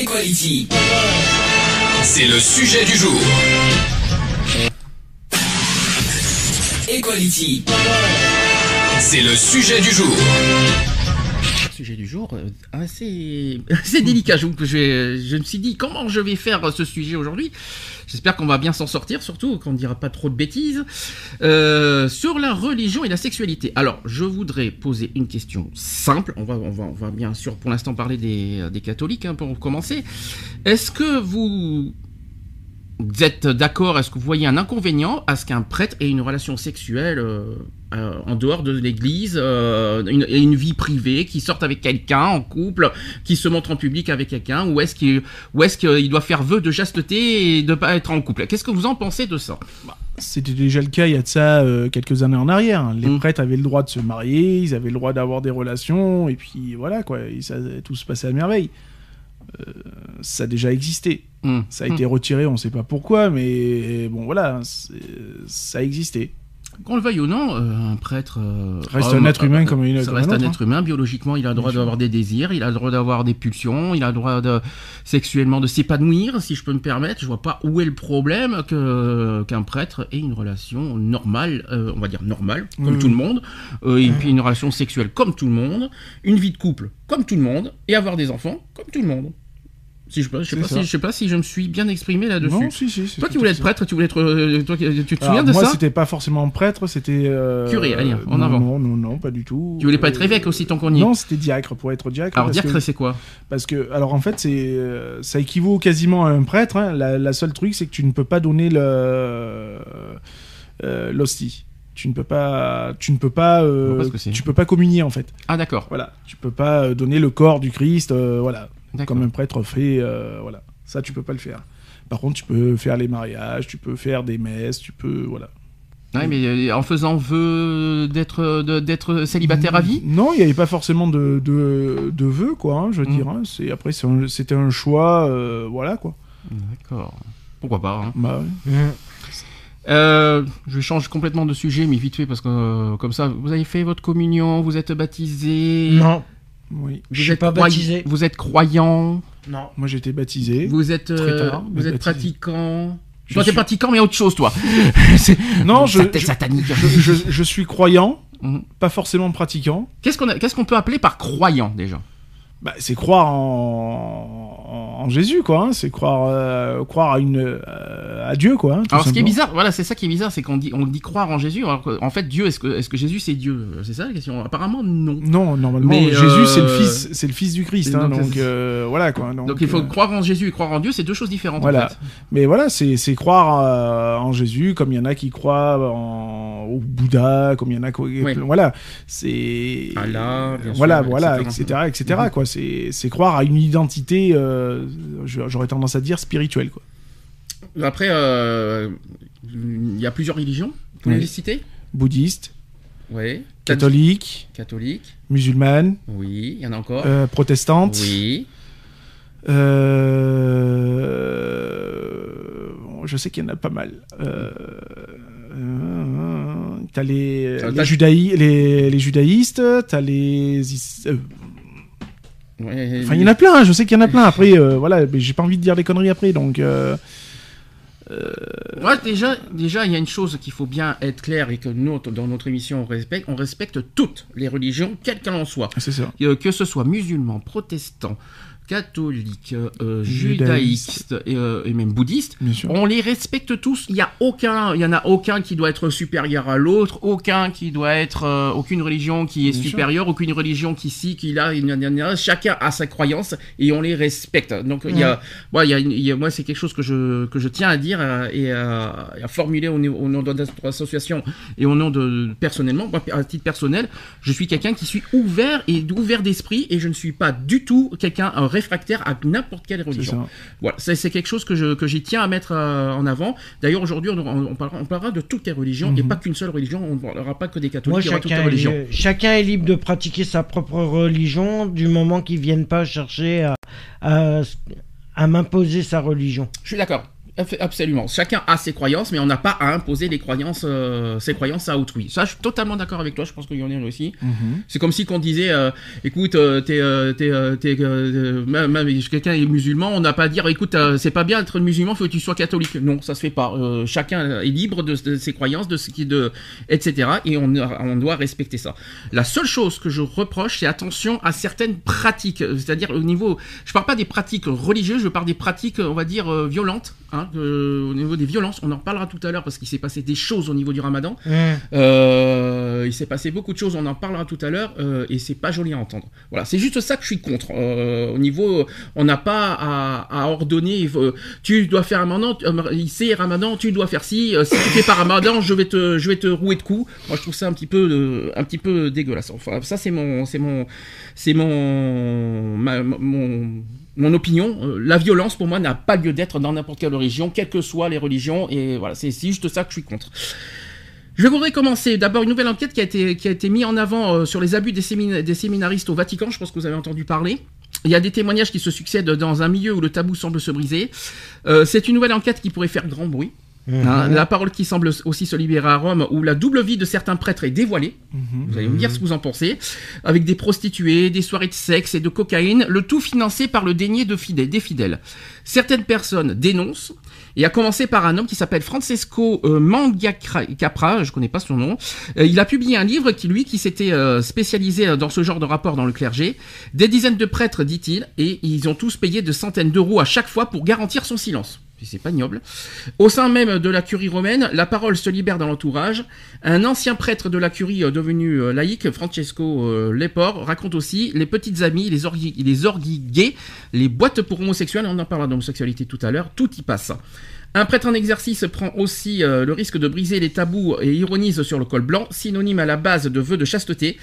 Equality. C'est le sujet du jour. Equality. C'est le sujet du jour. Sujet du jour euh, assez, assez délicat. Je, je, je me suis dit comment je vais faire ce sujet aujourd'hui? J'espère qu'on va bien s'en sortir, surtout qu'on ne dira pas trop de bêtises. Euh, sur la religion et la sexualité. Alors, je voudrais poser une question simple. On va, on va, on va bien sûr pour l'instant parler des, catholiques hein, pour commencer. Est-ce que vous vous êtes d'accord Est-ce que vous voyez un inconvénient à ce qu'un prêtre ait une relation sexuelle euh, euh, en dehors de l'Église, euh, une, vie privée, qui sorte avec quelqu'un en couple, qui se montre en public avec quelqu'un, ou est-ce qu'il doit faire vœu de chasteté et de pas être en couple? Qu'est-ce que vous en pensez de ça? C'était déjà le cas il y a de ça euh, quelques années en arrière. Les Mm. prêtres avaient le droit de se marier, ils avaient le droit d'avoir des relations, et puis voilà, quoi, et ça, tout se passait à merveille. Euh, ça a déjà existé. Mm. Ça a été retiré, on sait pas pourquoi, mais bon, voilà, ça a existé. Qu'on le veuille ou non, euh, un prêtre euh, Reste homme, un être humain euh, comme une- ça comme reste un un autre, être humain biologiquement. Il a le droit d'avoir des désirs, il a le droit d'avoir des pulsions, il a le droit de sexuellement de s'épanouir, si je peux me permettre. Je vois pas où est le problème que qu'un prêtre ait une relation normale, euh, on va dire normale, comme Oui, tout le monde, euh, et puis une relation sexuelle comme tout le monde, une vie de couple comme tout le monde, et avoir des enfants comme tout le monde. Si je, je sais pas si je sais pas si je me suis bien exprimé là-dessus. Non, si, si. Toi qui voulais être prêtre, tu voulais être, euh, toi, tu te Alors, souviens de moi, ça c'était pas forcément prêtre, c'était. euh, Curé, allez, en non, avant. Non, non, non, pas du tout. Tu voulais pas être évêque aussi tant qu'on y est Non, c'était diacre pour être diacre. Alors diacre, c'est quoi Parce que, alors en fait, c'est, euh, ça équivaut quasiment à un prêtre. hein. La, la seule truc, c'est que tu ne peux pas donner le euh, l'hostie. Tu ne peux pas, tu ne peux pas, euh, pas tu peux pas communier en fait. Ah d'accord. Voilà, tu peux pas donner le corps du Christ, euh, voilà. Comme un prêtre fait, euh, voilà. Ça, tu peux pas le faire. Par contre, tu peux faire les mariages, tu peux faire des messes, tu peux, voilà. Ouais, mais euh, en faisant vœu d'être d'être célibataire à vie? Non, il n'y avait pas forcément de, de, de vœux, quoi, hein, je veux Mm. dire. hein. C'est, après, un- c'était un choix, euh, voilà, quoi. D'accord. Pourquoi pas hein. Bah, ouais. Euh, Je change complètement de sujet, mais vite fait parce que euh, comme ça, vous avez fait votre communion, vous êtes baptisé. Non, Oui. Vous je suis êtes pas baptisé. Vous êtes croyant. non. Moi, j'ai été baptisé. Vous êtes euh, tard, vous êtes baptisé. pratiquant. Je toi, t'es suis- pratiquant, mais autre chose, toi. Non, je, je, satanique. je, suis croyant, Mhm. pas forcément pratiquant. Qu'est-ce qu'on a- qu'est-ce qu'on peut appeler par croyant déjà? Bah, c'est croire en, en, Jésus, quoi. hein. C'est croire, euh, croire à une, euh, à Dieu, quoi. hein, Alors, ce qui est bizarre, voilà, c'est ça qui est bizarre, c'est qu'on dit, on dit croire en Jésus. Alors en fait, Dieu, est-ce que, est-ce que Jésus c'est Dieu? C'est ça la question. Apparemment, non. Non, normalement, Mais, Jésus, euh, c'est le fils, c'est le fils du Christ. hein, donc, euh, voilà, quoi. Donc, Donc, il faut euh, croire en Jésus et croire en Dieu, c'est deux choses différentes. Voilà. En fait. Mais voilà, c'est croire euh, en Jésus, comme il y en a qui croient en, au Bouddha, comme il y en a qui... Oui. Voilà, c'est... Allah, bien sûr, Voilà, voilà, etc. etc., etc., quoi. C'est croire à une identité, euh, j'aurais tendance à dire, spirituelle, quoi. Après, euh, il y a plusieurs religions. Vous les citer Bouddhiste, Oui. catholique, Catholique. musulmane, Oui. Il y en a encore. euh, protestante, Oui. euh, bon, je sais qu'il y en a pas mal. Euh, T'as les, les, judaï- les, les judaïstes, t'as les... euh, Ouais, Enfin, il y en a plein, je sais qu'il y en a plein. Après, euh, voilà, mais j'ai pas envie de dire des conneries après, donc... euh, Ouais, déjà, déjà, il y a une chose qu'il faut bien être clair et que nous, dans notre émission, on respecte. On respecte toutes les religions, quelles qu'elles en soient. c'est ça. Euh, que ce soit musulman, protestant, catholique, euh, Judaïste. judaïste et, euh, et même bouddhiste, Bien sûr. on les respecte tous. Il y a aucun, il y en a aucun qui doit être supérieur à l'autre, aucun qui doit être, euh, aucune religion qui est Bien sûr. supérieure, aucune religion qui ci, qui là, chacun a sa croyance et on les respecte. Donc il y a, ouais, il y a, une- il y a- moi c'est quelque chose que je que je tiens à dire euh, et à, formuler au, nom de notre association et au nom de personnellement, moi, à titre personnel, je suis quelqu'un qui suis ouvert et ouvert d'esprit et je ne suis pas du tout quelqu'un un réfractaires à n'importe quelle religion. Voilà, c'est quelque chose que je que j'y tiens à mettre euh, en avant. D'ailleurs, aujourd'hui, on, on parlera, on parlera de toutes les religions et Mhm. pas qu'une seule religion. On ne parlera pas que des catholiques, Moi, toutes les chacun est, chacun est libre de pratiquer sa propre religion du moment qu'il ne vienne pas chercher à, à, à m'imposer sa religion. Je suis d'accord. Absolument. Chacun a ses croyances, mais on n'a pas à imposer les croyances, euh, ses croyances à autrui. Ça, je suis totalement d'accord avec toi. Je pense qu'il y en a aussi. Mhm. C'est comme si qu'on disait, euh, écoute, euh, t'es, euh, même, même si quelqu'un est musulman, on n'a pas à dire, écoute, c'est pas bien d'être musulman, faut que tu sois catholique. Non, ça se fait pas. Chacun est libre de, de ses croyances, de ce qui, de, etc. Et on, on doit respecter ça. La seule chose que je reproche, c'est attention à certaines pratiques. C'est-à-dire au niveau, je parle pas des pratiques religieuses, je parle des pratiques, on va dire violentes. Hein, au niveau des violences, on en parlera tout à l'heure parce qu'il s'est passé des choses au niveau du Ramadan. Euh, il s'est passé beaucoup de choses, on en parlera tout à l'heure, euh, et c'est pas joli à entendre. Voilà, c'est juste ça que je suis contre. Euh, au niveau, on n'a pas à, à ordonner. tu dois faire Ramadan, c'est Ramadan, tu dois faire ci. si tu fais pas Ramadan, je vais te, je vais te rouer de coups. Moi, je trouve ça un petit peu, euh, un petit peu dégueulasse. Enfin, ça c'est mon, c'est mon, c'est mon, ma- mon, mon opinion. Euh, la violence pour moi n'a pas lieu d'être dans n'importe quelle religion, quelles que soient les religions, et voilà, c'est juste ça que je suis contre. Je voudrais commencer d'abord une nouvelle enquête qui a été, mise en avant euh, sur les abus des séminaristes au Vatican. Je pense que vous avez entendu parler. Il y a des témoignages qui se succèdent dans un milieu où le tabou semble se briser. Euh, c'est une nouvelle enquête qui pourrait faire grand bruit. Hein, la parole qui semble aussi se libérer à Rome, où la double vie de certains prêtres est dévoilée. Vous allez me dire ce que vous en pensez. Avec des prostituées, des soirées de sexe et de cocaïne, le tout financé par le dénier de fidèles, des fidèles. Certaines personnes dénoncent, et à commencer par un homme qui s'appelle Francesco euh, Mangiacapra, je connais pas son nom. Euh, il a publié un livre qui, lui, qui s'était euh, spécialisé dans ce genre de rapport dans le clergé. Des dizaines de prêtres, dit-il, et ils ont tous payé de centaines d'euros à chaque fois pour garantir son silence. C'est pas ignoble. Au sein même de la curie romaine, la parole se libère dans l'entourage. Un ancien prêtre de la curie euh, devenu euh, laïque, Francesco euh, Lepore, raconte aussi les petites amies, les orgies, les gays, les boîtes pour homosexuels, on en parlera d'homosexualité tout à l'heure, tout y passe. Un prêtre en exercice prend aussi le risque de briser les tabous et ironise sur le col blanc, synonyme à la base de vœux de chasteté.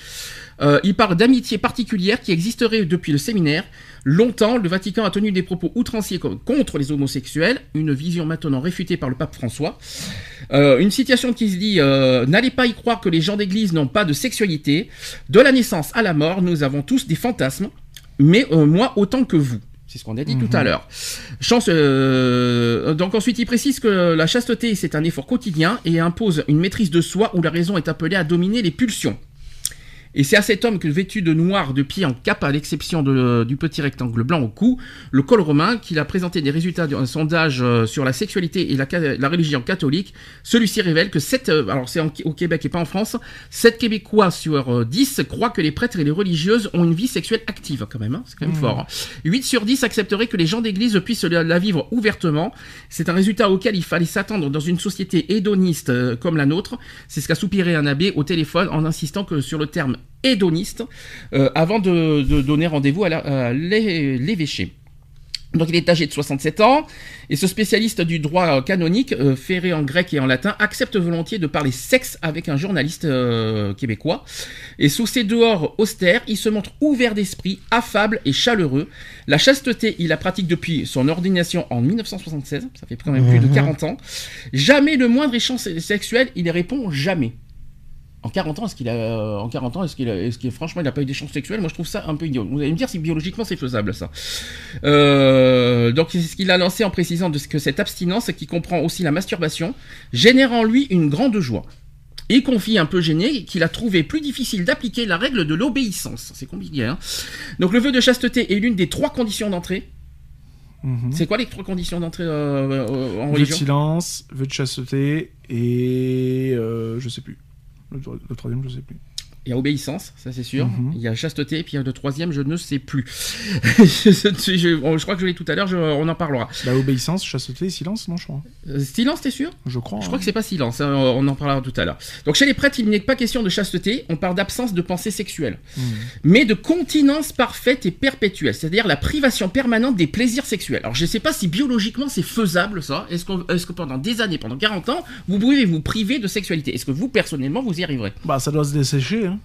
Euh, il parle d'amitié particulière qui existerait depuis le séminaire. Longtemps, le Vatican a tenu des propos outranciers co- contre les homosexuels, une vision maintenant réfutée par le pape François. Euh, une citation qui se dit euh, N'allez pas y croire que les gens d'église n'ont pas de sexualité. De la naissance à la mort, nous avons tous des fantasmes, mais euh, moi autant que vous. C'est ce qu'on a dit tout à l'heure. Chance, euh, donc ensuite, il précise que la chasteté, c'est un effort quotidien et impose une maîtrise de soi où la raison est appelée à dominer les pulsions. Et c'est à cet homme que, vêtu de noir, de pied en cap, à l'exception du petit rectangle blanc au cou, le col romain, qu'il a présenté des résultats d'un sondage euh, sur la sexualité et la, la religion catholique. Celui-ci révèle que 7, alors c'est au Québec et pas en France, 7 Québécois sur euh, 10 croient que les prêtres et les religieuses ont une vie sexuelle active, quand même, hein, c'est quand même fort. hein. 8 sur 10 accepteraient que les gens d'église puissent la, vivre ouvertement. C'est un résultat auquel il fallait s'attendre dans une société hédoniste euh, comme la nôtre. C'est ce qu'a soupiré un abbé au téléphone en insistant que sur le terme hédoniste euh, avant de, de donner rendez-vous à l'évêché. Donc il est âgé de 67 ans et ce spécialiste du droit canonique, euh, ferré en grec et en latin, accepte volontiers de parler sexe avec un journaliste euh, québécois. Et sous ses dehors austères, il se montre ouvert d'esprit, affable et chaleureux. La chasteté, il la pratique depuis son ordination en 1976, ça fait quand même plus de 40 ans. Jamais le moindre échange sexuel, il y répond jamais. En 40 ans, est-ce qu'il a, euh, en 40 ans, est-ce qu'il a, est-ce qu'il franchement, il n'a pas eu d'échange sexuel? Moi, je trouve ça un peu idiot. Vous allez me dire si biologiquement c'est faisable, ça. Euh, donc, c'est ce qu'il a lancé en précisant de ce que cette abstinence, qui comprend aussi la masturbation, génère en lui une grande joie. Il confie un peu gêné qu'il a trouvé plus difficile d'appliquer la règle de l'obéissance. C'est compliqué, hein Donc, le vœu de chasteté est l'une des trois conditions d'entrée. Mhm. C'est quoi les trois conditions d'entrée euh, euh, en Vœu de religion? silence, vœu de chasteté et euh, je sais plus. Le, le troisième, je sais plus. Il y a obéissance, ça c'est sûr. Mhm. Il y a chasteté, et puis il y a le troisième, je ne sais plus. je, je- je crois que je l'ai tout à l'heure, on en parlera. Bah, obéissance, chasteté, silence, non, je crois. Euh, silence, t'es sûr? Je crois. Je crois hein. que c'est pas silence, hein, on en parlera tout à l'heure. Donc chez les prêtres, il n'est pas question de chasteté, on parle d'absence de pensée sexuelle, Mhm. mais de continence parfaite et perpétuelle, c'est-à-dire la privation permanente des plaisirs sexuels. Alors je sais pas si biologiquement c'est faisable ça, est-ce que pendant des années, pendant 40 ans, vous pouvez vous priver de sexualité? Est-ce que vous, personnellement, vous y arriverez? Bah, ça doit se dessécher. Hein.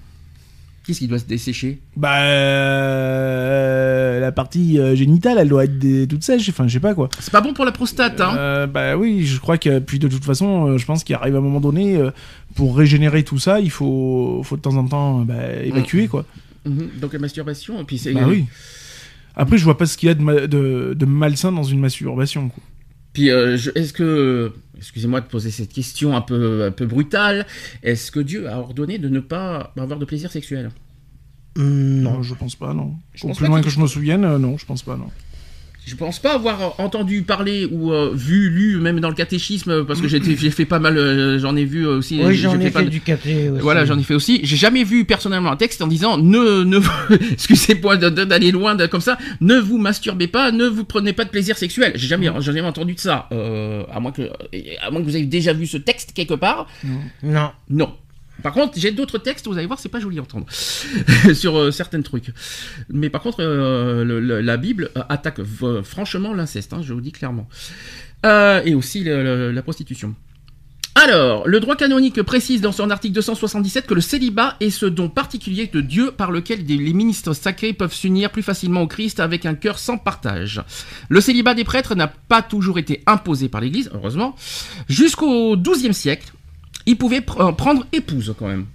Qu'est-ce qui doit se dessécher Bah, euh, la partie euh, génitale, elle doit être des- toute sèche. Enfin, je sais pas quoi. C'est pas bon pour la prostate, hein. Euh, bah oui, je crois que puis de toute façon, euh, je pense qu'il arrive un moment donné euh, pour régénérer tout ça, il faut, faut de temps en temps euh, bah, évacuer quoi. Mhm. Donc la masturbation, et puis c'est. Bah oui. Après, je vois pas ce qu'il y a de, ma- de, de malsain dans une masturbation. Quoi. Puis euh, je- est-ce que, excusez-moi de poser cette question un peu, un peu brutale, est-ce que Dieu a ordonné de ne pas avoir de plaisir sexuel? Hum, Non, je pense pas, non. Je Au pense plus pas loin que je me souvienne, euh, non, je pense pas, non. Je pense pas avoir entendu parler ou euh, vu, lu, même dans le catéchisme, parce que j'ai fait pas mal, euh, j'en ai vu aussi. Oui, j'en ai pas fait de- du caté aussi. Voilà, j'en ai fait aussi. J'ai jamais vu personnellement un texte en disant ne, ne, excusez-moi d'aller loin de- comme ça, ne vous masturbez pas, ne vous prenez pas de plaisir sexuel. J'ai jamais, jamais entendu de ça. Euh, à moins que, à moins que vous ayez déjà vu ce texte quelque part. Non. Non. Par contre, j'ai d'autres textes, vous allez voir, c'est pas joli à entendre sur euh, certains trucs. Mais par contre, euh, la Bible euh, attaque franchement l'inceste, hein, je vous dis clairement. Et aussi la prostitution. Alors, le droit canonique précise dans son article 277 que le célibat est ce don particulier de Dieu par lequel les ministres sacrés peuvent s'unir plus facilement au Christ avec un cœur sans partage. Le célibat des prêtres n'a pas toujours été imposé par l'Église, heureusement. Jusqu'au XIIe siècle, ils pouvaient pr- euh, prendre épouse quand même.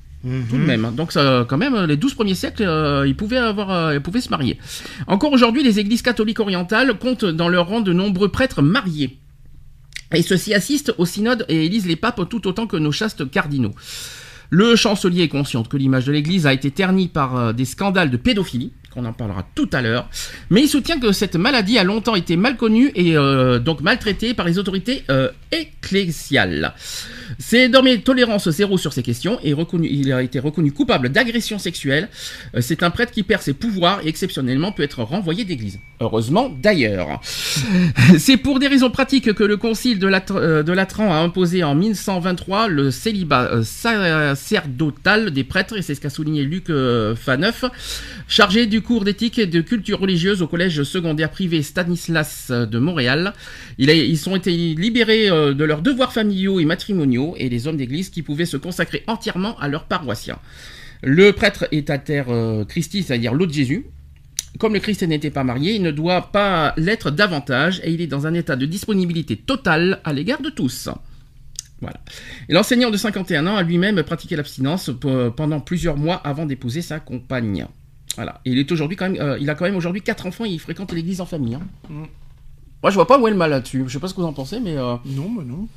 Tout de même. hein. Donc ça, quand même, les 12 premiers siècles, euh, ils, pouvaient avoir, euh, ils pouvaient se marier. Encore aujourd'hui, les églises catholiques orientales comptent dans leur rang de nombreux prêtres mariés. Et ceux-ci assistent au synode et élisent les papes tout autant que nos chastes cardinaux. Le chancelier est conscient que l'image de l'Église a été ternie par des scandales de pédophilie, qu'on en parlera tout à l'heure, mais il soutient que cette maladie a longtemps été mal connue et euh, donc maltraitée par les autorités euh, ecclésiales. C'est désormais tolérance zéro sur ces questions et reconnu, il a été reconnu coupable d'agression sexuelle. Euh, C'est un prêtre qui perd ses pouvoirs et exceptionnellement peut être renvoyé d'église. Heureusement d'ailleurs. C'est pour des raisons pratiques que le concile de, Lat- euh, de Latran a imposé en 1123 le célibat sacerdotal des prêtres, et c'est ce qu'a souligné Luc Faneuf, chargé du cours d'éthique et de culture religieuse au collège secondaire privé Stanislas de Montréal. Ils ont été libérés euh, de leurs devoirs familiaux et matrimoniaux, et les hommes d'église qui pouvaient se consacrer entièrement à leurs paroissiens. Le prêtre est à terre euh, Christi, c'est-à-dire l'eau de Jésus, comme le Christ n'était pas marié, il ne doit pas l'être davantage et il est dans un état de disponibilité totale à l'égard de tous. Voilà. Et l'enseignant de 51 ans a lui-même pratiqué l'abstinence pe- pendant plusieurs mois avant d'épouser sa compagne. Voilà. Il est aujourd'hui quand même, euh, il a quand même aujourd'hui quatre enfants et il fréquente l'église en famille. hein. Mm. Moi, je vois pas où est le mal là-dessus. Je sais pas ce que vous en pensez, mais euh, Non, bah non.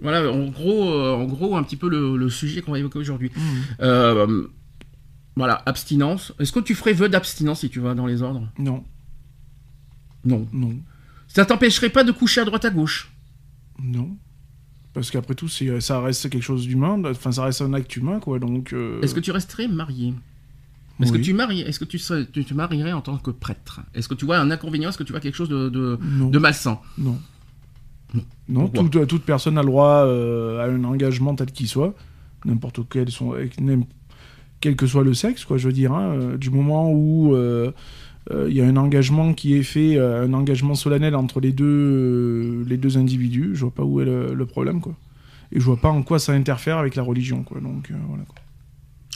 voilà, en gros, euh, en gros, un petit peu le, le sujet qu'on va évoquer aujourd'hui. Euh, voilà, abstinence. Est-ce que tu ferais vœu d'abstinence si tu vas dans les ordres? Non, Non. non, Ça t'empêcherait pas de coucher à droite à gauche? Non. Parce qu'après tout, ça reste quelque chose d'humain, enfin ça reste un acte humain, quoi, donc... euh, Est-ce que tu resterais marié? Est-ce oui. que tu maries Est-ce que tu, serais- tu te marierais en tant que prêtre? Est-ce que tu vois un inconvénient? Est-ce que tu vois quelque chose de, de, Non, de malsain? Non. Non, toute, toute personne a le droit euh, à un engagement tel qu'il soit, n'importe quel, son, quel que soit le sexe, quoi, je veux dire, hein, euh, du moment où euh, euh, il y a un engagement qui est fait, euh, un engagement solennel entre les deux, euh, les deux individus, je vois pas où est le, le problème, quoi. Et je vois pas en quoi ça interfère avec la religion, quoi. Donc voilà. Quoi.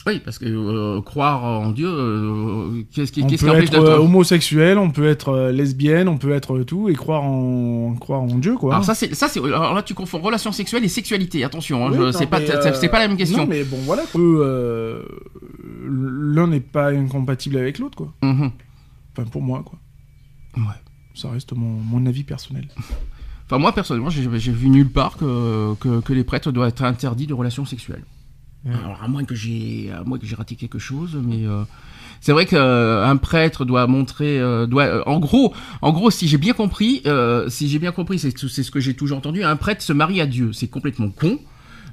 Oui, parce que euh, croire en Dieu, euh, qu'est-ce qui, On qu'est-ce peut qui empêche être euh, d'être homosexuel, on peut être euh, lesbienne, on peut être tout et croire en croire en Dieu, quoi. Alors ça c'est ça c'est alors là tu confonds relation sexuelle et sexualité. Attention, hein, Oui, je- non, c'est pas mais, c'est- c'est pas la même question. Non, mais bon, voilà. quoi. Euh, L'un n'est pas incompatible avec l'autre, quoi. Mhm. Enfin, pour moi, quoi. Ouais. Ça reste mon, mon avis personnel. Enfin moi personnellement j'ai j'ai vu nulle part que, que, que les prêtres doivent être interdits de relations sexuelles. Alors à moins que j'ai à moins que j'ai raté quelque chose, mais euh, c'est vrai qu'un prêtre doit montrer euh, doit euh, en gros en gros si j'ai bien compris euh, si j'ai bien compris c'est c'est ce que j'ai toujours entendu un prêtre se marie à Dieu c'est complètement con.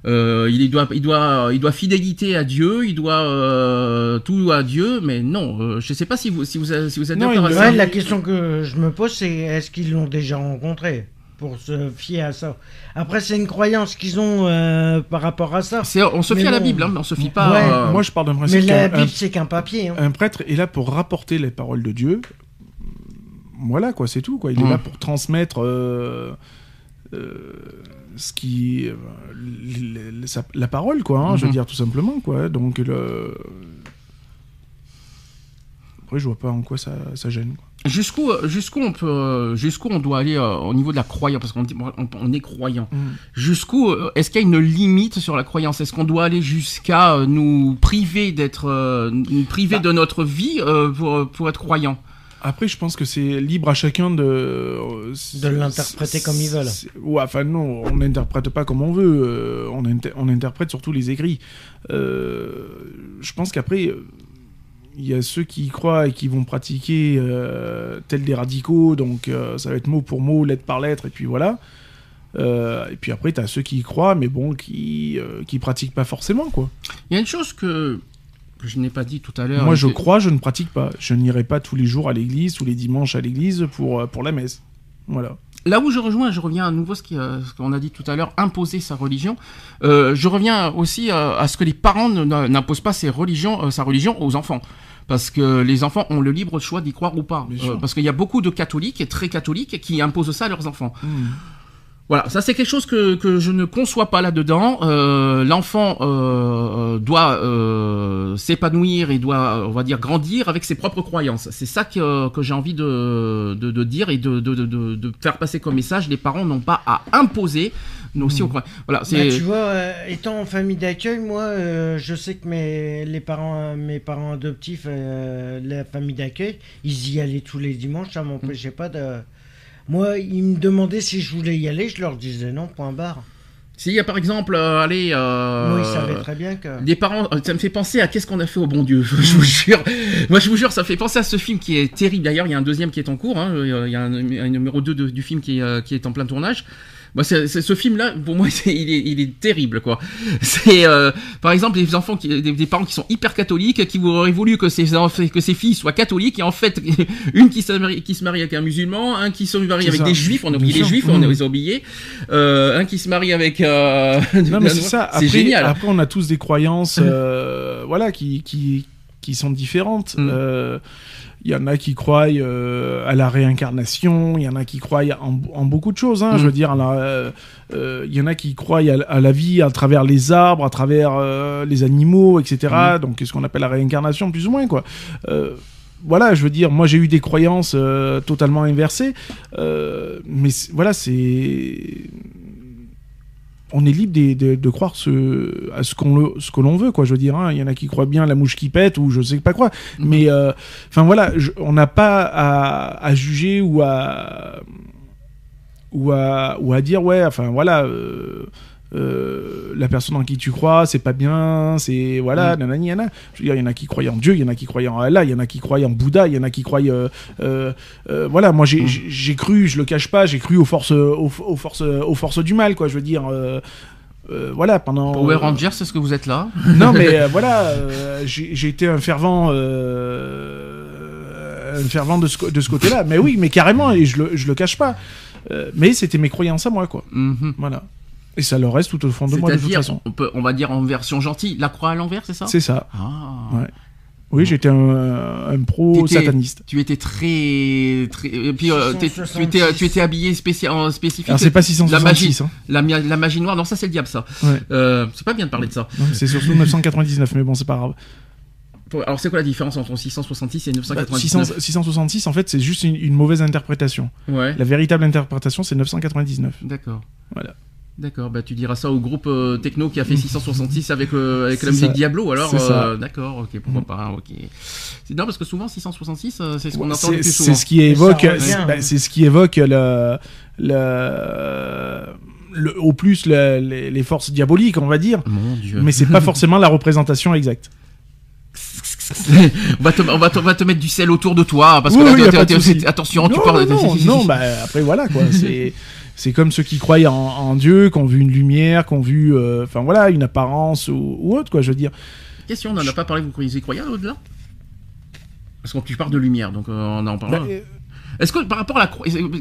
Euh, il doit, il doit, il doit fidélité à Dieu, il doit euh, tout à Dieu, mais non, euh, je sais pas si vous, si vous, si vous êtes Non, d'accord. Ouais, la question que je me pose, c'est est-ce qu'ils l'ont déjà rencontré? Pour se fier à ça Après, c'est une croyance qu'ils ont euh, par rapport à ça. On se fie Mais à la. Bible, hein, on se fie pas. Ouais. euh, Moi, je pars d'un Mais principe la qu'un Bible, un- c'est qu'un papier. hein. un, prêtre est là pour rapporter les paroles de Dieu. Voilà, quoi, c'est tout, quoi. Il est Mm. là pour transmettre euh, euh, ce qui... euh, l- l- sa- la parole, quoi, hein, je veux Mhm. dire, tout simplement, quoi. Donc, le... après, je vois pas en quoi ça, ça gêne. quoi. Jusqu'où, jusqu'où on peut, euh, jusqu'où on doit aller euh, au niveau de la croyance, parce qu'on dit, on, on est croyant. Mm. Jusqu'où, euh, est-ce qu'il y a une limite sur la croyance? Est-ce qu'on doit aller jusqu'à euh, nous priver d'être, euh, nous priver Bah. de notre vie euh, pour, pour être croyant? Après, je pense que c'est libre à chacun de. euh, De l'interpréter comme ils veulent. c'est- Ouais, enfin, non, on n'interprète pas comme on veut. euh, on, inter- on interprète surtout les écrits. Euh, je pense qu'après, euh, il y a ceux qui y croient et qui vont pratiquer euh, tels des radicaux. Donc, euh, ça va être mot pour mot, lettre par lettre, et puis voilà. Euh, et puis après, tu as ceux qui y croient, mais bon, qui, euh, qui pratiquent pas forcément, quoi. Il y a une chose que, que je n'ai pas dit tout à l'heure. Moi, je que- crois, je ne pratique pas. Je n'irai pas tous les jours à l'église, tous les dimanches à l'église pour, pour la messe. Voilà. Là où je rejoins, je reviens à nouveau ce euh, ce qu'on a dit tout à l'heure, imposer sa religion. Euh, je reviens aussi euh, à ce que les parents n'imposent pas ses religions, sa religion aux enfants. Parce que les enfants ont le libre choix d'y croire ou pas. Parce qu'il y a beaucoup de catholiques, et très catholiques, qui imposent ça à leurs enfants. Hmm. Voilà, ça c'est quelque chose que, que je ne conçois pas là-dedans. Euh, L'enfant euh, doit euh, s'épanouir et doit, on va dire, grandir avec ses propres croyances. C'est ça que, que j'ai envie de, de, de dire et de, de, faire passer comme message. Les parents n'ont pas à imposer, nous aussi, on croit. Voilà, Bah, tu vois, euh, étant en famille d'accueil, moi, euh, je sais que mes, les parents, mes parents adoptifs, euh, la famille d'accueil, ils y allaient tous les dimanches, ça m'empêchait pas de. Moi, ils me demandaient si je voulais y aller, je leur disais non, point barre. S'il y a par exemple, euh, allez. euh, Moi, ils savaient très bien que. Des parents, euh, ça me fait penser à qu'est-ce qu'on a fait au bon Dieu. Je vous jure, moi je vous jure, ça fait penser à ce film qui est terrible. D'ailleurs, il y a un deuxième qui est en cours. hein. Il y a un, un numéro 2 de- du film qui est, euh, qui est en plein tournage. Moi, c'est, ce film-là, pour moi, il, est, il est terrible, quoi. C'est, euh, par exemple, des enfants, qui, des, des parents qui sont hyper catholiques, qui auraient voulu que ces que ces filles soient catholiques, et en fait, une qui se marie, qui se marie avec un musulman, un qui se marie avec ça. des juifs, on a oublié les juifs, on Mmh. les a oubliés, euh, un qui se marie avec. Euh, Non, mais c'est ça. C'est Après, génial. Après, on a tous des croyances, euh, voilà, qui, qui, qui sont différentes. Mm. Il y en a qui croient euh, à la réincarnation, il y en a qui croient en, en beaucoup de choses. Hein. Je veux dire, à la- euh, euh, il y en a qui croient à, à la vie à travers les arbres, à travers euh, les animaux, etc. Mm. Donc, ce qu'on appelle la réincarnation, plus ou moins, quoi. Voilà, je veux dire, moi j'ai eu des croyances euh, totalement inversées, euh, mais voilà, c'est on est libre de, de- de croire ce, à ce qu'on ce que l'on veut, quoi. Je veux dire, hein. il y en a qui croient bien la mouche qui pète ou je sais pas quoi. Mais euh, enfin voilà, je- on n'a pas à, à juger ou à ou à ou à dire ouais, enfin voilà. euh, euh, la personne en qui tu crois, c'est pas bien, c'est voilà, nanani, nanana. Je veux dire, il y en a qui croient en Dieu, il y en a qui croient en Allah, il y en a qui croient en Bouddha, il y en a qui croient, euh, euh, voilà. Moi, j'ai j'ai- j'ai cru, je le cache pas, j'ai cru aux forces, aux, aux forces, aux forces du mal, quoi. Je veux dire, euh, voilà, pendant. Power Rangers, c'est ce que vous êtes là Non, mais euh, voilà, euh, j'ai j'ai été un fervent. un fervent de ce, de ce côté-là. Mais oui, mais carrément, et je le, je le cache pas. Mais c'était mes croyances à moi, quoi. Mhm. Voilà. Et ça le reste tout au fond de moi, de toute façon. on, peut, on va dire en version gentille, la croix à l'envers, c'est ça? C'est ça. Ah. Ouais. Oui, j'étais un, un pro sataniste. Tu étais très, très et puis euh, tu 666. étais, tu étais habillé spécial, en spécifique. Alors, c'est pas La magie, 666, hein. la, magie noire. Non, ça c'est le diable, ça. Ouais. Euh, c'est pas bien de parler de ça. C'est surtout 999, mais bon, c'est pas grave. Alors c'est quoi la différence entre 666 et Bah, 999 600 666, en fait, c'est juste une, une mauvaise interprétation. Ouais. La véritable interprétation, c'est 999. D'accord. Voilà. D'accord, bah tu diras ça au groupe euh, techno qui a fait 666 avec, euh, avec la C'est musique ça. Diablo, alors C'est euh, d'accord, ok, pourquoi pas, ok. C'est non parce que souvent 666, euh, c'est ce qu'on Ouais, entend le c'est plus c'est souvent. ce qui évoque, c'est bah, hein. c'est ce qui évoque le, le, le- au plus le- les, les forces diaboliques, on va dire. Mon Dieu. Mais c'est pas forcément la représentation exacte. on, va te, on, va te, on va te mettre du sel autour de toi parce que Oui, là, oui, attention, tu non, parles. non, non, non, bah après voilà quoi. C'est c'est comme ceux qui croient en, en Dieu, qui ont vu une lumière, qui ont vu, euh, enfin voilà, une apparence ou, ou autre quoi. Je veux dire. Question, on n'en a pas parlé, vous croyez, croyez au-delà Parce que tu parles de lumière, donc euh, on en parle. Bah, euh, Est-ce que par rapport à la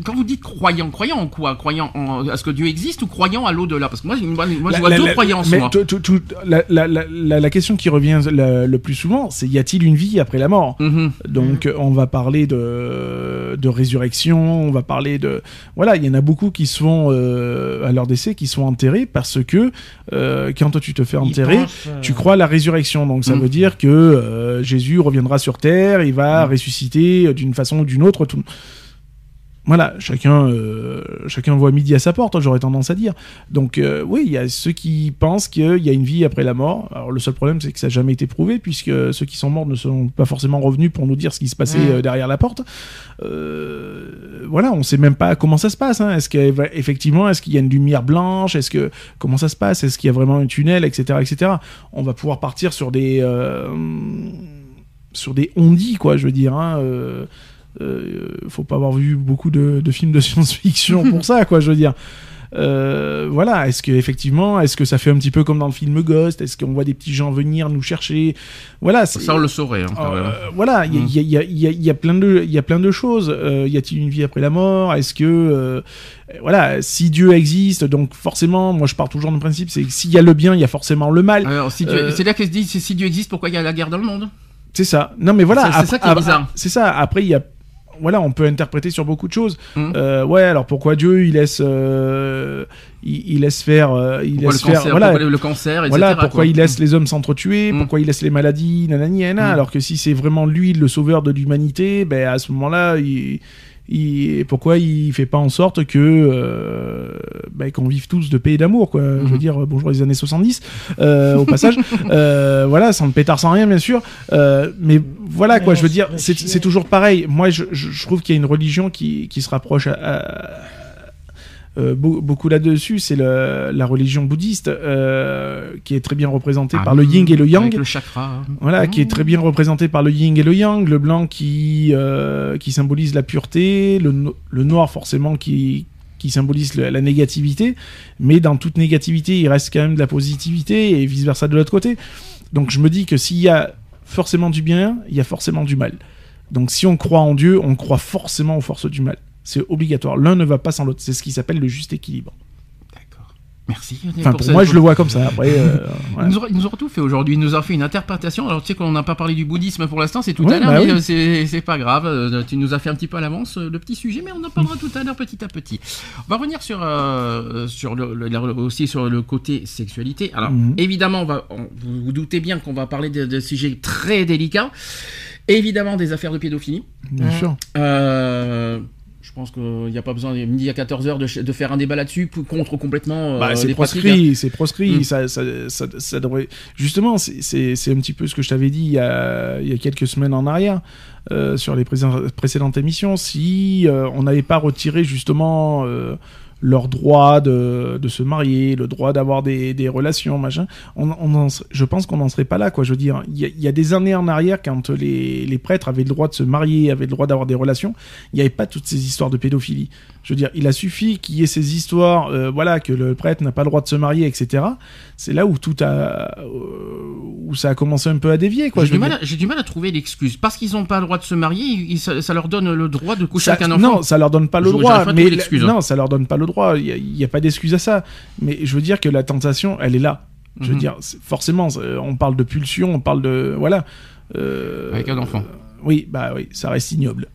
quand vous dites croyant, croyant en quoi? Croyant en à ce que Dieu existe ou croyant à l'au-delà? Parce que moi, moi, je vois la- deux la- croyances. mais moi. tout- tout- tout- la, question qui revient le, le plus souvent, c'est y a-t-il une vie après la mort? Mhm. Donc on va parler de, de résurrection, on va parler de... Voilà, il y en a beaucoup qui sont, euh, à leur décès, qui sont enterrés parce que euh, quand tu te fais enterrer, pensent, euh, tu crois à la résurrection. Donc ça Mm. veut dire que euh, Jésus reviendra sur terre, il va ressusciter euh, d'une façon ou d'une autre. Tout... Voilà, chacun, euh, chacun voit midi à sa porte, hein, j'aurais tendance à dire. Donc euh, oui, il y a ceux qui pensent qu'il y a une vie après la mort. Alors le seul problème, c'est que ça n'a jamais été prouvé, puisque ceux qui sont morts ne sont pas forcément revenus pour nous dire ce qui se passait Mm. euh, derrière la porte. Voilà, on sait même pas comment ça se passe. Hein. Est-ce qu'effectivement, est-ce qu'il y a une lumière blanche? Est-ce que comment ça se passe? Est-ce qu'il y a vraiment un tunnel, etc., etc. On va pouvoir partir sur des sur des quoi. Je veux dire. Hein. Euh, faut pas avoir vu beaucoup de, de films de science-fiction pour ça, quoi. Je veux dire. Euh, voilà, est-ce que effectivement, est-ce que ça fait un petit peu comme dans le film Ghost? Est-ce qu'on voit des petits gens venir nous chercher? Voilà, Ça, on le saurait. hein, quand euh, même. voilà, il y a- Mm. il y, a- il y a- il y a- il y a plein de, il y a plein de choses. Euh, y a-t-il une vie après la mort? Est-ce que, euh, voilà, si Dieu existe, donc forcément, moi je pars toujours du principe, c'est que s'il y a le bien, il y a forcément le mal. Si euh, c'est là qu'elle se dit si Dieu existe, pourquoi il y a la guerre dans le monde? C'est ça. Non, mais voilà. C'est- ça qui est bizarre. C'est ça. Après, il y a. Voilà, on peut interpréter sur beaucoup de choses. Mhm. Euh, ouais, alors pourquoi Dieu il laisse, euh, il, il laisse faire, euh, il Pourquoi le laisse faire, cancer, voilà, pourquoi le, cancer, etc. voilà pourquoi quoi. il laisse les hommes s'entretuer, Mm. pourquoi il laisse les maladies, nanani, nanana, Mm. alors que si c'est vraiment lui le sauveur de l'humanité, ben à ce moment-là, il, il- pourquoi il fait pas en sorte que euh, ben, qu'on vive tous de paix et d'amour, quoi. Je veux Mhm. dire, bonjour les années 70, euh, au passage. Euh, voilà, sans pétard, sans rien, bien sûr. Euh, mais voilà, quoi, je veux dire, c'est toujours pareil. Moi, je, je, je trouve qu'il y a une religion qui, qui se rapproche à- à, euh, beau- beaucoup là-dessus, c'est la religion bouddhiste euh, qui est très bien représentée Ah, par le yin et le yang. Avec le chakra. hein. Voilà, qui est très bien représenté par le yin et le yang, le blanc qui, euh, qui symbolise la pureté, le, no- le noir forcément qui, qui symbolise le- la négativité, mais dans toute négativité, il reste quand même de la positivité et vice-versa de l'autre côté. Donc je me dis que s'il y a forcément du bien, il y a forcément du mal. Donc si on croit en Dieu, on croit forcément aux forces du mal. C'est obligatoire. L'un ne va pas sans l'autre. C'est ce qui s'appelle le juste équilibre. D'accord. Merci. Enfin, pour moi, je le vois comme ça. Après, euh, voilà. Nous, aura tout fait aujourd'hui. Il nous a fait une interprétation. Alors, tu sais qu'on n'a pas parlé du bouddhisme pour l'instant, c'est tout Ouais, à l'heure, bah mais oui. euh, c'est c'est pas grave. Euh, Tu nous as fait un petit peu à l'avance euh, le petit sujet, mais on en parlera tout à l'heure petit à petit. On va revenir sur, euh, sur le, le- la- aussi sur le côté sexualité. Alors, Mhm. évidemment, on va, on- vous vous doutez bien qu'on va parler de, de sujets très délicats. Évidemment, des affaires de pédophilie. bien Ouais. sûr. Euh, je pense qu'il n'y a pas besoin, midi à 14h, de, faire un débat là-dessus contre complètement euh, Bah, c'est les pratiques. proscrit, c'est proscrit. Mm. Ça, ça, ça, ça devrait... Justement, c'est- c'est c'est un petit peu ce que je t'avais dit il y, a, il y a quelques semaines en arrière euh, sur les précédentes émissions. Si euh, on n'avait pas retiré justement euh, leur droit de, de se marier, le droit d'avoir des, des relations, machin, on, on en je pense qu'on n'en serait pas là. Quoi. Je veux dire, il y, y a des années en arrière, quand les, les prêtres avaient le droit de se marier, avaient le droit d'avoir des relations, il n'y avait pas toutes ces histoires de pédophilie. Je veux dire, il a suffi qu'il y ait ces histoires, euh, voilà, que le prêtre n'a pas le droit de se marier, etc. C'est là où tout a, euh, où ça a commencé un peu à dévier, quoi. J'ai du, mal à- j'ai du mal à trouver l'excuse. Parce qu'ils n'ont pas le droit de se marier, ils- ça, ça leur donne le droit de coucher Ça- avec un enfant. non, ça leur donne pas le Je- droit. Mais hein. non, ça leur donne pas le droit. Il y a- a, pas d'excuse à ça. Mais je veux dire que la tentation, elle est là. Je veux Mhm. dire, c'est- forcément, c'est- on parle de pulsion, on parle de voilà. Euh, Avec un enfant. euh, oui, bah oui, ça reste ignoble.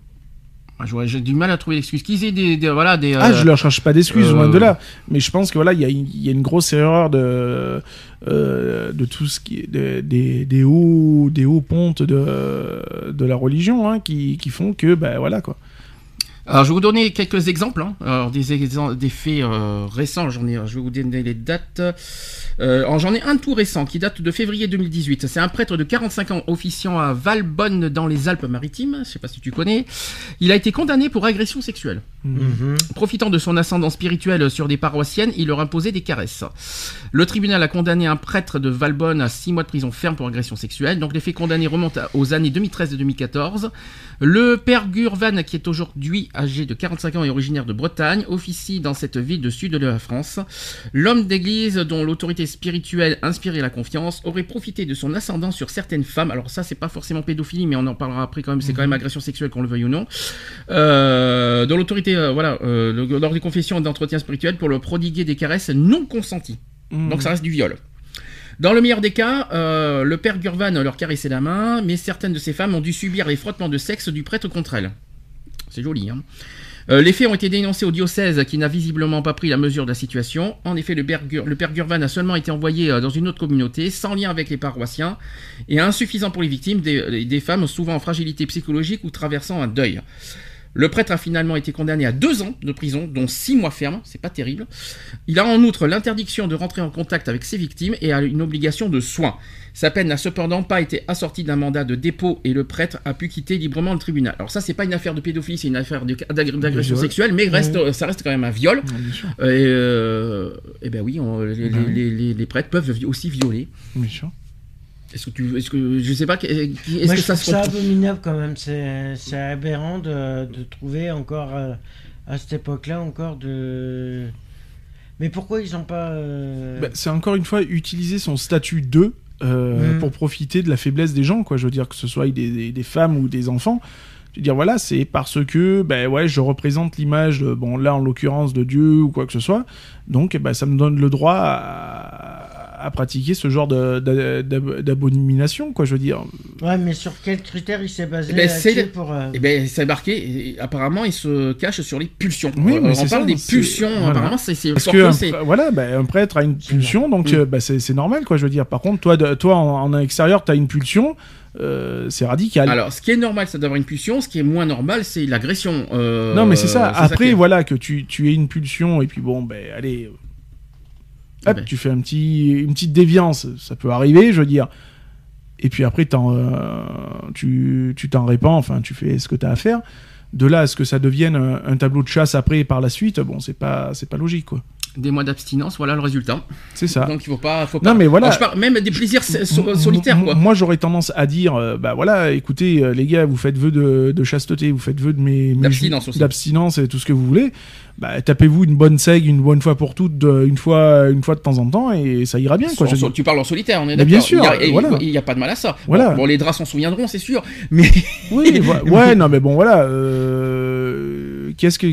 Moi, J'ai du mal à trouver l'excuse. Qu'ils aient des, des- voilà, des, Ah, euh, je leur cherche pas d'excuses, euh, loin de là. Mais je pense que voilà, il y, a une- il y a une grosse erreur de euh, de tout ce qui de- des, des hauts des hauts pontes de de la religion hein, qui, qui font que ben voilà quoi. Alors, je vais vous donner quelques exemples, hein. Alors, des, des faits euh, récents. J'en ai, je vais vous donner les dates. Euh, j'en ai un tout récent qui date de février 2018. C'est un prêtre de 45 ans officiant à Valbonne dans les Alpes-Maritimes. Je sais pas si tu connais. Il a été condamné pour agression sexuelle. Mhm. Profitant de son ascendant spirituel sur des paroissiennes, il leur imposait des caresses. Le tribunal a condamné un prêtre de Valbonne à 6 mois de prison ferme pour agression sexuelle. Donc les faits condamnés remontent aux années 2013 et 2014. Le père Gurvan, qui est aujourd'hui âgé de 45 ans et originaire de Bretagne, officie dans cette ville de sud de la France. L'homme d'église dont l'autorité spirituelle inspirait la confiance aurait profité de son ascendant sur certaines femmes. Alors ça, c'est pas forcément pédophilie, mais on en parlera après quand même. C'est quand même agression sexuelle, qu'on le veuille ou non. Euh, dont l'autorité, euh, voilà, euh, le- lors des confessions et d'entretien spirituel pour le prodiguer des caresses non consenties. Mhm. Donc ça reste du viol. Dans le meilleur des cas, euh, le père Gurvan leur caressait la main, mais certaines de ces femmes ont dû subir les frottements de sexe du prêtre contre elles. C'est joli, hein. Euh, les faits ont été dénoncés au diocèse qui n'a visiblement pas pris la mesure de la situation. En effet, le, père Gurvan a seulement été envoyé euh, dans une autre communauté, sans lien avec les paroissiens, et insuffisant pour les victimes, des femmes souvent en fragilité psychologique ou traversant un deuil. Le prêtre a finalement été condamné à deux ans de prison, dont six mois ferme, c'est pas terrible. Il a en outre l'interdiction de rentrer en contact avec ses victimes et a une obligation de soins. Sa peine n'a cependant pas été assortie d'un mandat de dépôt et le prêtre a pu quitter librement le tribunal. Alors ça, c'est pas une affaire de pédophilie, c'est une affaire d'agression sexuelle, mais reste, ça reste quand même un viol. Et, euh, eh ben oui, on- les, Ouais. les- les- les prêtres peuvent aussi violer. Bien sûr. Est-ce que tu, est-ce que je sais pas, est-ce que ça trouve se ça abominable quand même. C'est c'est aberrant de, de trouver encore euh, à cette époque-là encore de. Mais pourquoi ils n'ont pas. euh, Bah, c'est encore une fois utiliser son statut de euh, Mm. pour profiter de la faiblesse des gens, quoi. Je veux dire que ce soit des, des- des femmes ou des enfants. Je veux dire voilà, c'est parce que ben ouais, je représente l'image, bon là en l'occurrence de Dieu ou quoi que ce soit, donc ben, ça me donne le droit à, à pratiquer ce genre d'abomination, quoi. Je veux dire. Ouais, mais sur quel critère il s'est basé Eh ben, c'est- pour. euh, Eh ben, c'est marqué. et apparemment, il se cache sur les pulsions. Oui, Euh, mais on parle ça, des pulsions. voilà. Apparemment, c'est Parce que un voilà, ben, un prêtre a une pulsion, donc ben, c'est normal, quoi. Je veux dire. Par contre, toi, de- toi en, en extérieur, t'as une pulsion, euh, c'est radical. Alors, ce qui est normal, c'est d'avoir une pulsion. Ce qui est moins normal, c'est l'agression. euh, Non, mais c'est ça. Après, voilà, que tu, tu aies une pulsion et puis bon, ben, allez. Hop, tu fais un petit, une petite déviance. Ça peut arriver, je veux dire. Et puis après, euh, tu tu t'en répands, enfin, tu fais ce que t'as à faire. De là à ce que ça devienne un, un tableau de chasse après par la suite, bon, c'est pas, c'est pas logique, quoi. Des mois d'abstinence, voilà le résultat. C'est ça. Donc, il faut pas. Faut Non, pas... mais voilà. Alors, je parle même des plaisirs so- solitaires, quoi. Moi, j'aurais tendance à dire, euh, bah voilà, écoutez, euh, les gars, vous faites vœu de, de chasteté, vous faites vœu de mes, mes- D'abstinence aussi. d'abstinence et tout ce que vous voulez. Bah, tapez-vous une bonne seigue une bonne fois pour toutes, de- une fois, une fois de temps en temps, et ça ira bien, quoi. Tu parles en solitaire, on est d'accord. bien sûr, il y a, voilà. pas de mal à ça. Voilà. Bon, bon, les draps s'en souviendront, c'est sûr. Mais Oui, ouais, non, mais bon, voilà. euh, Qu'est-ce que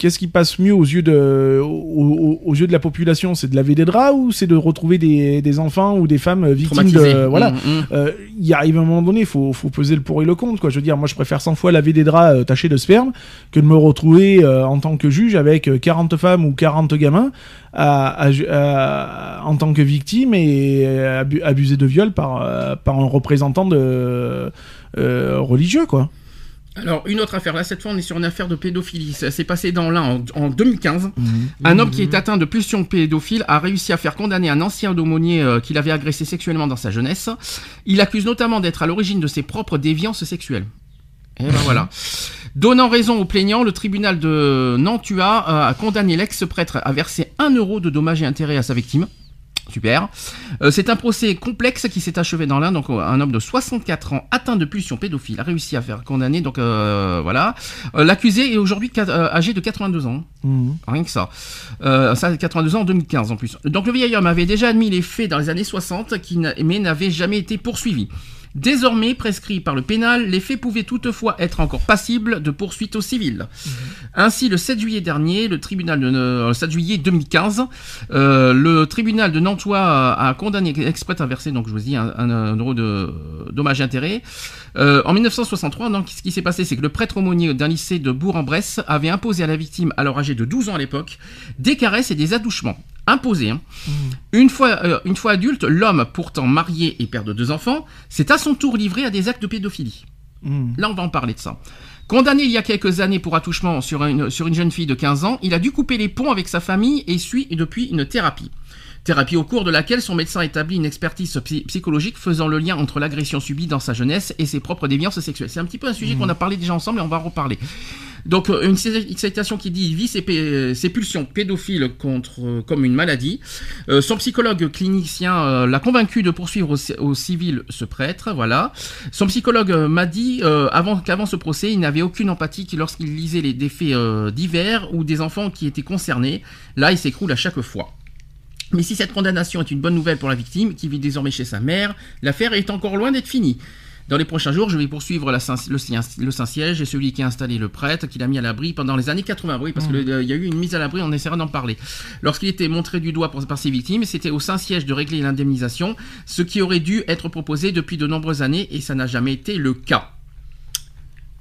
qu'est-ce qui passe mieux aux yeux de, aux, yeux de la population? C'est de laver des draps ou c'est de retrouver des, des enfants ou des femmes victimes traumatisés. de. Voilà. Mm, mm. Euh, il arrive un moment donné, il faut, faut peser le pour et le contre. Quoi. Je veux dire, moi, je préfère 100 fois laver des draps euh, tachés de sperme que de me retrouver euh, en tant que juge avec euh, 40 femmes ou 40 gamins à, à ju- à- en tant que victime et euh, abu- abusé de viol par, euh, par un représentant de, euh, religieux. quoi. Alors, une autre affaire. Là, cette fois, on est sur une affaire de pédophilie. Ça s'est passé dans l'un en, en 2015. Un homme qui est atteint de pulsion pédophile a réussi à faire condamner un ancien d'aumônier euh, qu'il avait agressé sexuellement dans sa jeunesse. Il accuse notamment d'être à l'origine de ses propres déviances sexuelles. Et ben voilà. Donnant raison au plaignant, le tribunal de Nantua euh, a condamné l'ex-prêtre à verser 1 euro de dommages et intérêts à sa victime. Super. Euh, c'est un procès complexe qui s'est achevé dans l'Inde. Donc, euh, un homme de 64 ans atteint de pulsion pédophile a réussi à faire condamner. Donc, euh, voilà. Euh, L'accusé est aujourd'hui âgé de 82 ans. Mhm. Rien que ça. Ça, 82 ans en 2015 en plus. Donc le vieil homme avait déjà admis les faits dans les années 60, qui n'a- mais n'avait jamais été poursuivi. Désormais prescrit par le pénal, les faits pouvaient toutefois être encore passibles de poursuites au civil. Ainsi, le 7 juillet dernier, le tribunal de euh, le 7 juillet 2015, euh, le tribunal de Nantua a, a condamné exprès à verser, donc je vous dis, un, un- un euro de euh, dommages et intérêts. Euh, en 1963, donc, ce qui s'est passé, c'est que le prêtre aumônier d'un lycée de Bourg-en-Bresse avait imposé à la victime, alors âgée de 12 ans à l'époque, des caresses et des attouchements. Imposés. hein. Une, fois, euh, une fois adulte, l'homme, pourtant marié et père de deux enfants, s'est à son tour livré à des actes de pédophilie. Mhm. Là, on va en parler de ça. Condamné il y a quelques années pour attouchement sur une, sur une jeune fille de 15 ans, il a dû couper les ponts avec sa famille et suit depuis une thérapie. Thérapie au cours de laquelle son médecin établit une expertise psy- psychologique faisant le lien entre l'agression subie dans sa jeunesse et ses propres déviances sexuelles. C'est un petit peu un sujet qu'on a parlé déjà ensemble et on va en reparler. Donc euh, une citation qui dit il vit ses, ses pulsions pédophiles contre euh, comme une maladie. Euh, son psychologue clinicien euh, l'a convaincu de poursuivre au, ci- au civil ce prêtre. Voilà. Son psychologue euh, m'a dit euh, avant qu'avant ce procès, il n'avait aucune empathie lorsqu'il lisait les défaits euh, divers ou des enfants qui étaient concernés. Là, il s'écroule à chaque fois. Mais si cette condamnation est une bonne nouvelle pour la victime, qui vit désormais chez sa mère, l'affaire est encore loin d'être finie. Dans les prochains jours, je vais poursuivre la Saint- le, Saint- le Saint-Siège et celui qui a installé le prêtre, qui l'a mis à l'abri pendant les années 80. Oui, parce qu'il y a eu une mise à l'abri, on essaiera d'en parler. Lorsqu'il était montré du doigt pour- par ses victimes, c'était au Saint-Siège de régler l'indemnisation, ce qui aurait dû être proposé depuis de nombreuses années, et ça n'a jamais été le cas.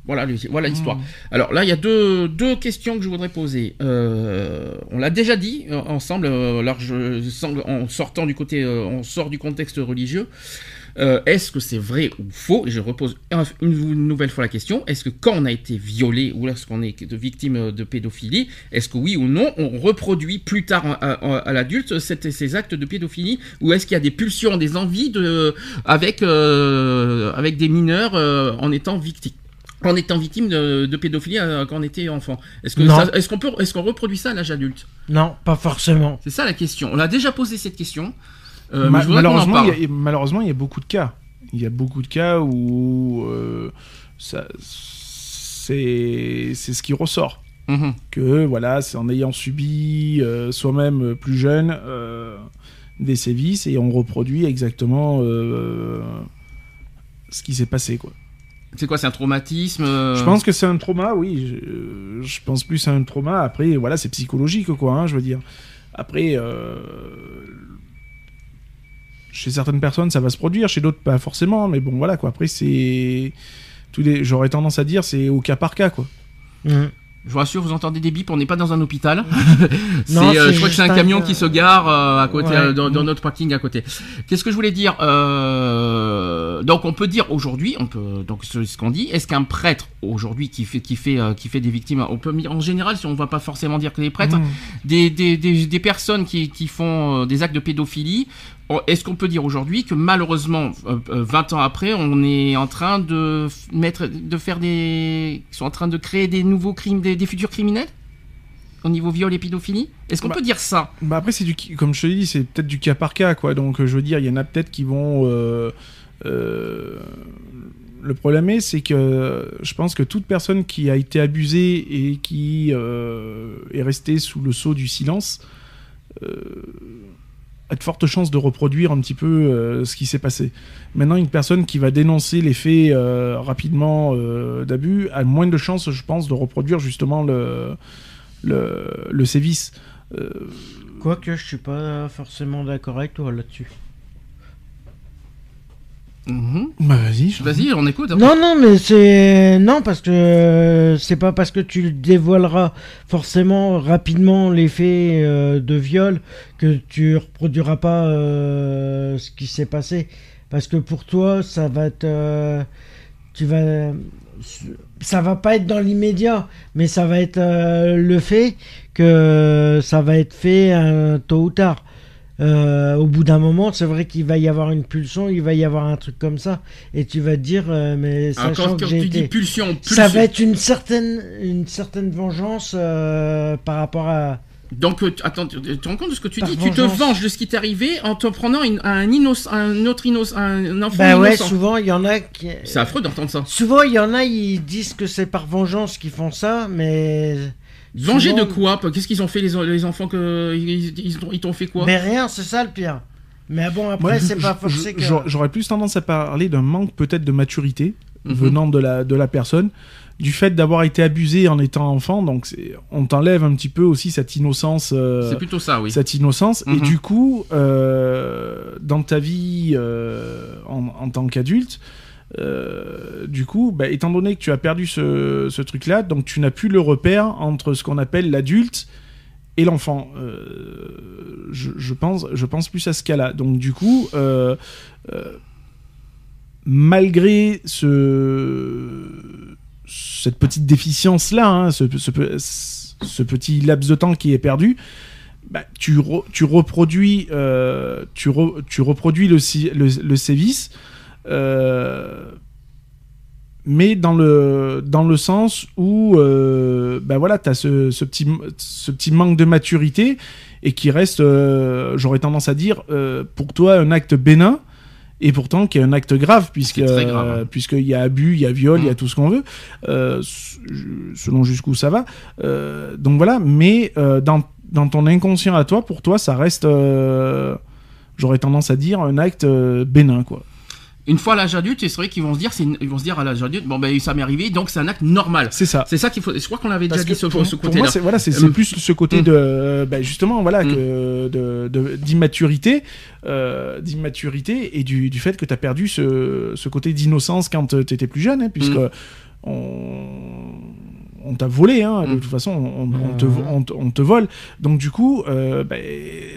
Voilà, voilà l'histoire. Mmh. Alors là, il y a deux, deux questions que je voudrais poser. Euh, on l'a déjà dit euh, ensemble, euh, alors je, sens- en sortant du côté, euh, on sort du contexte religieux. Euh, est-ce que c'est vrai ou faux? Et je repose un- une, nouvelle fois la question. Est-ce que quand on a été violé ou lorsqu'on est victime de pédophilie, est-ce que oui ou non, on reproduit plus tard à, à- à l'adulte ces actes de pédophilie? Ou est-ce qu'il y a des pulsions, des envies de, avec, euh, avec des mineurs euh, en étant victimes en étant victime de, de pédophilie euh, quand on était enfant? Est-ce que Non. ça- est-ce qu'on peut est-ce qu'on reproduit ça à l'âge adulte? Non, pas forcément. C'est ça la question. On a déjà posé cette question. Euh, Ma- malheureusement, il y a, malheureusement, il y a beaucoup de cas. Il y a beaucoup de cas où euh, ça, c'est, ce qui ressort. Mhm. Que voilà, c'est en ayant subi euh, soi-même plus jeune euh, des sévices et on reproduit exactement euh, ce qui s'est passé. Quoi. C'est quoi C'est un traumatisme euh, Je pense que c'est un trauma, oui. Je, je pense plus à un trauma. Après, voilà, c'est psychologique, quoi, hein, je veux dire. Après, euh, chez certaines personnes, ça va se produire, chez d'autres, pas forcément. Mais bon, voilà, quoi. Après, c'est. tous les- J'aurais tendance à dire, c'est au cas par cas, quoi. Mhm. Je vous rassure, vous entendez des bips, on n'est pas dans un hôpital. Non, euh, je crois que c'est un camion qui se gare euh, à côté, Ouais. euh, dans, dans notre parking à côté. Qu'est-ce que je voulais dire Euh, Donc on peut dire aujourd'hui, on peut donc c'est ce qu'on dit. Est-ce qu'un prêtre aujourd'hui qui fait qui fait euh, qui fait des victimes, on peut en général, si on va pas forcément dire que les prêtres, Mmh. des, des, des, des personnes qui, qui font euh, des actes de pédophilie, est-ce qu'on peut dire aujourd'hui que malheureusement, euh, euh, 20 ans après, on est en train de mettre, de faire des, ils sont en train de créer des nouveaux crimes, des, des futurs criminels au niveau viol et pédophilie? Est-ce qu'on Bah. peut dire ça? Bah après, c'est du, comme je te dit, c'est peut-être du cas par cas, quoi. Donc, euh, je veux dire, il y en a peut-être qui vont. euh, euh, le problème est, c'est que je pense que toute personne qui a été abusée et qui euh, est restée sous le sceau du silence euh, a de fortes chances de reproduire un petit peu euh, ce qui s'est passé. Maintenant, une personne qui va dénoncer les faits euh, rapidement euh, d'abus a moins de chances, je pense, de reproduire justement le, le, le sévice. Quoique, je suis pas forcément d'accord avec toi là-dessus. Mhm. Bah vas-y, je- Vas-y, on écoute. hein. Non, non, mais c'est. Non, parce que c'est pas parce que tu dévoileras forcément rapidement les faits euh, de viol que tu reproduiras pas euh, ce qui s'est passé. Parce que pour toi, ça va être. euh, tu vas. Ça va pas être dans l'immédiat, mais ça va être euh, le fait que ça va être fait euh, tôt ou tard. Euh, au bout d'un moment, c'est vrai qu'il va y avoir une pulsion, il va y avoir un truc comme ça, et tu vas te dire, euh, mais sachant que j'ai été... pulsion, Ça va être une certaine, une certaine vengeance euh, par rapport à... Donc, attends, tu te rends compte de ce que tu Par dis? Tu te venges de ce qui t'est arrivé en te prenant une- un, autre innocent, un enfant Bah ouais, innocent. souvent il y en a qui... C'est affreux d'entendre ça. Souvent il y en a, ils disent que c'est par vengeance qu'ils font ça, mais... Venger de quoi Qu'est-ce qu'ils ont fait les, les enfants que ils, t'ont- fait quoi? Mais rien, c'est ça le pire. Mais bon, après, c'est pas forcé que... j'aurais- plus tendance à parler d'un manque peut-être de maturité Mhm. venant de la, de la personne, du fait d'avoir été abusé en étant enfant, donc on t'enlève un petit peu aussi cette innocence. euh, C'est plutôt ça, oui. cette innocence et Mhm. du coup euh, dans ta vie euh, en, en tant qu'adulte euh, du coup bah, étant donné que tu as perdu ce, ce truc là donc tu n'as plus le repère entre ce qu'on appelle l'adulte et l'enfant. Euh, je, pense je pense plus à ce cas là donc du coup euh, malgré ce cette petite déficience là ce, petit laps de temps qui est perdu bah, tu, re- tu reproduis tu, re- tu reproduis le, le, le sévice mais dans le, dans le sens où euh, bah voilà, tu as ce, ce, petit, ce petit manque de maturité et qui reste, euh, j'aurais tendance à dire, euh, pour toi un acte bénin et pourtant qui est un acte grave puisque grave, hein. euh, puisqu'il y a abus, il y a viol, il y a Mm. tout ce qu'on veut, euh, selon jusqu'où ça va. Euh, donc voilà, mais euh, dans, dans ton inconscient à toi, pour toi, ça reste, euh, j'aurais tendance à dire, un acte euh, bénin quoi. Une fois à l'âge adulte, c'est vrai qu'ils vont se dire, une- ils vont se dire à l'âge adulte, bon ben ça m'est arrivé, donc c'est un acte normal. C'est ça. C'est ça qu'il faut. Je crois qu'on l'avait déjà dit ce, pour, ce pour côté-là. moi, c'est voilà, c'est Euh, plus ce côté mm. de, euh, bah, justement, voilà, Mm. que d'immaturité, euh, d'immaturité et du, du fait que tu as perdu ce, ce côté d'innocence quand tu étais plus jeune, hein, puisque Mm. on, on t'a volé, hein, de toute façon, on, on te, on, te- on te vole. Donc du coup, euh, ben,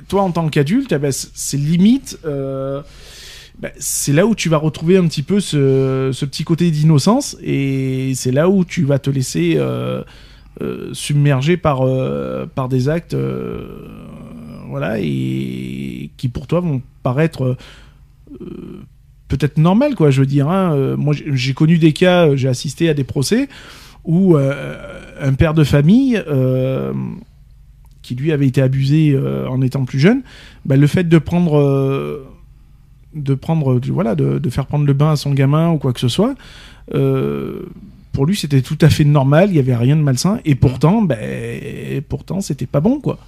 toi en tant qu'adulte, eh ben, c'est limite, euh, ben, c'est là où tu vas retrouver un petit peu ce, petit côté d'innocence, et c'est là où tu vas te laisser euh, euh, submerger par, euh, par des actes, euh, voilà, et qui pour toi vont paraître peut-être normal, quoi, je veux dire. hein. Moi, j'ai- connu des cas, j'ai assisté à des procès où un père de famille qui lui avait été abusé en étant plus jeune, bah, le fait de prendre, de prendre, voilà, de, de faire prendre le bain à son gamin ou quoi que ce soit. euh, pour lui, c'était tout à fait normal, il y avait rien de malsain, et pourtant, ben, pourtant, c'était pas bon, quoi.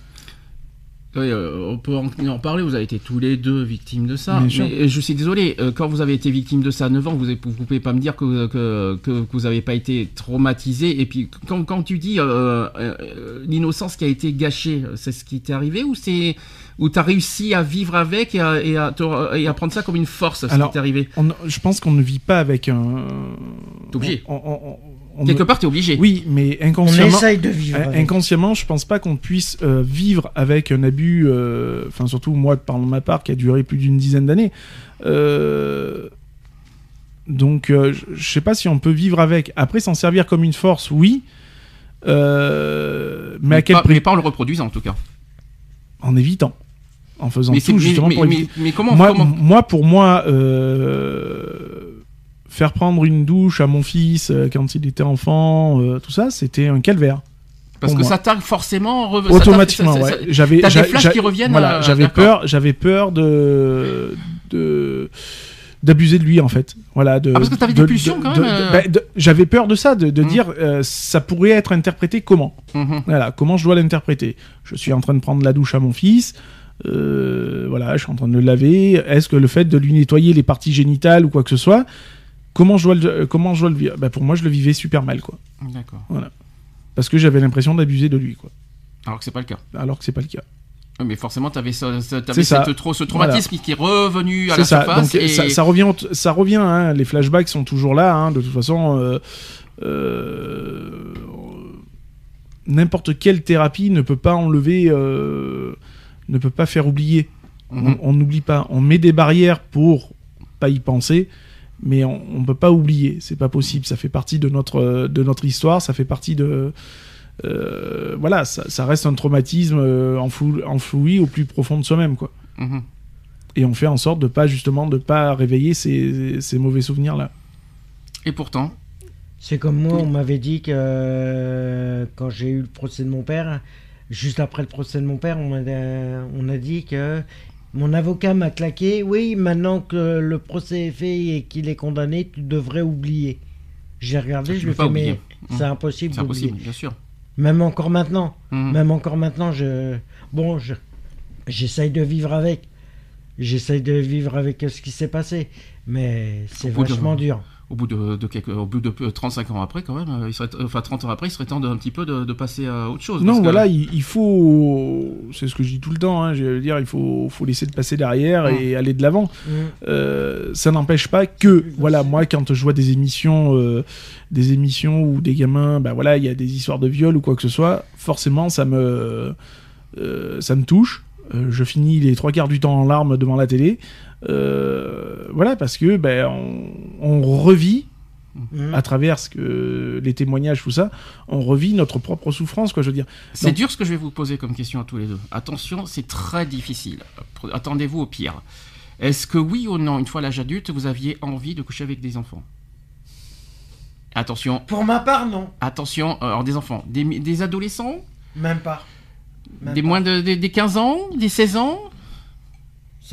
Oui, euh, on peut en, parler, vous avez été tous les deux victimes de ça. Mais je suis désolé, euh, quand vous avez été victime de ça à 9 ans, vous ne pouvez pas me dire que, que, que, que vous n'avez pas été traumatisé. Et puis, quand, quand tu dis euh, euh, l'innocence qui a été gâchée, c'est ce qui t'est arrivé ou c'est ou tu as réussi à vivre avec et à, et à, te- et à prendre ça comme une force, ce Alors, qui t'est arrivé On- je pense qu'on ne vit pas avec un. T'es obligé. on- on- on- on Quelque ne- part, tu es obligé. Oui, mais On inconsciemment. essaye de vivre. Avec. Inconsciemment, je pense pas qu'on puisse euh, vivre avec un abus, euh, enfin surtout moi par ma part, qui a duré plus d'une dizaine d'années. Euh, donc, euh, je- sais pas si on peut vivre avec. Après, s'en servir comme une force, oui. Euh, mais, à quel pas, prix mais pas en le reproduisant, en tout cas. En évitant, en faisant Mais, tout justement mais- pour mais- éviter. mais comment, moi, comment- moi, pour moi, euh, faire prendre une douche à mon fils euh, quand il était enfant, euh, tout ça, c'était un calvaire. Parce que moi. ça t'a forcément. re- Automatiquement, ouais. J'avais, des flashs qui reviennent, Voilà, j'avais peur, j'avais peur de, de d'abuser de lui en fait. Voilà. De, Ah, parce que t'avais de- des pulsions, de- quand même, euh. bah, j'avais peur de ça, de, Mm. dire euh, ça pourrait être interprété comment. Mhm. Voilà, comment je dois l'interpréter. Je suis en train de prendre la douche à mon fils. euh, voilà, je suis en train de le laver. Est-ce que le fait de lui nettoyer les parties génitales ou quoi que ce soit, comment je dois le, comment je dois le vivre Bah, Pour moi, je le vivais super mal, quoi. D'accord. Parce que j'avais l'impression d'abuser de lui, quoi. Alors que c'est pas le cas. Alors que c'est pas le cas. Mais forcément, tu avais, ce, cette traumatisme qui est revenu à la ça. surface. Donc, et... ça, ça revient, ça revient. hein, les flashbacks sont toujours là. hein, de toute façon, euh, euh, n'importe quelle thérapie ne peut pas enlever, euh, ne peut pas faire oublier. Mhm. On- On n'oublie pas. On met des barrières pour pas y penser, mais on, on peut pas oublier. C'est pas possible. Ça fait partie de notre de notre histoire. Ça fait partie de euh, voilà. Ça, ça reste un traumatisme euh, enfou- enfoui au plus profond de soi-même, quoi Mhm. et on fait en sorte de pas justement de pas réveiller ces, ces mauvais souvenirs là. Et pourtant, C'est comme moi, on m'avait dit que euh, quand j'ai eu le procès de mon père, juste après le procès de mon père, on, m'a- on a dit que mon avocat m'a claqué. Oui, maintenant que le procès est fait et qu'il est condamné, tu devrais oublier. J'ai regardé, Tu je lui ai fait, mais c'est Mmh. impossible c'est impossible, bien sûr. Même encore maintenant. Mhm. Même encore maintenant, je. Bon, je... j'essaye de vivre avec. J'essaye de vivre avec ce qui s'est passé. Mais c'est vachement dur. Au bout de, de quelques, au bout de euh, 35 ans après, quand même, euh, il serait, enfin 30 ans après, il serait temps de, un petit peu de, de passer à autre chose. Non, parce que- voilà, il, il faut, c'est ce que je dis tout le temps, hein, je veux dire, il faut, faut laisser le passer derrière et aller de l'avant. Mm. Euh, ça n'empêche pas que, voilà, moi, quand je vois des émissions, euh, des émissions où des gamins, bah voilà, il y a des histoires de viol ou quoi que ce soit, forcément, ça me, euh, ça me touche. Euh, je finis les trois quarts du temps en larmes devant la télé. Euh, voilà, parce que ben, on, on revit Mm. à travers ce que les témoignages, tout ça, on revit notre propre souffrance, quoi. Je veux dire. C'est Donc- dur ce que je vais vous poser comme question à tous les deux. Attention, c'est très difficile. Attendez-vous au pire. Est-ce que oui ou non, une fois l'âge adulte, vous aviez envie de coucher avec des enfants? Attention, Pour ma part, non. attention, euh, alors des enfants, des, adolescents, Même pas. Même des pas. moins de des, des 15 ans, des 16 ans?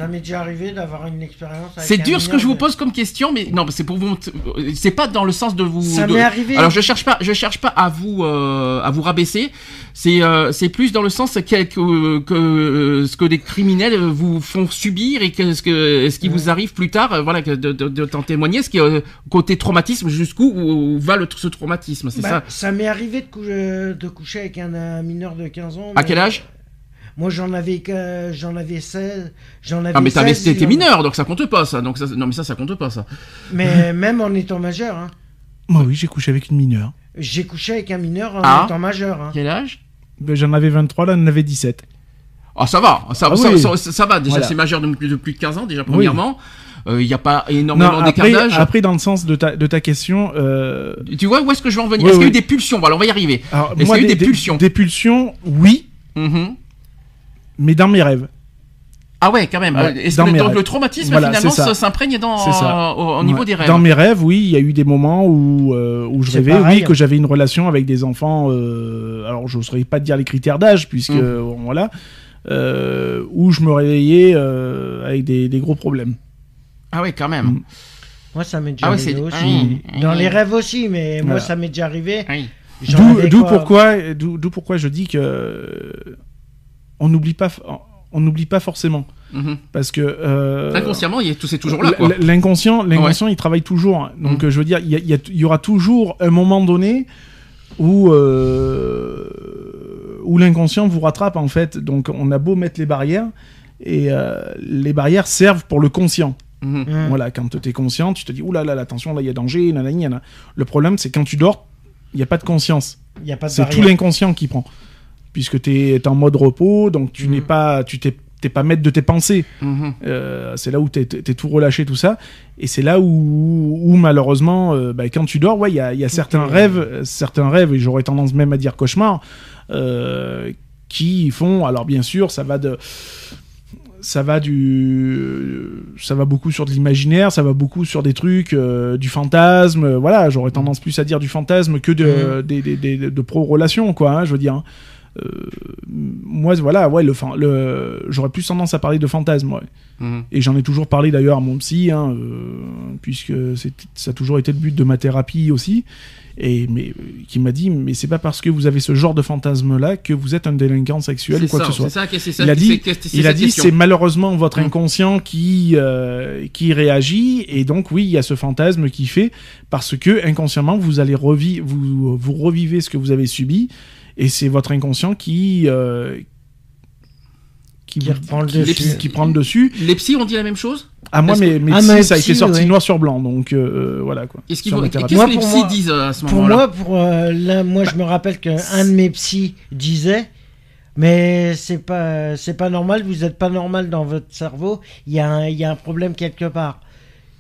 Ça m'est déjà arrivé d'avoir une expérience C'est dur ce que je vous pose comme question, mais non, c'est pour vous. C'est pas dans le sens de vous. Ça de- m'est arrivé. Alors je cherche pas, je cherche pas à vous euh, à vous rabaisser. C'est euh, c'est plus dans le sens que, que, que, ce que des criminels vous font subir et que ce que ce qui vous arrive plus tard, euh, voilà, de, de, de t'en témoigner, ce qui est côté traumatisme jusqu'où où va le, ce traumatisme, c'est Bah, ça. m'est arrivé de, cou- de coucher avec un, mineur de 15 ans. À quel âge? Moi, j'en avais, que- j'en avais 16. J'en avais Ah mais t'avais 16, t'étais mineur, donc ça compte pas ça. Donc ça, non mais ça ça compte pas ça. Mais même en étant majeur. Hein. Moi, oui, j'ai couché avec une mineure. J'ai couché avec un mineur en Ah. étant majeur. hein. Quel âge? Ben, J'en avais 23, là, on en avait 17. Ah, ça va, ça, Ah ça, oui. ça- ça va. Déjà, Voilà. c'est majeur de, de plus de 15 ans, déjà, premièrement. Il n'y a pas énormément d'écart après, d'âge. après, dans le sens de ta, de ta question, euh, Tu vois où est-ce que je veux en venir? Oui, Est-ce qu'il y a eu des pulsions? Voilà, on va y arriver. Est-ce qu'il y a eu des pulsions? Des pulsions, oui, Mhm. Mais dans mes rêves. Ah ouais, quand même. Ouais, dans que mes donc, rêves. le traumatisme, Voilà, finalement, s'imprègne dans, C'est ça. au, au niveau Ouais. des rêves Dans mes rêves, oui, il y a eu des moments où, euh, où je rêvais, pareil. oui, que j'avais une relation avec des enfants. Euh, alors, je n'oserais pas dire les critères d'âge, puisque Mm. bon, voilà, euh, où je me réveillais euh, avec des, des gros problèmes. Ah ouais, quand même. Mm. Moi, ça m'est déjà Ah ouais, arrivé aussi. ah. Dans Ah les rêves aussi, mais moi, ça m'est déjà arrivé. Oui. J'en D'où pourquoi, d'où d'où pourquoi je dis que euh, on n'oublie pas, on n'oublie pas forcément, Mhm. parce que euh, Inconsciemment, il est- tout c'est toujours là, L'inconscient, l'inconscient, il travaille toujours. Donc, Mm. euh, je veux dire, il y, aura toujours un moment donné où, euh, où l'inconscient vous rattrape, en fait. Donc, on a beau mettre les barrières, et euh, les barrières servent pour le conscient. Mhm. Voilà, quand tu es conscient, tu te dis, oulala, là, là, attention, là, il y a danger, nanana. Le problème, c'est quand tu dors, il n'y a pas de conscience. Il n'y a pas de C'est tout l'inconscient qui prend. Puisque tu es, en mode repos, donc tu Mm. n'es pas, tu t'es t'es pas maître de tes pensées. Mhm. Euh, c'est là où t'es es tout relâché, tout ça. Et c'est là où, où malheureusement, euh, bah, quand tu dors, ouais, il y a, y a certains rêves, euh, certains rêves, et j'aurais tendance même à dire cauchemars, euh, qui font. Alors bien sûr, ça va de, ça va du, ça va beaucoup sur de l'imaginaire, ça va beaucoup sur des trucs, euh, du fantasme. euh, voilà, j'aurais tendance plus à dire du fantasme que de, des, des- des- de pro relations, quoi. hein, je veux dire. Euh, moi, voilà, ouais, le, j'aurais plus tendance à parler de fantasme, ouais. Mhm. Et j'en ai toujours parlé d'ailleurs à mon psy, hein, euh, puisque c'est- ça a toujours été le but de ma thérapie aussi. Et mais euh, qui m'a dit, mais c'est pas parce que vous avez ce genre de fantasme-là que vous êtes un délinquant sexuel ou quoi ça, que ce soit. ça, Il a dit, il a dit, c'est malheureusement votre Mm. inconscient qui euh, qui réagit, et donc oui, il y a ce fantasme qui fait parce que inconsciemment vous allez revivre, vous vous revivez ce que vous avez subi, et c'est votre inconscient qui euh, qui, Qui vous- reprend le qui- dessus. qui- qui prend le dessus. Les psys ont dit la même chose À moi, mes, mes Ah, psys, mais ça a été sorti ouais. noir sur blanc, donc euh, voilà quoi. Qu'est-ce thérapie. que Moi, les pour psys moi- disent euh, à ce Pour moment-là moi, pour, euh, là, moi, je me rappelle qu'un de mes psys disait, mais c'est pas, c'est pas normal, vous êtes pas normal dans votre cerveau, il y, a un- il y a un problème quelque part.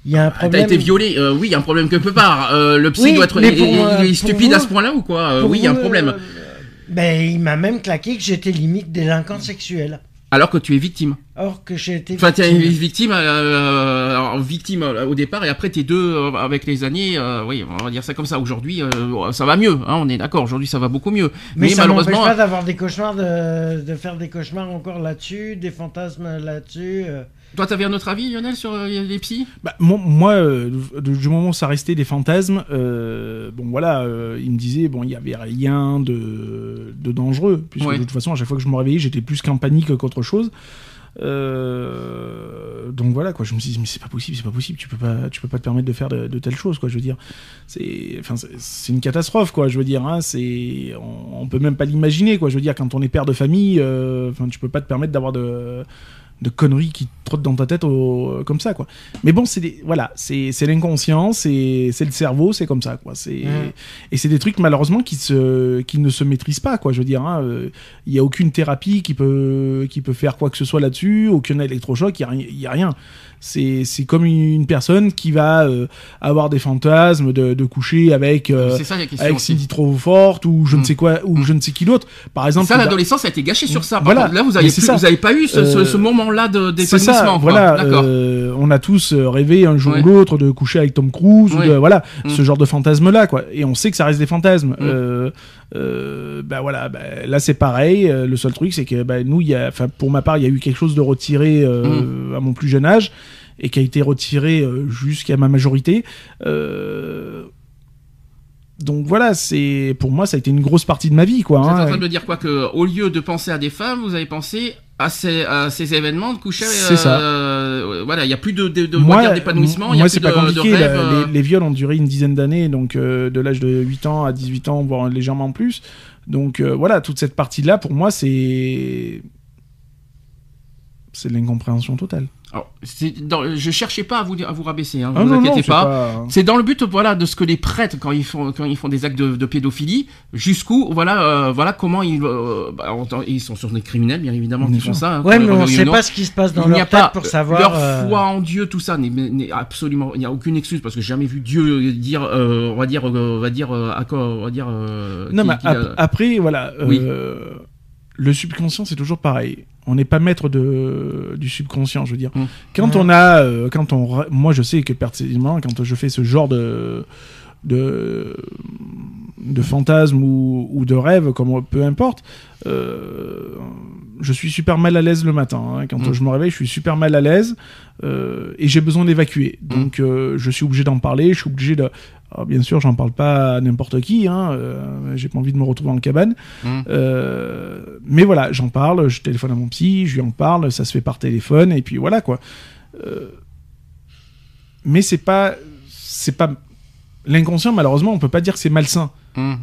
Il y a un Ah, T'as problème. été violé, euh, oui, il y a un problème quelque part. Euh, le psy Oui, doit être il- pour, il- euh, il est pour stupide vous- à ce point-là ou quoi? Euh, Pour Oui, il y a un problème. Ben, il m'a même claqué que j'étais limite délinquant sexuel. Alors que tu es victime. Or que j'ai été Enfin, tu es victime. victime, euh, alors, victime euh, au départ, et après t'es deux euh, avec les années. oui, on va dire ça comme ça. Aujourd'hui, ça va mieux. Hein, on est d'accord. Aujourd'hui, ça va beaucoup mieux. Mais, Mais, ça malheureusement, pas d'avoir des cauchemars, de, de faire des cauchemars encore là-dessus, des fantasmes là-dessus. Toi, t'avais un autre avis, Lionel, sur euh, les psys Bah, mon- moi, euh, du moment où ça restait des fantasmes, euh, bon voilà, euh, il me disait bon, il y avait rien de, de dangereux, puisque Ouais. de toute façon, à chaque fois que je me réveillais, j'étais plus qu'en panique qu'autre chose. Donc voilà quoi, je me suis dit mais c'est pas possible, c'est pas possible, tu peux pas, tu peux pas te permettre de faire de, de telles choses quoi. Je veux dire, c'est, enfin c'est- une catastrophe quoi. Je veux dire, hein, c'est, on, on peut même pas l'imaginer quoi. Je veux dire, quand on est père de famille, enfin tu peux pas te permettre d'avoir de de conneries qui te trottent dans ta tête au- comme ça quoi. Mais bon, c'est des, voilà, c'est l'inconscient, c'est le cerveau, c'est comme ça quoi. C'est et c'est des trucs malheureusement qui se qui ne se maîtrisent pas quoi. Je veux dire, hein, euh, il y a aucune thérapie qui peut qui peut faire quoi que ce soit là-dessus, aucun électrochoc, il y a rien, il y a rien. C'est comme une personne qui va euh, avoir des fantasmes de, de coucher avec euh, ça avec. Cindy trop forte ou je ne Mm. sais quoi ou Mm. je ne sais qui d'autre. Par exemple, Ça, il l'adolescence a été gâchée sur ça. Par Voilà. contre, là, vous avez, plus- vous avez pas eu ce, ce- Euh, ça, d'épanouissement. voilà. Euh, on a tous euh, rêvé un jour Ouais. ou l'autre de coucher avec Tom Cruise, ou de, voilà, Mm. ce genre de fantasme-là, quoi. Et on sait que ça reste des fantasmes. Mm. Euh, euh, bah voilà, bah, là c'est pareil. Le seul truc, c'est que bah, nous, y a, pour ma part, il y a eu quelque chose de retiré euh, à mon plus jeune âge et qui a été retiré jusqu'à ma majorité. Euh, donc voilà, c'est pour moi ça a été une grosse partie de ma vie, quoi. Vous êtes hein. en train de me dire quoi que au lieu de penser à des femmes, vous avez pensé à ces, à ces événements de coucher. C'est ça. euh, voilà, il y a plus de, de, de dire, d'épanouissement. moi plus c'est pas compliqué. la- euh, les, les viols ont duré une dizaine d'années, donc euh, de l'âge de 8 ans à 18 ans, voire légèrement plus. Donc euh, voilà, toute cette partie-là, pour moi, c'est c'est de l'incompréhension totale. Alors, c'est dans- je cherchais pas à vous, à vous rabaisser, hein, Ah vous non, inquiétez pas. pas- C'est dans le but, voilà, de ce que les prêtres, quand ils font, quand ils font des actes de, de pédophilie, jusqu'où, voilà, euh, voilà comment ils, euh, bah, ils sont sur des criminels, bien évidemment, qui font ça. hein, Ouais, mais on ou sait non. pas ce qui se passe dans il n'y a leur pas tête pour savoir. leur euh, foi en Dieu, tout ça n'est- n'est absolument, il n'y a aucune excuse parce que j'ai jamais vu Dieu dire, euh, on va dire, euh, on va dire, euh, à quoi, on va dire. euh, Non, mais qu'il ap- a- après, voilà. Oui. euh, le subconscient, c'est toujours pareil. On n'est pas maître de, du subconscient, je veux dire. Mm. Quand Ouais. on a. euh, quand on, moi, je sais que personnellement, quand je fais ce genre de. De de fantasmes ou, ou de rêves, comme peu importe, euh, je suis super mal à l'aise le matin. hein. Quand Mm. je me réveille, je suis super mal à l'aise euh, et j'ai besoin d'évacuer. Mm. Donc, euh, je suis obligé d'en parler. Je suis obligé de. Alors, bien sûr, j'en parle pas à n'importe qui. Hein, j'ai pas envie de me retrouver en cabane. Mm. Mais voilà, j'en parle. Je téléphone à mon psy, je lui en parle. Ça se fait par téléphone et puis voilà quoi. Mais c'est pas, c'est pas l'inconscient. Malheureusement, on peut pas dire que c'est malsain.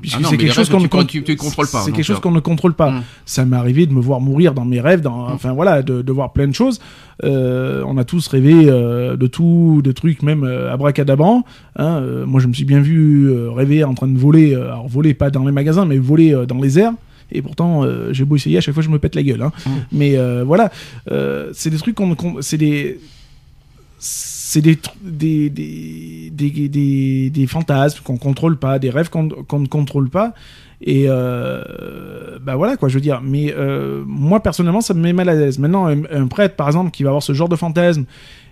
Puisque Ah c'est quelque chose qu'on ne tu, con- tu, tu contrôles pas. C'est quelque chose qu'on ne contrôle pas. Ça m'est arrivé de me voir mourir dans mes rêves, dans, enfin voilà, de, de voir plein de choses. Euh, on a tous rêvé euh, de tout, de trucs même euh, abracadabrants. Hein. Euh, moi, je me suis bien vu rêver en train de voler, alors voler pas dans les magasins, mais voler dans les airs. Et pourtant, j'ai beau essayer, à chaque fois, je me pète la gueule. hein. Mm. Mais voilà, c'est des trucs qu'on, qu'on- c'est des, c'est des, des, des, des, des, fantasmes qu'on contrôle pas, des rêves qu'on, qu'on ne contrôle pas. Et euh, bah voilà quoi, je veux dire. Mais euh, moi personnellement, ça me met mal à l'aise. Maintenant, un, un prêtre par exemple qui va avoir ce genre de fantasme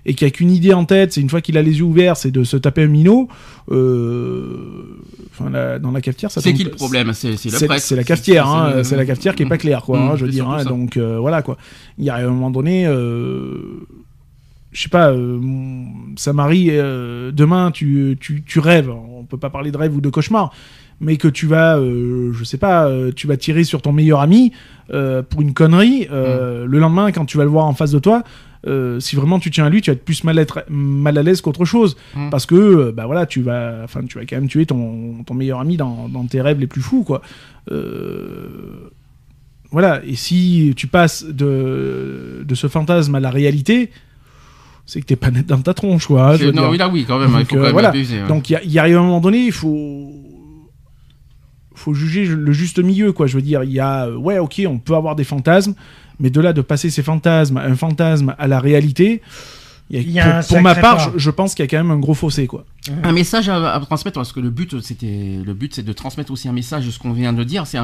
et qui a qu'une idée en tête, c'est une fois qu'il a les yeux ouverts, c'est de se taper un minot. euh, Enfin, la- dans la cafetière, ça C'est qui le problème? C'est le prêtre. c'est la cafetière, hein, c'est la cafetière qui est pas claire, quoi. Hein, je veux dire, hein, donc euh, voilà quoi. Il y a un moment donné, euh, je sais pas, euh, ça m'arrive. euh, demain, tu, tu, tu rêves. On peut pas parler de rêve ou de cauchemar, mais que tu vas, euh, je sais pas, euh, tu vas tirer sur ton meilleur ami euh, pour une connerie. euh, Mm. Le lendemain, quand tu vas le voir en face de toi. si vraiment tu tiens à lui, tu vas être plus mal, être, mal à l'aise qu'autre chose, Mm. parce que bah voilà, tu vas, enfin, tu vas quand même tuer ton, ton meilleur ami dans, dans tes rêves les plus fous, quoi. Voilà, et si tu passes de, de ce fantasme à la réalité, c'est que t'es pas net dans ta tronche, quoi. je Non, oui, là, oui, quand même. Il Donc, faut euh, quand même voilà. abuser. ouais. Donc il y, a- il y arrive un moment donné, il faut faut juger le juste milieu, quoi. Je veux dire, il y a, euh, ouais, ok, on peut avoir des fantasmes, mais de là de passer ces fantasmes, un fantasme à la réalité, il y a- Il y a pour, ma part, je, je pense qu'il y a quand même un gros fossé, quoi. un message à, à transmettre parce que le but c'était le but c'est de transmettre aussi un message de ce qu'on vient de dire c'est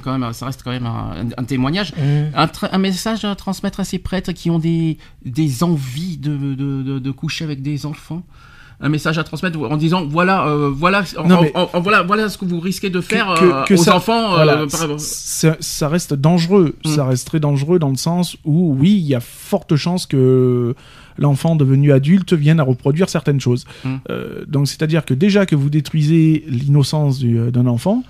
quand même ça reste quand même un, un témoignage Mhm. un, message à transmettre à ces prêtres qui ont des des envies de, de, de, de coucher avec des enfants un message à transmettre en disant voilà euh, voilà en- Non, mais- en- en- voilà voilà ce que vous risquez de faire que- euh, que aux ça- enfants euh, Voilà, par- ça, ça reste dangereux. Mm. Ça reste très dangereux dans le sens où, oui, il y a forte chance que l'enfant devenu adulte vienne à reproduire certaines choses. Mm. Euh, donc, c'est-à-dire que déjà que vous détruisez l'innocence euh, d'un enfant,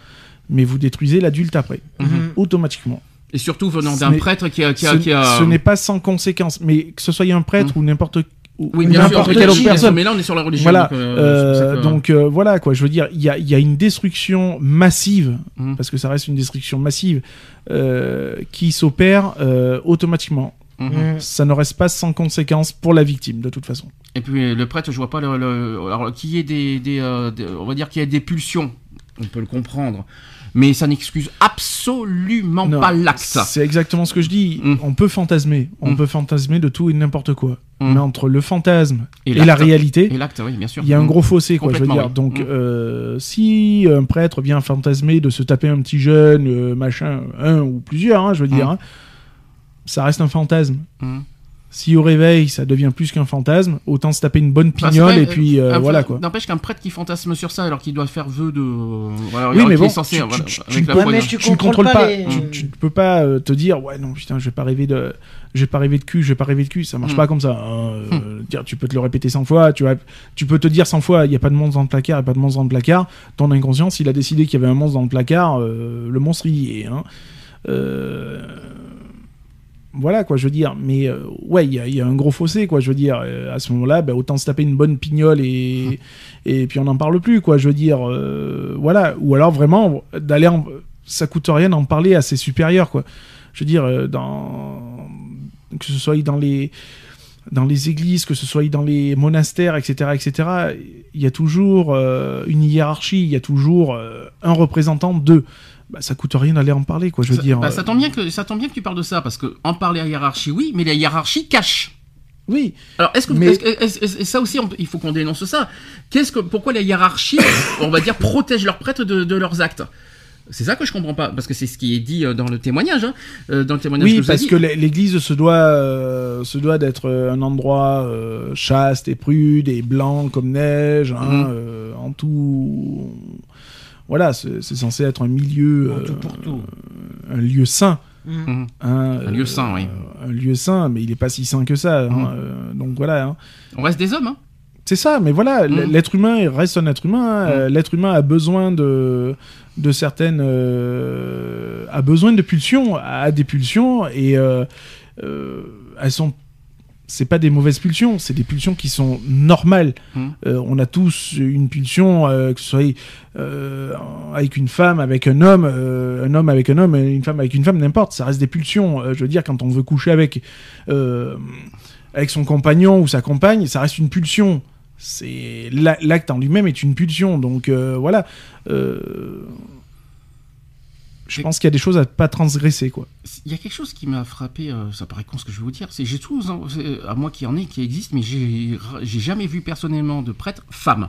mais vous détruisez l'adulte après, Mhm. automatiquement. et surtout venant d'un prêtre qui a qui a, ce qui a- ce n'est pas sans conséquence, mais que ce soit un prêtre ou n'importe ou oui ou bien sûr quelle autre personne. mais là on est sur la religion Voilà, donc, euh, euh, donc euh, voilà quoi. Je veux dire, il y a, il y a une destruction massive, parce que ça reste une destruction massive, euh, qui s'opère euh, automatiquement. Mhm. Mhm. Ça ne reste pas sans conséquence pour la victime de toute façon. Et puis le prêtre, je vois pas le, le- alors qu'il y ait des, des, euh, des- on va dire qu'il y ait des pulsions, on peut le comprendre, mais ça n'excuse absolument Non, pas l'acte. C'est exactement ce que je dis. Mm. On peut fantasmer, on Mm. peut fantasmer de tout et n'importe quoi. Mm. Mais entre le fantasme Et et, la réalité, Et l'acte, oui, bien sûr. il y a un gros fossé, quoi, je veux dire. oui. Donc, euh, si un prêtre vient fantasmer de se taper un petit jeune, euh, machin, un ou plusieurs, hein, je veux dire, hein, ça reste un fantasme. Mm. Si au réveil, ça devient plus qu'un fantasme, autant se taper une bonne Enfin, pignole et puis euh, un- voilà quoi. N'empêche qu'un prêtre qui fantasme sur ça alors qu'il doit faire vœu de. Voilà, Oui, mais bon, censé, tu- voilà, tu- tu- avec tu la peux- foi, mais bien- tu tu ne contrôles pas les- tu, tu ne peux pas euh, te dire ouais non putain je vais pas rêver de je vais pas rêver de cul je vais pas rêver de cul ça marche Mm. pas comme ça hein, euh, dire, tu peux te le répéter 100 fois tu vas tu peux te dire 100 fois il y a pas de monstre dans le placard il y a pas de monstre dans le placard ton inconscient s'il a décidé qu'il y avait un monstre dans le placard euh, le monstre y est hein. Euh, voilà quoi je veux dire mais euh, ouais il y, y a un gros fossé quoi je veux dire Euh, à ce moment là bah, autant se taper une bonne pignole et et puis on n'en parle plus quoi je veux dire euh, voilà ou alors vraiment d'aller en... ça coûte rien d'en parler à ses supérieurs quoi je veux dire dans que ce soit dans les dans les églises, que ce soit dans les monastères, etc., etc., il y a toujours une hiérarchie, il y a toujours un représentant de. Bah, ça coûte rien d'aller en parler, quoi. Je veux ça, dire. bah, euh, ça tombe bien que ça tombe bien que tu parles de ça parce que en parler à hiérarchie, oui, mais la hiérarchie cache. Oui. Alors, est-ce que, Mais- est-ce que- est-ce- est-ce- et ça aussi, on- il faut qu'on dénonce ça. Qu'est-ce que, pourquoi la hiérarchie, on va dire, protège leurs prêtres de, de leurs actes? C'est ça que je comprends pas, parce que c'est ce qui est dit euh, dans le témoignage, hein, euh, dans le témoignage Oui, parce dit. que l'é- l'Église se doit, euh, se doit d'être un endroit euh, chaste et prude et blanc comme neige, hein, euh, en tout. Voilà, c'est censé être un milieu, euh, tout pour tout. un lieu saint. Mhm. hein, Un lieu saint, oui. Un lieu saint, mais il est pas si saint que ça. hein, Mhm. euh, donc voilà. hein. On reste des hommes, hein. C'est ça, mais voilà, l'être humain il reste un être humain. hein. Euh, L'être humain a besoin de, de certaines. euh, a besoin de pulsions, a des pulsions, et euh, euh, elles sont. C'est pas des mauvaises pulsions, c'est des pulsions qui sont normales. Mhm. Euh, on a tous une pulsion, euh, que ce soit euh, avec une femme, avec un homme, un homme avec un homme, une femme avec une femme, n'importe, ça reste des pulsions. Je veux dire, quand on veut coucher avec, avec son compagnon ou sa compagne, ça reste une pulsion. C'est l'a- l'acte en lui-même est une pulsion, donc voilà. Euh, je pense qu'il y a des choses à pas transgresser, quoi. Il y a quelque chose qui m'a frappé, euh, ça paraît con ce que je vais vous dire, c'est j'ai tous, c'est, à moi qui en ai, qui existe, mais j'ai jamais vu personnellement de prêtre femme.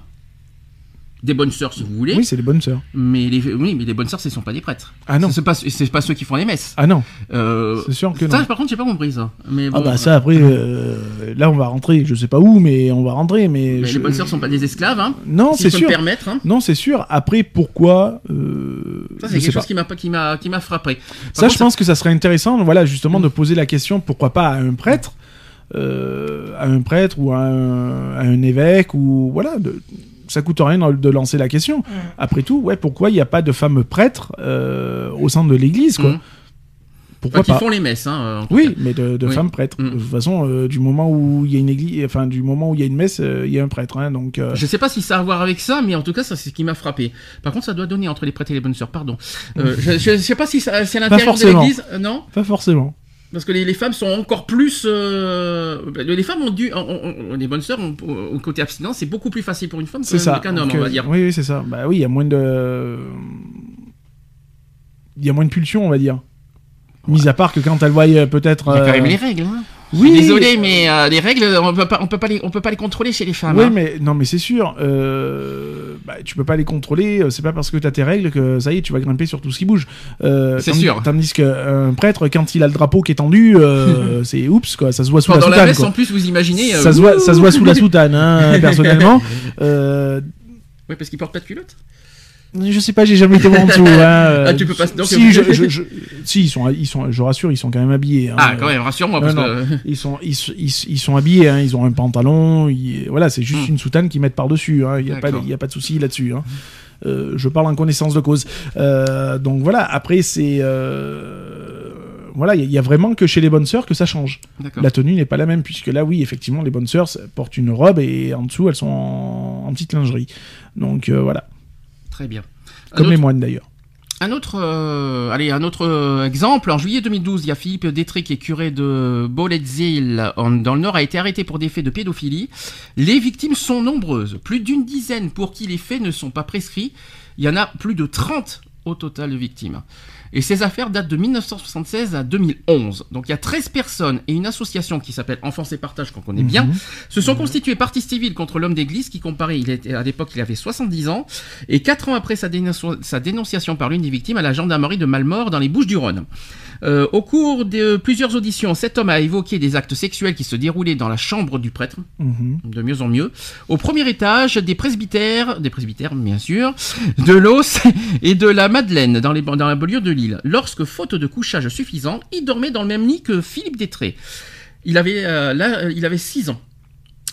Des bonnes sœurs si vous voulez, Oui, c'est les bonnes sœurs. mais les, oui, mais les bonnes sœurs ce ne sont pas des prêtres. Ah non. C'est pas, c'est pas ceux qui font les messes. Ah non, Euh, c'est sûr que ça, non. par contre, j'ai pas compris ça. Mais bon, Ah bah ça après, euh, là on va rentrer, je sais pas où, mais on va rentrer, mais. mais je- les bonnes sœurs sont pas des esclaves, hein. Non, si c'est sûr. me permettre. Hein. Non, c'est sûr. Après, pourquoi euh, Ça, je c'est quelque pas. chose qui m'a pas- qui m'a qui m'a frappé. Par Ça, contre, je pense que ça serait intéressant, voilà, justement, de poser la question pourquoi pas à un prêtre, euh, à un prêtre ou à un, à un évêque ou voilà, de, ça coûte rien de- lancer la question. Après tout, ouais, pourquoi il n'y a pas de fameux prêtres euh, au sein de l'Église, quoi Mhm. Pourquoi Enfin, qui pas font les messes, hein. en tout Oui, cas. mais de, de Oui. femmes prêtres. Mm. De toute façon, euh, du moment où il y a une église, enfin du moment où il y a une messe, euh, il y a un prêtre, hein, donc. euh, Je sais pas si ça a à voir avec ça, mais en tout cas, ça c'est ce qui m'a frappé. Par contre, ça doit donner entre les prêtres et les bonnes sœurs, pardon. Euh, je, je sais pas si c'est à l'intérieur de l'église, non? Pas forcément. Parce que les, les femmes sont encore plus. euh, Les femmes ont dû. ont- les bonnes sœurs, ont- au côté abstinence, c'est beaucoup plus facile pour une femme qu'un homme, on va euh, dire. Oui, oui, c'est ça. Bah oui, il y a moins de. Il y a moins de pulsions, on va dire. Mis à part que quand elle voit euh, peut-être. Il y a quand euh, même les règles. Hein. Oui. Désolé, mais euh, les règles, on peut pas, on peut pas les, on peut pas les contrôler chez les femmes. Oui, hein. mais non, mais c'est sûr. Euh, bah, tu peux pas les contrôler. euh, C'est pas parce que t'as tes règles que ça y est, tu vas grimper sur tout ce qui bouge. Euh, C'est sûr. Tandis qu'un prêtre, quand il a le drapeau qui est tendu, c'est oups quoi. Ça se voit sous Pendant la la soutane. quoi. en plus, vous imaginez. Ça se voit, ça se voit sous la soutane, hein, personnellement. Oui, parce qu'ils portent pas de culotte? Je sais pas, j'ai jamais été en dessous. hein. Ah, tu peux pas- donc- si, je, je- je- si, ils sont, ils sont, je rassure, ils sont quand même habillés. hein. Ah, quand même, rassure-moi, parce non, que. Ils sont, ils, ils, ils sont habillés. hein. Ils ont un pantalon. ils- voilà, c'est juste Hmm. une soutane qu'ils mettent par dessus. Il n'y a pas, a de souci là-dessus. Euh, je parle en connaissance de cause. Euh, donc voilà. Après, c'est euh, voilà, il y, a- il y a vraiment que chez les bonnes sœurs que ça change. La tenue n'est pas la même puisque là, oui, effectivement, les bonnes sœurs portent une robe et en dessous, elles sont en, en petite lingerie. Donc euh, voilà, Très bien. Un comme autre- les moines d'ailleurs. Un autre, euh, allez, un autre euh, exemple. En juillet 2012, il y a Philippe Détré, qui est curé de Boletzil, dans le Nord, a été arrêté pour des faits de pédophilie. Les victimes sont nombreuses. Plus d'une dizaine pour qui les faits ne sont pas prescrits. Il y en a plus de 30 au total de victimes. Et ces affaires datent de 1976 à 2011. Donc il y a 13 personnes et une association qui s'appelle Enfance et Partage, qu'on connaît bien, Mhm. se sont constituées partie civile contre l'homme d'église qui comparait, il était, à l'époque il avait 70 ans, et 4 ans après sa, sa dénonciation par l'une des victimes à la gendarmerie de Malmort dans les Bouches du Rhône. Euh, au cours de plusieurs auditions, cet homme a évoqué des actes sexuels qui se déroulaient dans la chambre du prêtre, Mhm. de mieux en mieux. Au premier étage, des presbytères, des presbytères bien sûr, de l'Os et de la Madeleine dans, les, dans la banlieue de Lille. Lorsque, faute de couchage suffisant, il dormait dans le même lit que Philippe Détré. Il avait, euh, là, euh, il avait 6 ans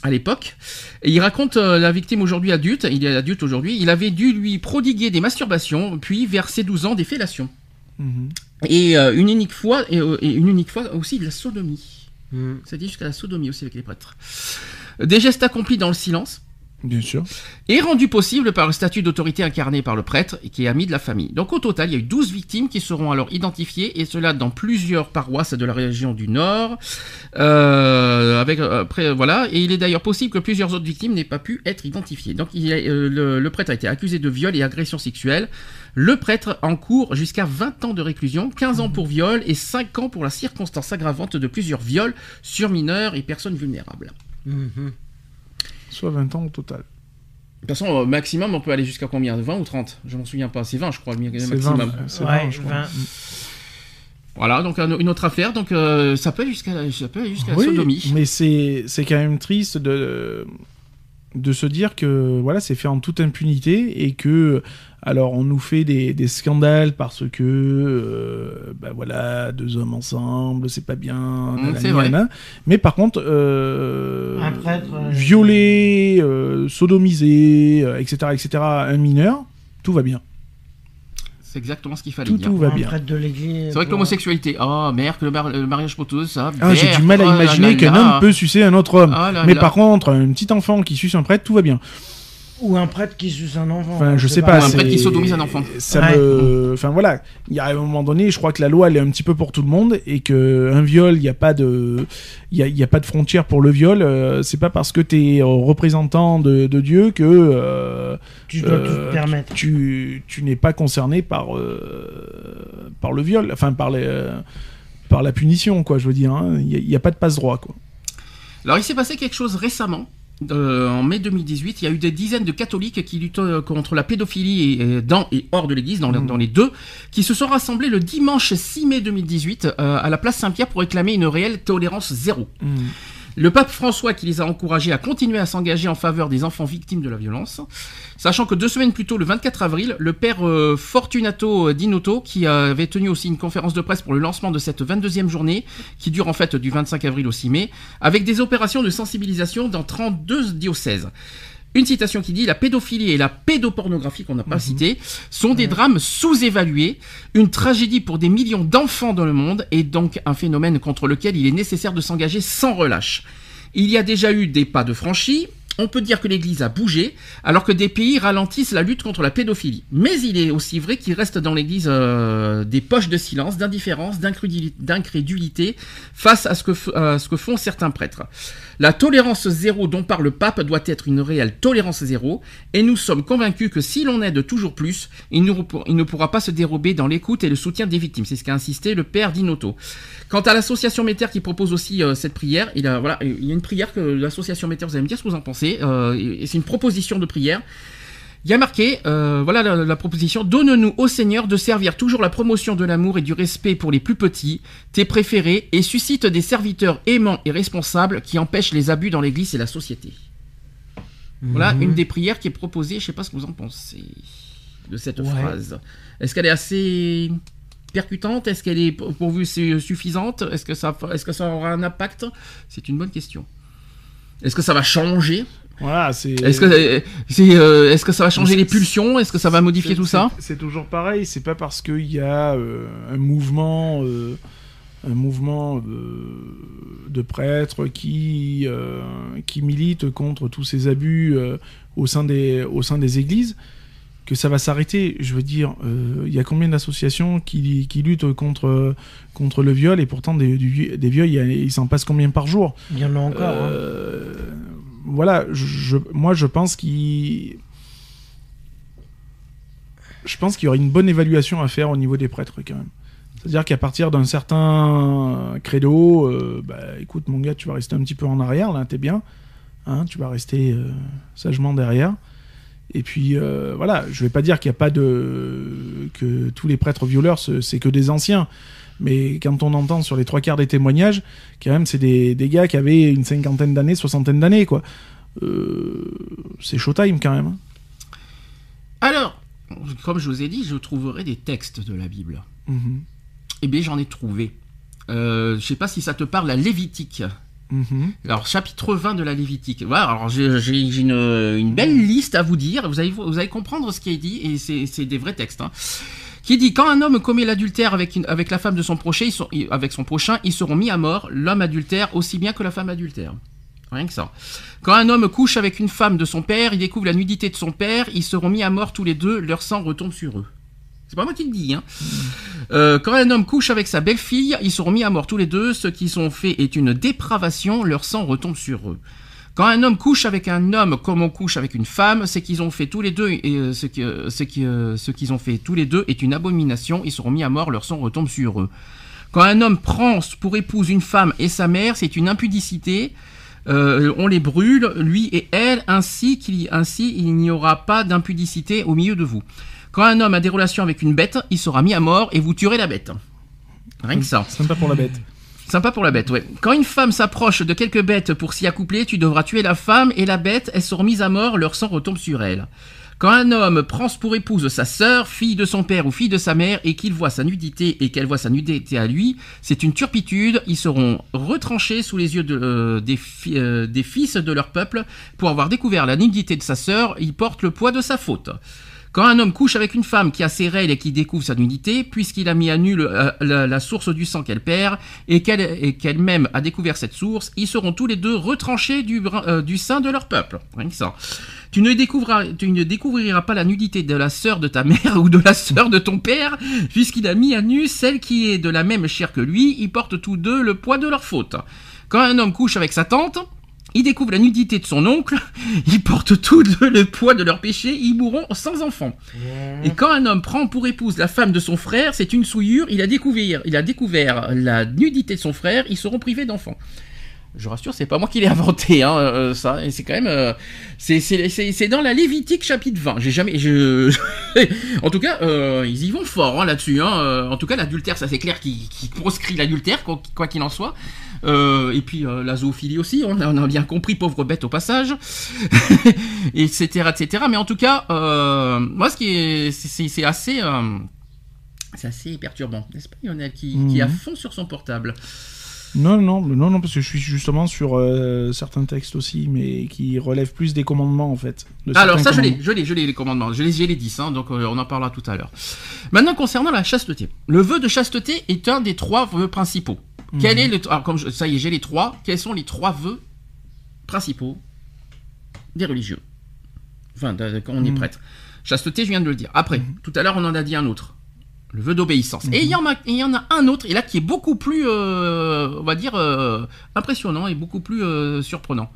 à l'époque. Et il raconte euh, la victime aujourd'hui adulte, il est adulte aujourd'hui, il avait dû lui prodiguer des masturbations, puis vers ses 12 ans des fellations. Mhm. Et euh, une unique fois, et, euh, et une unique fois aussi de la sodomie. Mm. Ça dit jusqu'à la sodomie aussi avec les prêtres. Des gestes accomplis dans le silence. Bien sûr. est rendu possible par le statut d'autorité incarné par le prêtre et qui est ami de la famille. Donc au total, il y a eu 12 victimes qui seront alors identifiées et cela dans plusieurs paroisses de la région du Nord. Euh, avec après voilà et il est d'ailleurs possible que plusieurs autres victimes n'aient pas pu être identifiées. Donc il y a, euh, le, le prêtre a été accusé de viol et agression sexuelle. Le prêtre encourt jusqu'à 20 ans de réclusion, 15 ans pour viol et 5 ans pour la circonstance aggravante de plusieurs viols sur mineurs et personnes vulnérables. Mhm. Soit 20 ans au total. De toute façon, au maximum, on peut aller jusqu'à combien? 20 ou 30 Je m'en souviens pas. C'est 20, je crois, le C'est maximum. 20, c'est Ouais, 20, je crois. 20. Voilà, donc un- une autre affaire. Donc euh, ça peut aller jusqu'à ça peut aller jusqu'à la Oui, sodomie. mais c'est c'est quand même triste de de se dire que voilà c'est fait en toute impunité et que alors on nous fait des, des scandales parce que euh, bah voilà deux hommes ensemble c'est pas bien nanani, c'est vrai. nanana. mais par contre euh, Un prêtre, euh, violer euh, sodomiser euh, etc etc un mineur tout va bien C'est exactement ce qu'il fallait tout dire. tout va Un bien prêtre de l'église. C'est vrai que l'homosexualité, oh merde, que le, mar- le mariage pour tous, ça. ah, j'ai du mal à oh là imaginer là qu'un là. homme peut sucer un autre homme Ah là mais là. par contre un petit enfant qui suce un prêtre tout va bien Ou un prêtre qui suce un enfant. Enfin, je sais Ou pas. un prêtre qui sodomise un enfant. Ça Ouais. me... Enfin voilà, il y a un moment donné, je crois que la loi elle est un petit peu pour tout le monde et que un viol, il n'y a pas de, il y a, il y a pas de frontière pour le viol. euh, c'est pas parce que tu es représentant de, de Dieu que euh, Tu dois euh, tout te permettre. tu, tu n'es pas concerné par euh, par le viol, enfin par les, euh, par la punition quoi. Je veux dire, hein. il n'y a, il y a pas de passe droit quoi. Alors il s'est passé quelque chose récemment. Euh, en mai 2018, il y a eu des dizaines de catholiques qui luttent euh, contre la pédophilie et, et dans et hors de l'église, dans, Mhm. dans les deux, qui se sont rassemblés le dimanche 6 mai 2018 euh, à la place Saint-Pierre pour réclamer une réelle tolérance zéro. Le pape François qui les a encouragés à continuer à s'engager en faveur des enfants victimes de la violence, sachant que deux semaines plus tôt, le 24 avril, le père euh, Fortunato Dinotto, qui avait tenu aussi une conférence de presse pour le lancement de cette 22e journée, qui dure en fait du 25 avril au 6 mai, avec des opérations de sensibilisation dans 32 diocèses. Une citation qui dit La pédophilie et la pédopornographie, qu'on n'a pas cité, sont des drames sous-évalués, une tragédie pour des millions d'enfants dans le monde, et donc un phénomène contre lequel il est nécessaire de s'engager sans relâche. Il y a déjà eu des pas de franchis. On peut dire que l'Église a bougé, alors que des pays ralentissent la lutte contre la pédophilie. Mais il est aussi vrai qu'il reste dans l'Église euh, des poches de silence, d'indifférence, d'incréduli- d'incrédulité face à ce, que, font certains prêtres. La tolérance zéro dont parle le pape doit être une réelle tolérance zéro, et nous sommes convaincus que si l'on aide toujours plus, il ne, pourra pas se dérober dans l'écoute et le soutien des victimes. C'est ce qu'a insisté le père Dinotto. Quant à l'association Méter qui propose aussi euh, cette prière, il y a une prière que l'association Méter, vous allez me dire ce que vous en pensez, euh, et c'est une proposition de prière. Il y a marqué, euh, voilà la, la proposition, donne-nous au Seigneur de servir toujours la promotion de l'amour et du respect pour les plus petits, tes préférés, et suscite des serviteurs aimants et responsables qui empêchent les abus dans l'Église et la société. Voilà Mhm. une des prières qui est proposée, je sais pas ce que vous en pensez de cette Ouais. phrase. Est-ce qu'elle est assez percutante? Est-ce qu'elle est pour vous suffisante? Est-ce que ça est-ce que ça aura un impact? C'est une bonne question. Est-ce que ça va changer? Voilà, c'est. Est-ce que euh, c'est euh, est-ce que ça va changer les pulsions? Est-ce que ça va modifier tout ça? c'est- toujours pareil. C'est pas parce qu'il y a euh, un mouvement, euh, un mouvement de prêtres qui qui militent contre tous ces abus au sein des au sein des églises que ça va s'arrêter. Je veux dire, euh, il y a combien d'associations qui, qui luttent contre contre le viol? Et pourtant des, du- des viols, il, s'en passe combien par jour? Il y en a encore. hein. euh, voilà, je, moi je pense qu'il. Je pense qu'il y aurait une bonne évaluation à faire au niveau des prêtres quand même. C'est-à-dire qu'à partir d'un certain credo, euh, bah écoute mon gars, tu vas rester un petit peu en arrière, là, t'es bien. Hein, tu vas rester euh, sagement derrière. Et puis euh, voilà, je vais pas dire qu'il n'y a pas de. que tous les prêtres violeurs, ce- c'est que des anciens. Mais quand on entend sur les trois quarts des témoignages, quand même, c'est des, des gars qui avaient une cinquantaine d'années, soixantaine d'années, quoi. Euh, c'est showtime quand même. hein. Alors, comme je vous ai dit, je trouverai des textes de la Bible. Mhm. Eh bien, j'en ai trouvé. Euh, je sais pas si ça te parle, la Lévitique. Mhm. Alors, chapitre 20 de la Lévitique. Voilà, alors j'ai une, une belle liste à vous dire. Vous allez, vous allez comprendre ce qui est dit, et c'est des vrais textes. hein. Qui dit quand un homme commet l'adultère avec, une- avec la femme de son prochain, ils sont, avec son prochain, ils seront mis à mort, l'homme adultère aussi bien que la femme adultère. Rien que ça. Quand un homme couche avec une femme de son père, il découvre la nudité de son père, ils seront mis à mort tous les deux, leur sang retombe sur eux. C'est pas moi qui le dis. Hein. Euh, quand un homme couche avec sa belle-fille, ils seront mis à mort tous les deux, ce qu'ils ont fait est une dépravation, leur sang retombe sur eux. Quand un homme couche avec un homme comme on couche avec une femme, c'est qu'ils ont fait tous les deux euh, euh, ce qui, ce qu'ils ont fait tous les deux est une abomination. Ils seront mis à mort, leur sang retombe sur eux. Quand un homme prend pour épouse une femme et sa mère, c'est une impudicité. On les brûle, lui et elle, ainsi qu'il ainsi il n'y aura pas d'impudicité au milieu de vous. Quand un homme a des relations avec une bête, il sera mis à mort et vous tuerez la bête. Rien que ça. Sympa pour la bête. Sympa pour la bête, ouais. Quand une femme s'approche de quelques bêtes pour s'y accoupler, tu devras tuer la femme et la bête, elles seront mises à mort, leur sang retombe sur elle. Quand un homme prend pour épouse sa sœur, fille de son père ou fille de sa mère, et qu'il voit sa nudité et qu'elle voit sa nudité à lui, c'est une turpitude, ils seront retranchés sous les yeux de, euh, des, fi- euh, des fils de leur peuple. Pour avoir découvert la nudité de sa sœur, il porte le poids de sa faute. Quand un homme couche avec une femme qui a ses règles et qui découvre sa nudité, puisqu'il a mis à nu euh, la, source du sang qu'elle perd et qu'elle et qu'elle-même a découvert cette source, ils seront tous les deux retranchés du, euh, sein de leur peuple. Tu ne découvriras pas la nudité de la sœur de ta mère ou de la sœur de ton père, puisqu'il a mis à nu celle qui est de la même chair que lui, ils portent tous deux le poids de leur faute. Quand un homme couche avec sa tante, il découvre la nudité de son oncle, ils portent tous deux le poids de leur péché, ils mourront sans enfant. Et quand un homme prend pour épouse la femme de son frère, c'est une souillure, il a découvert, il a découvert la nudité de son frère, ils seront privés d'enfants. Je rassure, c'est pas moi qui l'ai inventé, hein, euh, ça. Et c'est quand même, euh, c'est dans la Lévitique chapitre 20. J'ai jamais, je, en tout cas, euh, ils y vont fort hein, là-dessus. Hein. Euh, En tout cas, l'adultère, ça c'est clair qui qui proscrit l'adultère, quoi qu'il en soit. Euh, et puis euh, la zoophilie aussi, on a, on a bien compris, pauvre bête au passage, etc., etc. Mais en tout cas, euh, moi, ce qui est, c'est- assez, euh, c'est assez perturbant, n'est-ce pas, Lionel, qui, qui est à Mhm. fond sur son portable. Non, non, non, non, parce que je suis justement sur euh, certains textes aussi, mais qui relèvent plus des commandements en fait. Alors ça je l'ai, je l'ai, je l'ai les commandements, je les j'ai les 10, hein, donc euh, on en parlera tout à l'heure. Maintenant concernant la chasteté, le vœu de chasteté est un des trois vœux principaux. Quel est le, alors comme je- ça y est j'ai les trois, quels sont les trois vœux principaux des religieux? Enfin de- de- quand on est Mhm. prêtre. Chasteté, je viens de le dire. Après, tout à l'heure on en a dit un autre. Le vœu d'obéissance. Et il y en a, il y en a un autre, et là qui est beaucoup plus, euh, on va dire, euh, impressionnant et beaucoup plus euh, surprenant.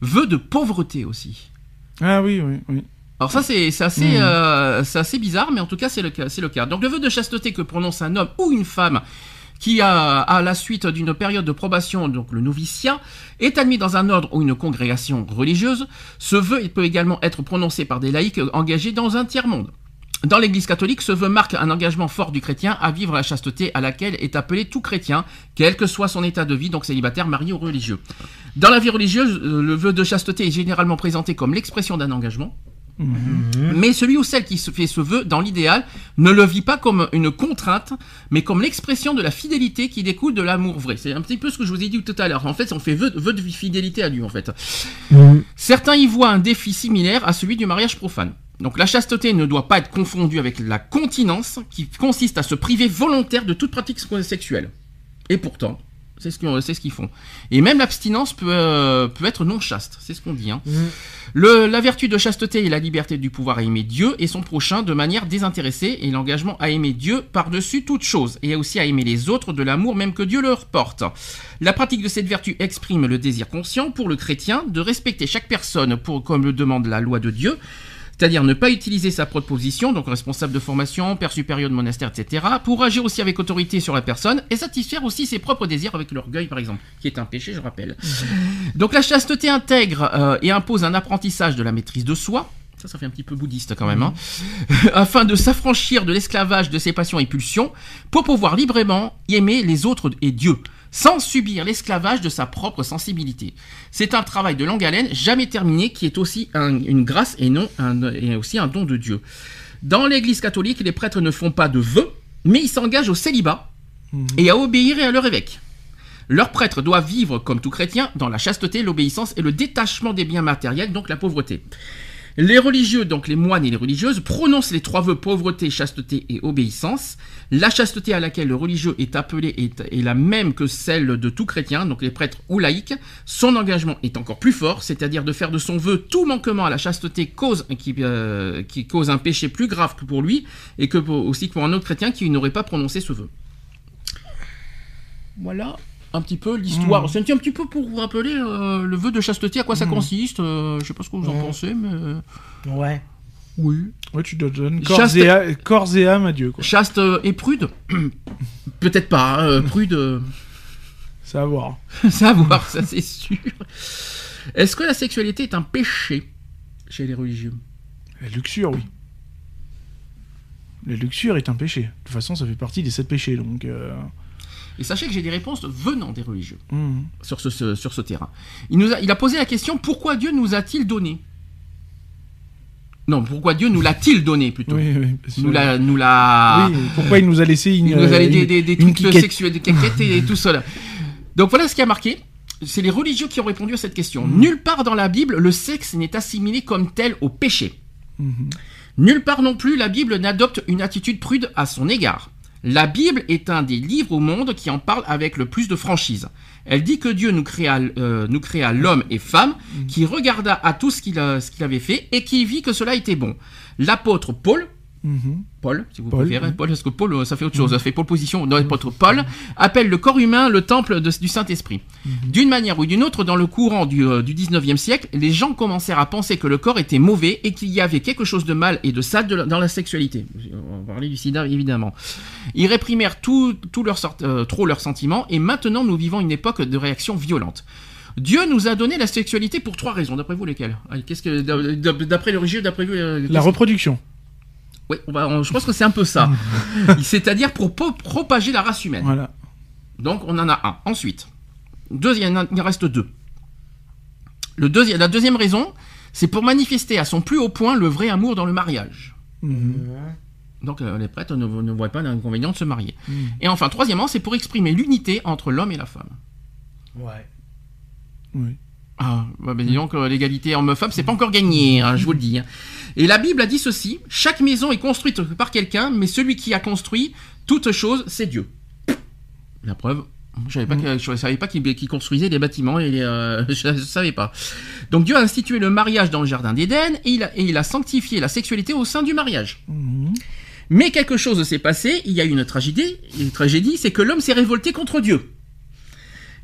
Vœu de pauvreté aussi. Ah oui, oui, oui. Alors ça c'est assez Mhm. c'est assez bizarre mais en tout cas c'est le le cas. Donc le vœu de chasteté que prononce un homme ou une femme qui a à la suite d'une période de probation donc le noviciat est admis dans un ordre ou une congrégation religieuse. Ce vœu il peut également être prononcé par des laïcs engagés dans un tiers monde. Dans l'Église catholique, ce vœu marque un engagement fort du chrétien à vivre la chasteté à laquelle est appelé tout chrétien, quel que soit son état de vie, donc célibataire, marié ou religieux. Dans la vie religieuse, euh, le vœu de chasteté est généralement présenté comme l'expression d'un engagement, mais celui ou celle qui se fait ce vœu, dans l'idéal, ne le vit pas comme une contrainte, mais comme l'expression de la fidélité qui découle de l'amour vrai. C'est un petit peu ce que je vous ai dit tout à l'heure. En fait, on fait vœu, vœu de fidélité à Dieu, en fait. Certains y voient un défi similaire à celui du mariage profane. Donc la chasteté ne doit pas être confondue avec la continence, qui consiste à se priver volontaire de toute pratique sexuelle. Et pourtant, c'est ce qu'ils ce font. Et même l'abstinence peut, euh, peut être non chaste, c'est ce qu'on dit. Hein. Le, la vertu de chasteté est la liberté du pouvoir à aimer Dieu et son prochain de manière désintéressée et l'engagement à aimer Dieu par-dessus toute chose et aussi à aimer les autres de l'amour même que Dieu leur porte. La pratique de cette vertu exprime le désir conscient pour le chrétien de respecter chaque personne pour, comme le demande la loi de Dieu, c'est-à-dire ne pas utiliser sa propre position, donc responsable de formation, père supérieur de monastère, etc., pour agir aussi avec autorité sur la personne et satisfaire aussi ses propres désirs avec l'orgueil, par exemple, qui est un péché, je rappelle. Donc la chasteté intègre euh, et impose un apprentissage de la maîtrise de soi. Ça, ça fait un petit peu bouddhiste quand même, hein. afin de s'affranchir de l'esclavage de ses passions et pulsions, pour pouvoir librement aimer les autres et Dieu, sans subir l'esclavage de sa propre sensibilité. C'est un travail de longue haleine, jamais terminé, qui est aussi un- une grâce et non un, et aussi un don de Dieu. Dans l'Église catholique, les prêtres ne font pas de vœux, mais ils s'engagent au célibat et à obéir à leur évêque. Leurs prêtres doivent vivre comme tout chrétien dans la chasteté, l'obéissance et le détachement des biens matériels, donc la pauvreté. Les religieux, donc les moines et les religieuses, prononcent les trois vœux pauvreté, chasteté et obéissance. La chasteté à laquelle le religieux est appelé est, est la même que celle de tout chrétien, donc les prêtres ou laïcs. Son engagement est encore plus fort, c'est-à-dire de faire de son vœu tout manquement à la chasteté cause, qui, euh, qui cause un péché plus grave que pour lui, et que pour- aussi que pour un autre chrétien qui n'aurait pas prononcé ce vœu. Voilà un petit peu l'histoire. Mmh. C'est un petit, peu pour vous rappeler euh, le vœu de chasteté, à quoi ça Mmh. consiste. euh, je sais pas ce que vous en Mmh. pensez, mais... euh, Ouais. Oui. Ouais, tu te donnes corps, Chaste- et, a- corps et âme à Dieu, quoi. Chaste euh, et prude Peut-être pas, hein, euh, prude, euh, C'est à voir. c'est à voir, ça c'est sûr. Est-ce que la sexualité est un péché chez les religieux? La luxure, oui. La luxure est un péché. De toute façon, ça fait partie des sept péchés, donc... euh, Et sachez que j'ai des réponses venant des religieux hmm. sur ce, ce- sur ce terrain. Il, nous a, il a posé la question pourquoi Dieu nous a-t-il donné? Non, pourquoi Dieu nous l'a-t-il donné plutôt Oui, oui. Nous l'a. Nous l'a Oui, pourquoi il nous a laissé une... Il nous a des, trucs sexuels, des caquettes et tout cela. Donc voilà ce qui a marqué. C'est les religieux qui ont répondu à cette question. Mhm. Nulle part dans la Bible, le sexe n'est assimilé comme tel au péché. Mhm. Nulle part non plus, la Bible n'adopte une attitude prude à son égard. La Bible est un des livres au monde qui en parle avec le plus de franchise. Elle dit que Dieu nous créa, euh, nous créa l'homme et femme, qui regarda à tout ce qu'il ce qu'il avait fait et qui vit que cela était bon. L'apôtre Paul, Mhm. Paul, si vous Paul, préférez, oui. Paul, parce que Paul, euh, ça fait autre chose, ça fait Paul position. Dans l'apôtre Paul appelle le corps humain le temple de- du Saint-Esprit. D'une manière ou d'une autre, dans le courant du, euh, du 19e siècle, les gens commencèrent à penser que le corps était mauvais et qu'il y avait quelque chose de mal et de sale de la- dans la sexualité. On va parler du sida, évidemment. Ils réprimèrent tout, tout leur sort- euh, trop leurs sentiments et maintenant nous vivons une époque de réaction violente. Dieu nous a donné la sexualité pour trois raisons. D'après vous, lesquelles? Allez, Qu'est-ce que d'après le religieux, d'après vous, euh, La reproduction. Oui, on va- on- je pense que c'est un peu ça. C'est-à-dire pour po- propager la race humaine. Voilà. Donc on en a un. Ensuite, deuxième, il en reste deux. Le deuxième, la deuxième raison, c'est pour manifester à son plus haut point le vrai amour dans le mariage. Mhm. Donc euh, les prêtres ne, ne voient pas l'inconvénient de se marier. Mhm. Et enfin, troisièmement, c'est pour exprimer l'unité entre l'homme et la femme. Ouais. Oui. Ah, bah, ben, disons que l'égalité homme-femme, c'est pas encore gagné, hein, je vous le dis. Et la Bible a dit ceci chaque maison est construite par quelqu'un, mais celui qui a construit toute chose, c'est Dieu. La preuve. Je savais pas, que- je savais pas qu'il qu'il construisait des bâtiments et euh, je, je savais pas. Donc Dieu a institué le mariage dans le jardin d'Éden et il, a, et il a sanctifié la sexualité au sein du mariage. Mhm. Mais quelque chose s'est passé, il y a eu une tragédie, une tragédie, c'est que l'homme s'est révolté contre Dieu.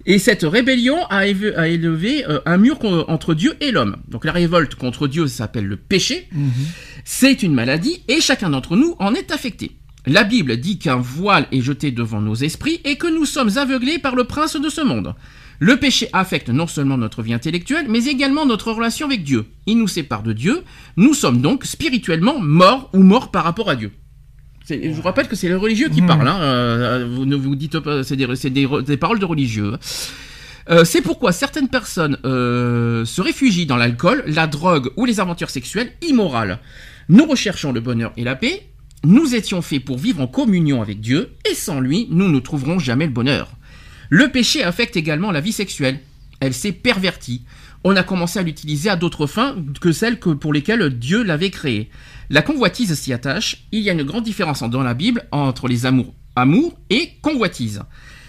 Et cette rébellion a, éve- a élevé euh, un mur entre Dieu et l'homme. Donc la révolte contre Dieu s'appelle le péché, Mhm. c'est une maladie et chacun d'entre nous en est affecté. La Bible dit qu'un voile est jeté devant nos esprits et que nous sommes aveuglés par le prince de ce monde. Le péché affecte non seulement notre vie intellectuelle, mais également notre relation avec Dieu. Il nous sépare de Dieu. Nous sommes donc spirituellement morts ou morts par rapport à Dieu. Je vous rappelle que c'est les religieux qui Mhm. parlent. hein, euh, vous ne vous dites pas, c'est des, c'est des, des paroles de religieux. Euh, c'est pourquoi certaines personnes euh, se réfugient dans l'alcool, la drogue ou les aventures sexuelles immorales. Nous recherchons le bonheur et la paix. Nous étions faits pour vivre en communion avec Dieu, et sans lui, nous ne trouverons jamais le bonheur. Le péché affecte également la vie sexuelle. Elle s'est pervertie. On a commencé à l'utiliser à d'autres fins que celles que pour lesquelles Dieu l'avait créée. La convoitise s'y attache. Il y a une grande différence dans la Bible entre les amours, amour et convoitise.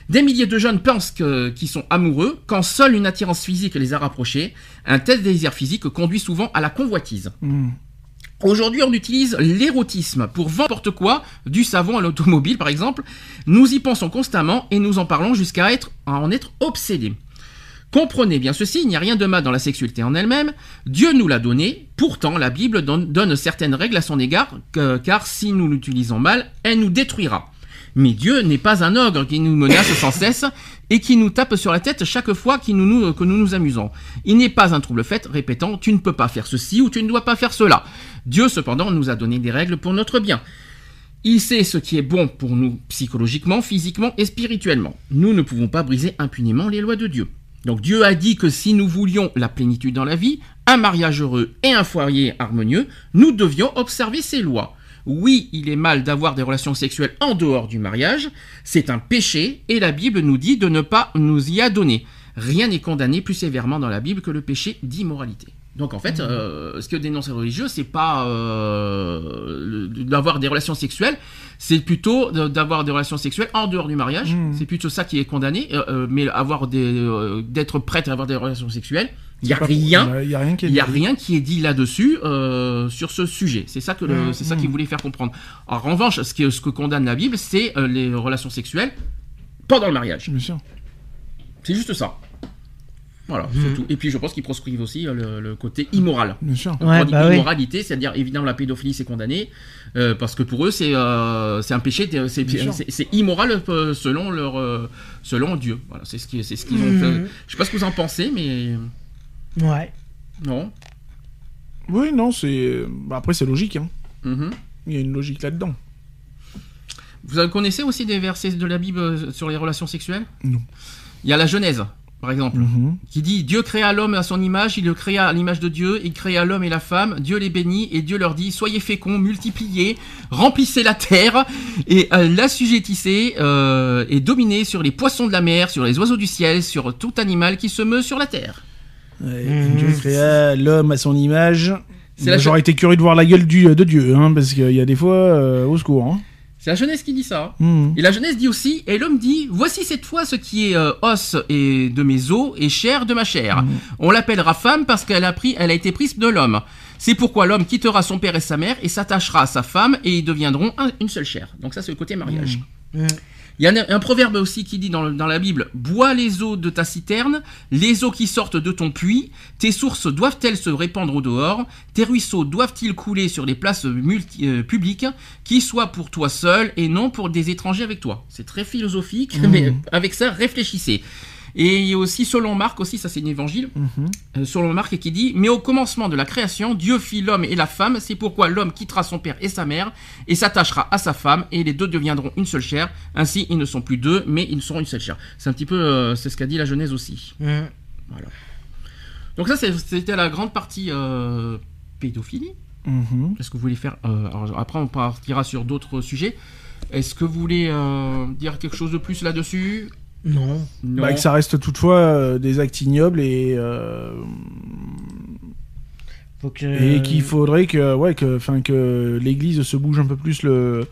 Des milliers de jeunes pensent qu'ils sont amoureux quand seule une attirance physique les a rapprochés. Un tel désir physique conduit souvent à la convoitise. Mhm. Aujourd'hui, on utilise l'érotisme pour vendre n'importe quoi, du savon à l'automobile par exemple. Nous y pensons constamment et nous en parlons jusqu'à être, à en être obsédés. Comprenez bien ceci, il n'y a rien de mal dans la sexualité en elle-même. Dieu nous l'a donné. Pourtant, la Bible donne, certaines règles à son égard, que- car si nous l'utilisons mal, elle nous détruira. Mais Dieu n'est pas un ogre qui nous menace sans cesse et qui nous tape sur la tête chaque fois qu'il nous- nous- que nous nous amusons. Il n'est pas un trouble fait répétant tu ne peux pas faire ceci ou tu ne dois pas faire cela. Dieu cependant nous a donné des règles pour notre bien. Il sait ce qui est bon pour nous psychologiquement, physiquement et spirituellement. Nous ne pouvons pas briser impunément les lois de Dieu. Donc Dieu a dit que si nous voulions la plénitude dans la vie, un mariage heureux et un foyer harmonieux, nous devions observer ces lois. Oui, il est mal d'avoir des relations sexuelles en dehors du mariage, c'est un péché et la Bible nous dit de ne pas nous y adonner. Rien n'est condamné plus sévèrement dans la Bible que le péché d'immoralité. Donc en fait, euh, ce que dénonce les religieux, c'est pas euh, d'avoir des relations sexuelles, c'est plutôt d'avoir des relations sexuelles en dehors du mariage. Mhm. C'est plutôt ça qui est condamné. euh, mais avoir d'être prêtre à avoir des relations sexuelles, il y a rien. Il y a rien qui est Il n'y a dit. rien qui est dit là-dessus sur ce sujet. C'est ça que Mhm. c'est ça qu'il voulait faire comprendre. En revanche, ce que, ce que condamne la Bible, c'est les relations sexuelles pendant le mariage. Bien sûr. C'est juste ça. Voilà, c'est tout. Et puis je pense qu'ils proscrivent aussi euh, le, le côté immoral. Bien sûr. Ouais, Quand on dit bah oui. immoralité, c'est-à-dire évidemment la pédophilie c'est condamné euh, parce que pour eux c'est euh, c'est un péché, c'est immoral euh, selon leur euh, selon Dieu. Voilà, c'est ce qui c'est ce qu'ils ont fait. Je sais pas ce que vous en pensez, mais Ouais. non. Oui, non, c'est. bah, après, c'est logique. Hein. Mhm. Il y a une logique là-dedans. Vous connaissez aussi des versets de la Bible sur les relations sexuelles? Non. Il y a la Genèse, par exemple, Mhm. qui dit Dieu créa l'homme à son image, il le créa à l'image de Dieu, il créa l'homme et la femme, Dieu les bénit et Dieu leur dit Soyez féconds, multipliez, remplissez la terre et euh, l'assujettissez euh, et dominez sur les poissons de la mer, sur les oiseaux du ciel, sur tout animal qui se meut sur la terre. Ouais, Mhm. Dieu créa l'homme à son image. C'est la J'aurais été curieux de voir la gueule du, de Dieu, hein, parce qu'il y a des fois, euh, au secours. Hein. C'est la Genèse qui dit ça. Mhm. Et la Genèse dit aussi, et l'homme dit, voici cette fois ce qui est euh, os et de mes os et chair de ma chair. On l'appellera femme parce qu'elle a pris, elle a été prise de l'homme. C'est pourquoi l'homme quittera son père et sa mère et s'attachera à sa femme et ils deviendront un- une seule chair. Donc ça c'est le côté mariage. Mhm. Il y a un, un proverbe aussi qui dit dans, le- dans la Bible Bois les eaux de ta citerne, les eaux qui sortent de ton puits, tes sources doivent-elles se répandre au dehors, tes ruisseaux doivent-ils couler sur les places multi- euh, publiques, qui soient pour toi seul et non pour des étrangers avec toi? C'est très philosophique, mais avec ça, réfléchissez. Et il y a aussi selon Marc aussi, ça c'est un évangile, Mhm. euh, selon Marc qui dit Mais au commencement de la création, Dieu fit l'homme et la femme, c'est pourquoi l'homme quittera son père et sa mère et s'attachera à sa femme, et les deux deviendront une seule chair. Ainsi, ils ne sont plus deux, mais ils seront une seule chair. C'est un petit peu, euh, c'est ce qu'a dit la Genèse aussi. Mhm. Donc ça, c'était la grande partie euh, pédophilie. Mhm. Est-ce que vous voulez faire alors, Après, on partira sur d'autres sujets. Est-ce que vous voulez dire quelque chose de plus là-dessus? Non. Non. Bah, que ça reste toutefois euh, des actes ignobles et, euh, Faut que... et qu'il faudrait que, ouais, que, enfin, que l'Église se bouge un peu plus le,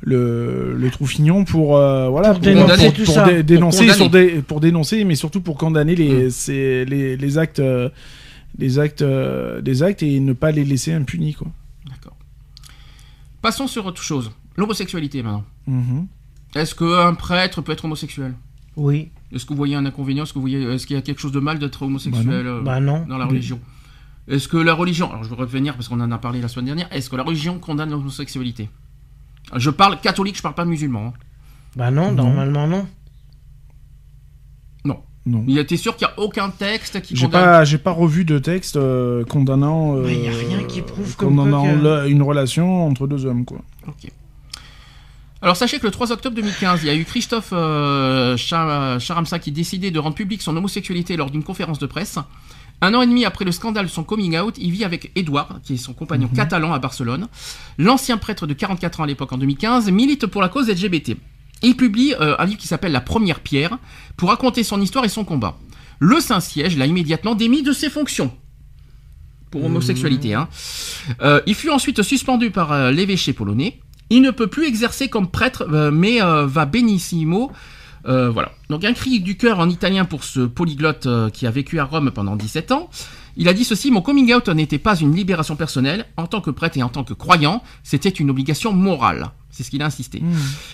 le, le troufignon pour, euh, voilà, Pour dénoncer tout ça. dé- dénoncer, Pour sur pour dénoncer, mais surtout pour condamner les, ces- les, les actes, les actes, des actes et ne pas les laisser impunis, quoi. D'accord. Passons sur autre chose. L'homosexualité maintenant. Mhm. Est-ce qu'un prêtre peut être homosexuel? Oui. Est-ce que vous voyez un inconvénient? Est-ce qu'il y a quelque chose de mal d'être homosexuel euh, Bah non. dans la religion? Est-ce que la religion, alors je veux revenir parce qu'on en a parlé la semaine dernière, est-ce que la religion condamne l'homosexualité? Je parle catholique, je parle pas musulman. hein. Bah non, Non. normalement non. Non. Mais t'es sûr qu'il n'y a aucun texte qui J'ai condamne pas, j'ai pas revu de texte euh, condamnant, Bah, y a euh, rien qui prouve comme condamnant quoi que- la- une relation entre deux hommes, quoi. Ok. Alors sachez que le 3 octobre 2015, il y a eu Christophe euh, Char- Charamsa qui décidait de rendre publique son homosexualité lors d'une conférence de presse. Un an et demi après le scandale de son coming out, il vit avec Edouard, qui est son compagnon catalan à Barcelone. L'ancien prêtre de 44 ans à l'époque en 2015 milite pour la cause LGBT. Il publie euh, un livre qui s'appelle La Première Pierre pour raconter son histoire et son combat. Le Saint-Siège l'a immédiatement démis de ses fonctions pour homosexualité. Hein. Euh, il fut ensuite suspendu par euh, l'évêché polonais. Il ne peut plus exercer comme prêtre, euh, mais euh, va benissimo. Euh, voilà. Donc un cri du cœur en italien pour ce polyglotte qui a vécu à Rome pendant 17 ans. Il a dit ceci, mon coming out n'était pas une libération personnelle. En tant que prêtre et en tant que croyant, c'était une obligation morale. C'est ce qu'il a insisté.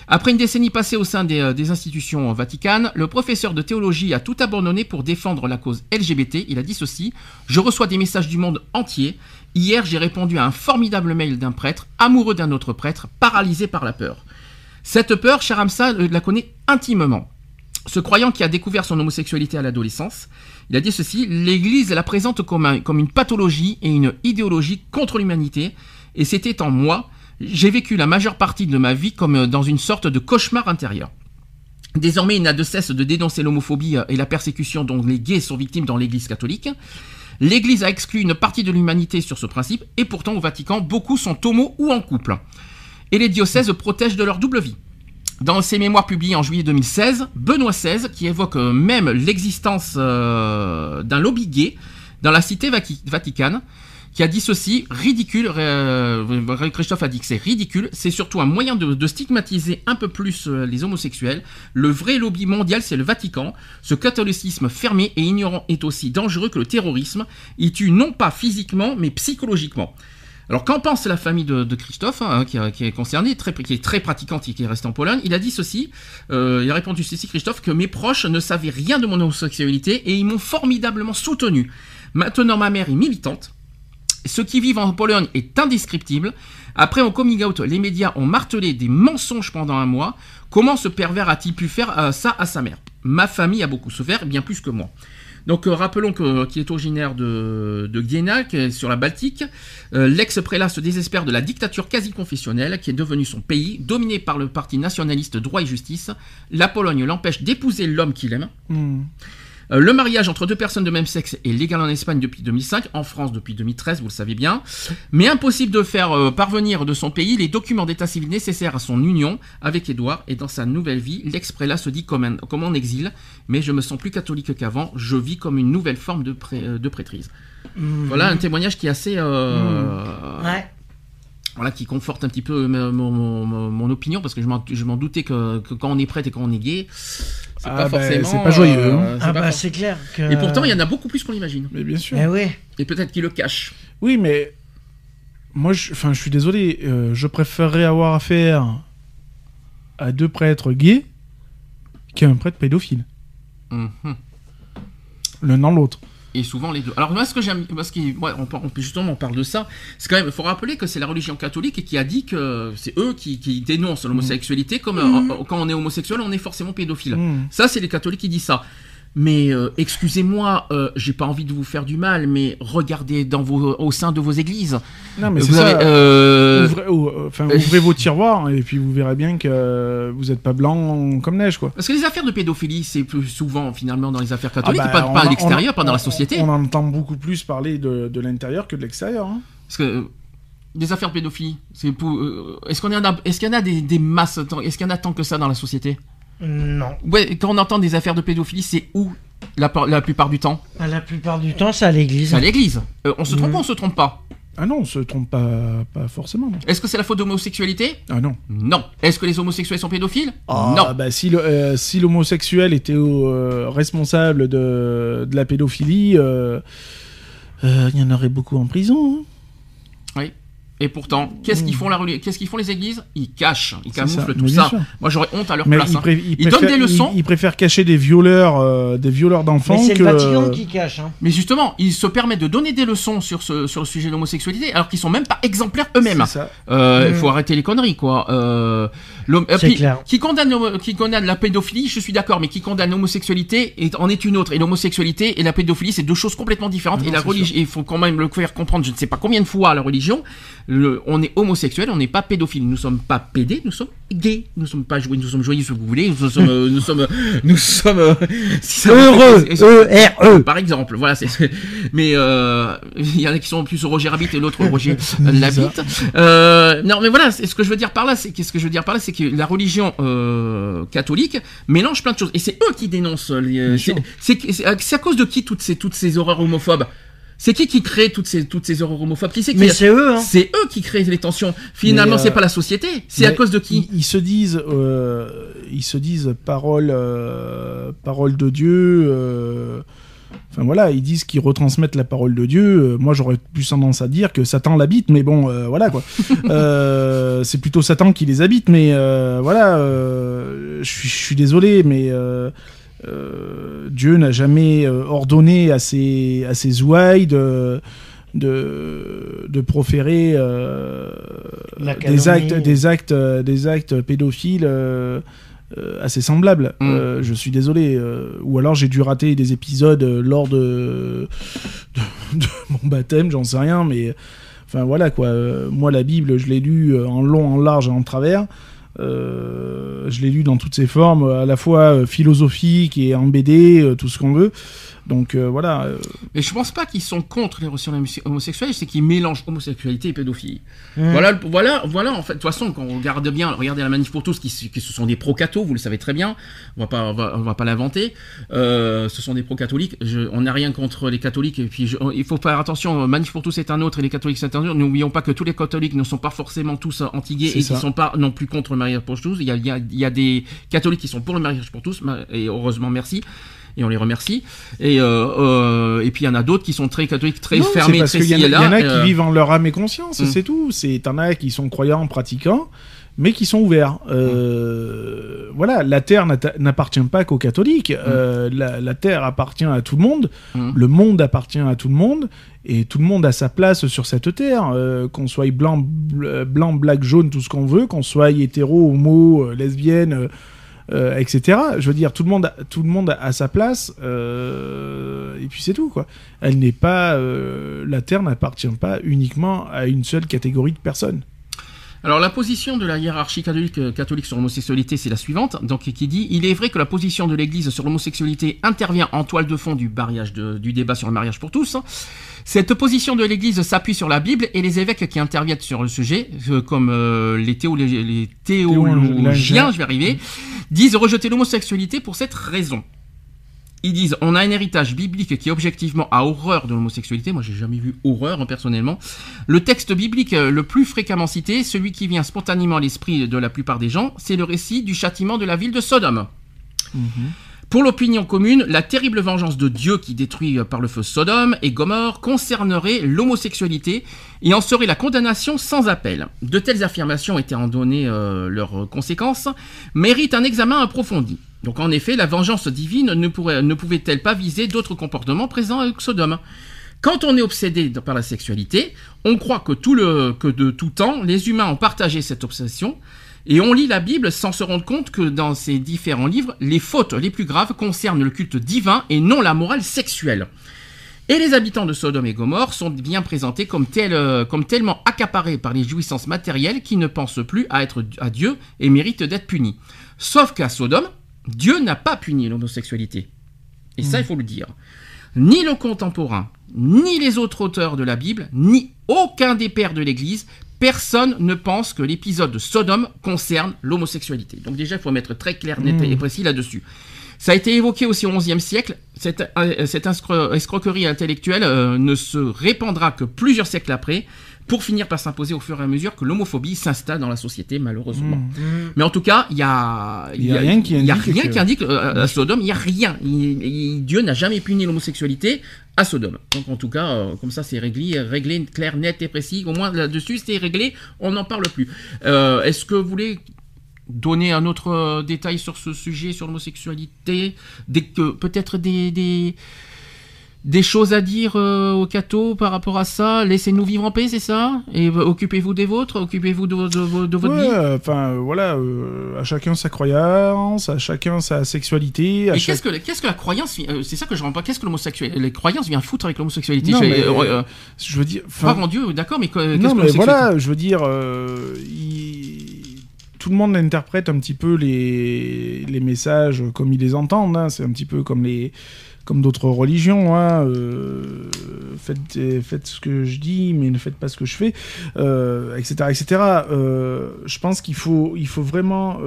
Après une décennie passée au sein des, euh, des institutions vaticanes, le professeur de théologie a tout abandonné pour défendre la cause LGBT. Il a dit ceci Je reçois des messages du monde entier. Hier, j'ai répondu à un formidable mail d'un prêtre, amoureux d'un autre prêtre, paralysé par la peur. Cette peur, cher Hamza euh, la connaît intimement. Ce croyant qui a découvert son homosexualité à l'adolescence, il a dit ceci L'Église la présente comme, un- comme une pathologie et une idéologie contre l'humanité, et c'était en moi. J'ai vécu la majeure partie de ma vie comme euh, dans une sorte de cauchemar intérieur. Désormais, il n'a de cesse de dénoncer l'homophobie euh, et la persécution dont les gays sont victimes dans l'Église catholique. L'Église a exclu une partie de l'humanité sur ce principe, et pourtant au Vatican, beaucoup sont homo ou en couple. Et les diocèses protègent de leur double vie. Dans ses mémoires publiées en juillet 2016, Benoît XVI, qui évoque euh, même l'existence d'un lobby gay, dans la cité Vati- vaticane, qui a dit ceci, ridicule, euh, Christophe a dit que c'est ridicule, c'est surtout un moyen de, stigmatiser un peu plus euh, les homosexuels. Le vrai lobby mondial, c'est le Vatican. Ce catholicisme fermé et ignorant est aussi dangereux que le terrorisme. Il tue non pas physiquement, mais psychologiquement. Alors qu'en pense la famille de, Christophe, hein, qui, qui est concernée, qui est très pratiquante et qui est restée en Pologne? Il a dit ceci, euh, il a répondu ceci, Christophe, que mes proches ne savaient rien de mon homosexualité et ils m'ont formidablement soutenu. Maintenant ma mère est militante, ce qui vivent en Pologne est indescriptible. Après mon coming out, les médias ont martelé des mensonges pendant un mois. Comment ce pervers a-t-il pu faire euh, ça à sa mère? Ma famille a beaucoup souffert, bien plus que moi. Donc euh, rappelons que- qu'il est originaire de, de sur la Baltique. Euh, L'ex-prélat se désespère de la dictature quasi-confessionnelle qui est devenue son pays, dominé par le parti nationaliste Droit et Justice. La Pologne l'empêche d'épouser l'homme qu'il aime. Hmm. Euh, le mariage entre deux personnes de même sexe est légal en Espagne depuis 2005, en France depuis 2013, vous le savez bien. Mais impossible de faire euh, parvenir de son pays les documents d'état civil nécessaires à son union avec Édouard. Et dans sa nouvelle vie, l'ex-prélat se dit comme, un- comme en exil. Mais je me sens plus catholique qu'avant. Je vis comme une nouvelle forme de, pré- euh, de prêtrise. Voilà un témoignage qui est assez. euh, Ouais. voilà, qui conforte un petit peu mon, mon- mon- mon opinion parce que je m'en, je m'en doutais que, que quand on est prêtre et quand on est gay, c'est Ah pas bah, forcément. c'est pas joyeux, hein. euh, c'est Ah bah for- c'est clair que... Et pourtant, il y en a beaucoup plus qu'on l'imagine. Mais bien sûr. Eh ouais. Et peut-être qu'il le cache. Oui, mais moi, je, enfin, je suis désolé. euh, je préférerais avoir affaire à deux prêtres gays qu'à un prêtre pédophile. Mhm. L'un dans l'autre. Et souvent les deux. Alors moi, ce que j'aime, parce qu'on on, par- on- justement on parle de ça, c'est quand même, il faut rappeler que c'est la religion catholique qui a dit que c'est eux qui, qui dénoncent l'homosexualité, comme euh, quand on est homosexuel, on est forcément pédophile. Hmm. Ça, c'est les catholiques qui disent ça. Mais euh, excusez-moi, euh, j'ai pas envie de vous faire du mal, mais regardez dans vos, au sein de vos églises. Non, mais ça. euh, Ouvrez, ou- enfin, ouvrez vos tiroirs et puis vous verrez bien que vous n'êtes pas blanc comme neige, quoi. Parce que les affaires de pédophilie, c'est plus souvent finalement dans les affaires catholiques, Ah bah, pas, on pas à l'extérieur, pas dans la société. On entend beaucoup plus parler de, de l'intérieur que de l'extérieur. hein. Parce que euh, des affaires de pédophilie, c'est pour. est-ce qu'on est-ce qu'il y en a des, des masses, est-ce qu'il y en a tant que ça dans la société? Non. Ouais, quand on entend des affaires de pédophilie, c'est où la, par- la plupart du temps? Ah, La plupart du temps, c'est à l'église. C'est à l'église. Euh, on se trompe Mhm. ou on se trompe pas? Ah non, on se trompe pas, pas forcément. Est-ce que c'est la faute d'homosexualité? Ah non. Non. Est-ce que les homosexuels sont pédophiles? Ah, Non. bah, si, euh, si l'homosexuel était euh, responsable de, de la pédophilie, euh, euh, il y en aurait beaucoup en prison. hein. Et pourtant, qu'est-ce qu'ils font la Qu'est-ce qu'ils font les églises? Ils cachent, ils camouflent ça, tout ça. sûr. Moi, j'aurais honte à leur Mais place. ils, hein. Ils donnent préfèrent- des leçons. Ils, ils préfèrent cacher des violeurs, euh, des violeurs d'enfants Mais c'est que. le Vatican qui cache. Hein. Mais justement, ils se permettent de donner des leçons sur, ce, sur le sujet de l'homosexualité, alors qu'ils sont même pas exemplaires eux-mêmes. Ça. Euh, Il Mm. faut arrêter les conneries, quoi. Euh, puis, clair. Qui condamne, l'homo- qui condamne la pédophilie, je suis d'accord, mais qui condamne l'homosexualité en est une autre. Et l'homosexualité et la pédophilie, c'est deux choses complètement différentes. Ah et la religion, il faut quand même le faire comprendre, je ne sais pas combien de fois la religion, le- on est homosexuel, on n'est pas pédophile. Nous sommes pas pédés, nous sommes gays. Nous sommes pas joyeux, nous sommes joyeux, si vous voulez. Nous sommes, euh, nous sommes, nous sommes, euh, si Heureux, fait- E-R-E. par exemple, voilà, c'est. Mais euh, il y en a qui sont plus Roger Rabbit et l'autre Roger. Euh, non, mais voilà, c'est ce que je veux dire par là, c'est qu'est-ce que je veux dire par là, c'est que la religion euh, catholique mélange plein de choses, et c'est eux qui dénoncent. Les, euh, c'est c'est- à- c'est à cause de qui toutes ces toutes ces horreurs homophobes? C'est qui qui crée toutes ces toutes ces horreurs homophobes? Qui c'est Mais c'est eux, hein. C'est eux qui créent les tensions. Finalement, euh, c'est pas la société. C'est à cause de qui? ils, ils se disent, euh, ils se disent parole, euh, parole de Dieu. euh, Enfin voilà, ils disent qu'ils retransmettent la parole de Dieu. Euh, moi, j'aurais plus tendance à dire que Satan l'habite, mais bon, euh, voilà quoi. Euh, c'est plutôt Satan qui les habite, mais euh, voilà. euh, je suis désolé, mais euh, Dieu n'a jamais euh, ordonné à ses, à ses ouailles de de, de proférer euh, des actes des actes des actes pédophiles euh, euh, assez semblables. Mm. Euh, je suis désolé. euh, ou alors j'ai dû rater des épisodes lors de, de, de mon baptême, j'en sais rien, mais enfin voilà quoi. Euh, moi la Bible, je l'ai lu euh, en long, en large et en travers. Euh, je l'ai lu dans toutes ses formes, à la fois euh, philosophique et en BD, euh, tout ce qu'on veut. Donc euh, voilà. euh, Mais je pense pas qu'ils sont contre les relations homosexuelles, c'est qu'ils mélangent homosexualité et pédophilie. Mmh. Voilà, voilà, voilà, en fait, de toute façon, quand on regarde bien, regardez la manif pour tous, qui, qui ce sont des pro-cathos, vous le savez très bien, on va pas, on va, on va pas l'inventer, Euh, ce sont des pro-catholiques, Je- on n'a rien contre les catholiques, et puis je- il faut faire attention, manif pour tous est un autre, et les catholiques c'est un autre, n'oublions pas que tous les catholiques ne sont pas forcément tous euh, anti-gays, et qui sont pas non plus contre le mariage pour tous, il y a, il y a- il y a des catholiques qui sont pour le mariage pour tous, et heureusement merci. Et on les remercie. Et, euh, euh, et puis il y en a d'autres qui sont très catholiques, très non, fermés, parce très y, en a- y en a euh, qui vivent en leur âme et conscience, Mm. c'est tout. C'est t'en as qui sont croyants, pratiquants, mais qui sont ouverts. Euh, Voilà, la terre n'appartient pas qu'aux catholiques. Euh, la, la terre appartient à tout le monde. Mm. Le monde appartient à tout le monde. Et tout le monde a sa place sur cette terre. Euh, qu'on soit blanc, bl- blanc, black, jaune, tout ce qu'on veut. Qu'on soit hétéro, homo, lesbienne. Euh, etc. Je veux dire, tout le monde, a, tout le monde a sa place, euh, et puis c'est tout quoi. Elle n'est pas, euh, la Terre n'appartient pas uniquement à une seule catégorie de personnes. Alors la position de la hiérarchie catholique, euh, catholique sur l'homosexualité, c'est la suivante, donc qui dit il est vrai que la position de l'Église sur l'homosexualité intervient en toile de fond du mariage de- du débat sur le mariage pour tous. Cette position de l'Église s'appuie sur la Bible et les évêques qui interviennent sur le sujet, euh, comme euh, les, théolo- les théologiens, Théologiens. je vais arriver, disent rejeter l'homosexualité pour cette raison. Ils disent on a un héritage biblique qui objectivement a horreur de l'homosexualité. Moi, j'ai jamais vu horreur hein, personnellement. Le texte biblique euh, le plus fréquemment cité, celui qui vient spontanément à l'esprit de la plupart des gens, c'est le récit du châtiment de la ville de Sodome. Pour l'opinion commune, la terrible vengeance de Dieu qui détruit euh, par le feu Sodome et Gomorre concernerait l'homosexualité et en serait la condamnation sans appel. De telles affirmations étant données euh, leurs conséquences, méritent un examen approfondi. Donc en effet, la vengeance divine ne, pouvait-elle pas viser d'autres comportements présents avec Sodome? Quand on est obsédé par la sexualité, on croit que, de tout temps, les humains ont partagé cette obsession, et on lit la Bible sans se rendre compte que dans ces différents livres, les fautes les plus graves concernent le culte divin et non la morale sexuelle. Et les habitants de Sodome et Gomorre sont bien présentés comme, euh, comme tellement accaparés par les jouissances matérielles qu'ils ne pensent plus à être à Dieu et méritent d'être punis. Sauf qu'à Sodome, Dieu n'a pas puni l'homosexualité. Et ça, il faut le dire. Ni le contemporain, ni les autres auteurs de la Bible, ni aucun des pères de l'Église, personne ne pense que l'épisode de Sodome concerne l'homosexualité. Donc déjà, il faut mettre très clair, net Mmh. et précis là-dessus. Ça a été évoqué aussi au XIe siècle. Cette, euh, cette escroquerie intellectuelle euh, ne se répandra que plusieurs siècles après, pour finir par s'imposer au fur et à mesure que l'homophobie s'installe dans la société, malheureusement. Mais en tout cas, il y a, Il y a rien qui y a indique rien que- qui indique euh, à Sodome, il y a rien. Il- il- Dieu n'a jamais puni l'homosexualité à Sodome. Donc en tout cas, euh, comme ça, c'est réglé, réglé, clair, net et précis. Au moins là-dessus, c'est réglé. On n'en parle plus. Euh, Est-ce que vous voulez donner un autre euh, détail sur ce sujet, sur l'homosexualité, peut-être des, des des choses à dire euh, aux cathos par rapport à ça? Laissez-nous vivre en paix, c'est ça? Et euh, occupez-vous des vôtres, occupez-vous de, de- de- de votre Ouais, vie? enfin euh, voilà, euh, à chacun sa croyance, à chacun sa sexualité. À chaque- qu'est-ce que, qu'est-ce que la croyance euh, C'est ça que je ne pas. Qu'est-ce que l'homosexualité Les croyances viennent foutre avec l'homosexualité? Non, Je- mais, Je veux dire, croire en Dieu, d'accord, mais que- qu'est-ce non que mais voilà, je veux dire, il- tout le monde interprète un petit peu les, les messages comme ils les entendent. hein. C'est un petit peu comme les comme d'autres religions. hein. Euh, faites, ce que je dis, mais ne faites pas ce que je fais, euh, etc., etc. Euh, je pense qu'il faut il faut vraiment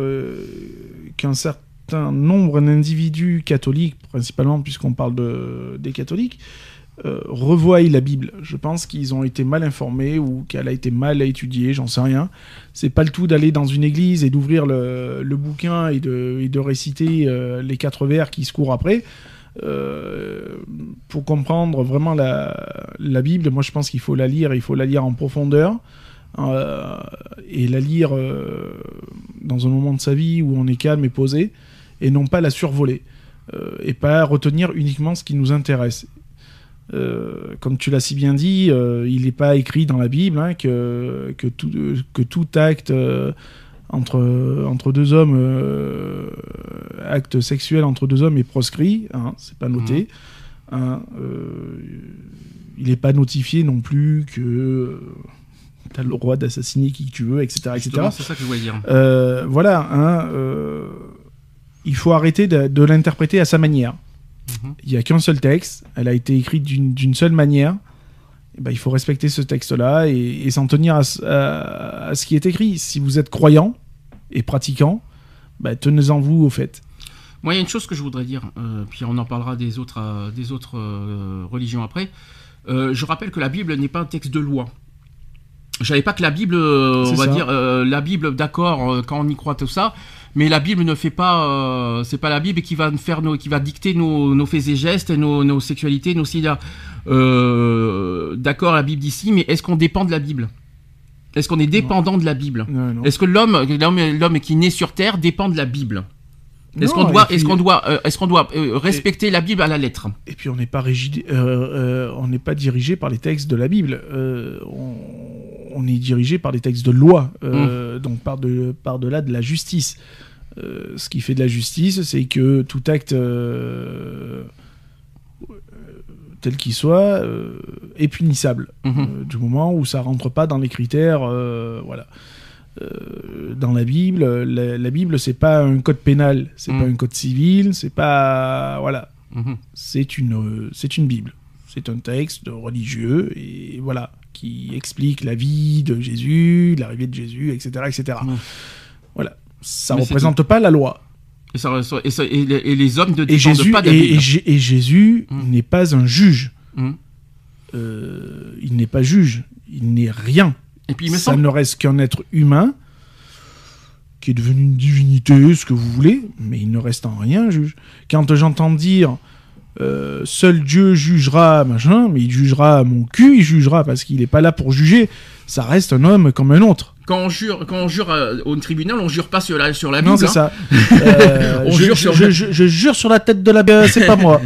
qu'un certain nombre d'individus catholiques, principalement puisqu'on parle de, des catholiques, euh, revoient la Bible. Je pense qu'ils ont été mal informés ou qu'elle a été mal étudiée, j'en sais rien. C'est pas le tout d'aller dans une église et d'ouvrir le, bouquin et de, réciter les quatre vers qui se courent après. Euh, pour comprendre vraiment la, Bible, moi je pense qu'il faut la lire, il faut la lire en profondeur euh, et la lire euh, dans un moment de sa vie où on est calme et posé et non pas la survoler et pas retenir uniquement ce qui nous intéresse. Comme tu l'as si bien dit, il n'est pas écrit dans la Bible hein, que, tout, acte entre, entre deux hommes, euh, acte sexuel entre deux hommes est proscrit, hein, c'est pas noté. Hein, euh, il n'est pas notifié non plus que t'as le droit d'assassiner qui tu veux, etc., etc. C'est ça que je voulais dire. Euh, voilà, hein, il faut arrêter de, de l'interpréter à sa manière. Mhm. Il n'y a qu'un seul texte, elle a été écrite d'une d'une seule manière. Eh ben, il faut respecter ce texte-là et, et s'en tenir à, ce- à- à ce qui est écrit. Si vous êtes croyant et pratiquant, bah, tenez-en vous au fait. Moi, il y a une chose que je voudrais dire, euh, puis on en parlera des autres, euh, des autres euh, religions après. Je rappelle que la Bible n'est pas un texte de loi. Je savais pas que la Bible, on va ça. dire, la Bible, d'accord, quand on y croit tout ça, mais la Bible ne fait pas, c'est pas la Bible qui va faire, nos, qui va dicter nos, nos faits et gestes, nos sexualités, nos sida. Euh, d'accord, la Bible d'ici, mais est-ce qu'on dépend de la Bible? Est-ce qu'on est dépendant de la Bible? Est-ce que l'homme, l'homme, l'homme qui naît sur Terre dépend de la Bible? Est-ce qu'on doit, puis- est-ce qu'on doit, euh, est-ce qu'on doit euh, respecter la Bible à la lettre? Et puis on n'est pas rigide, euh, euh, on n'est pas dirigé par les textes de la Bible. Euh, on, on est dirigé par les textes de loi, Mmh. euh, donc par de par delà de la justice. Euh, ce qui fait de la justice, c'est que tout acte euh, euh, tel qu'il soit euh, est punissable Mhm. euh, du moment où ça rentre pas dans les critères, euh, voilà. Euh, dans la Bible, la, la Bible c'est pas un code pénal, c'est Mhm. pas un code civil, c'est pas voilà Mhm. c'est une, euh, c'est une Bible. C'est un texte religieux et voilà qui explique la vie de Jésus, l'arrivée de Jésus, etc., etc. Mm. Voilà, ça Mais représente pas la loi. Et, ça- et ça- et les, et les hommes ne dépendent Jésus, pas de et, Jésus Mm. n'est pas un juge. Mm. Euh, il n'est pas juge. Il n'est rien. Et puis il me ça semble, ne reste qu'un être humain qui est devenu une divinité, ce que vous voulez, mais il ne reste en rien juge. Quand j'entends dire euh, seul Dieu jugera, machin, mais il jugera mon cul, il jugera parce qu'il n'est pas là pour juger, ça reste un homme comme un autre. Quand on jure, quand on jure euh, au tribunal, on jure pas sur la, sur la Bible. Non, c'est hein. ça. Euh, On je, jure sur- je- je- je jure sur la tête de la. euh, c'est pas moi.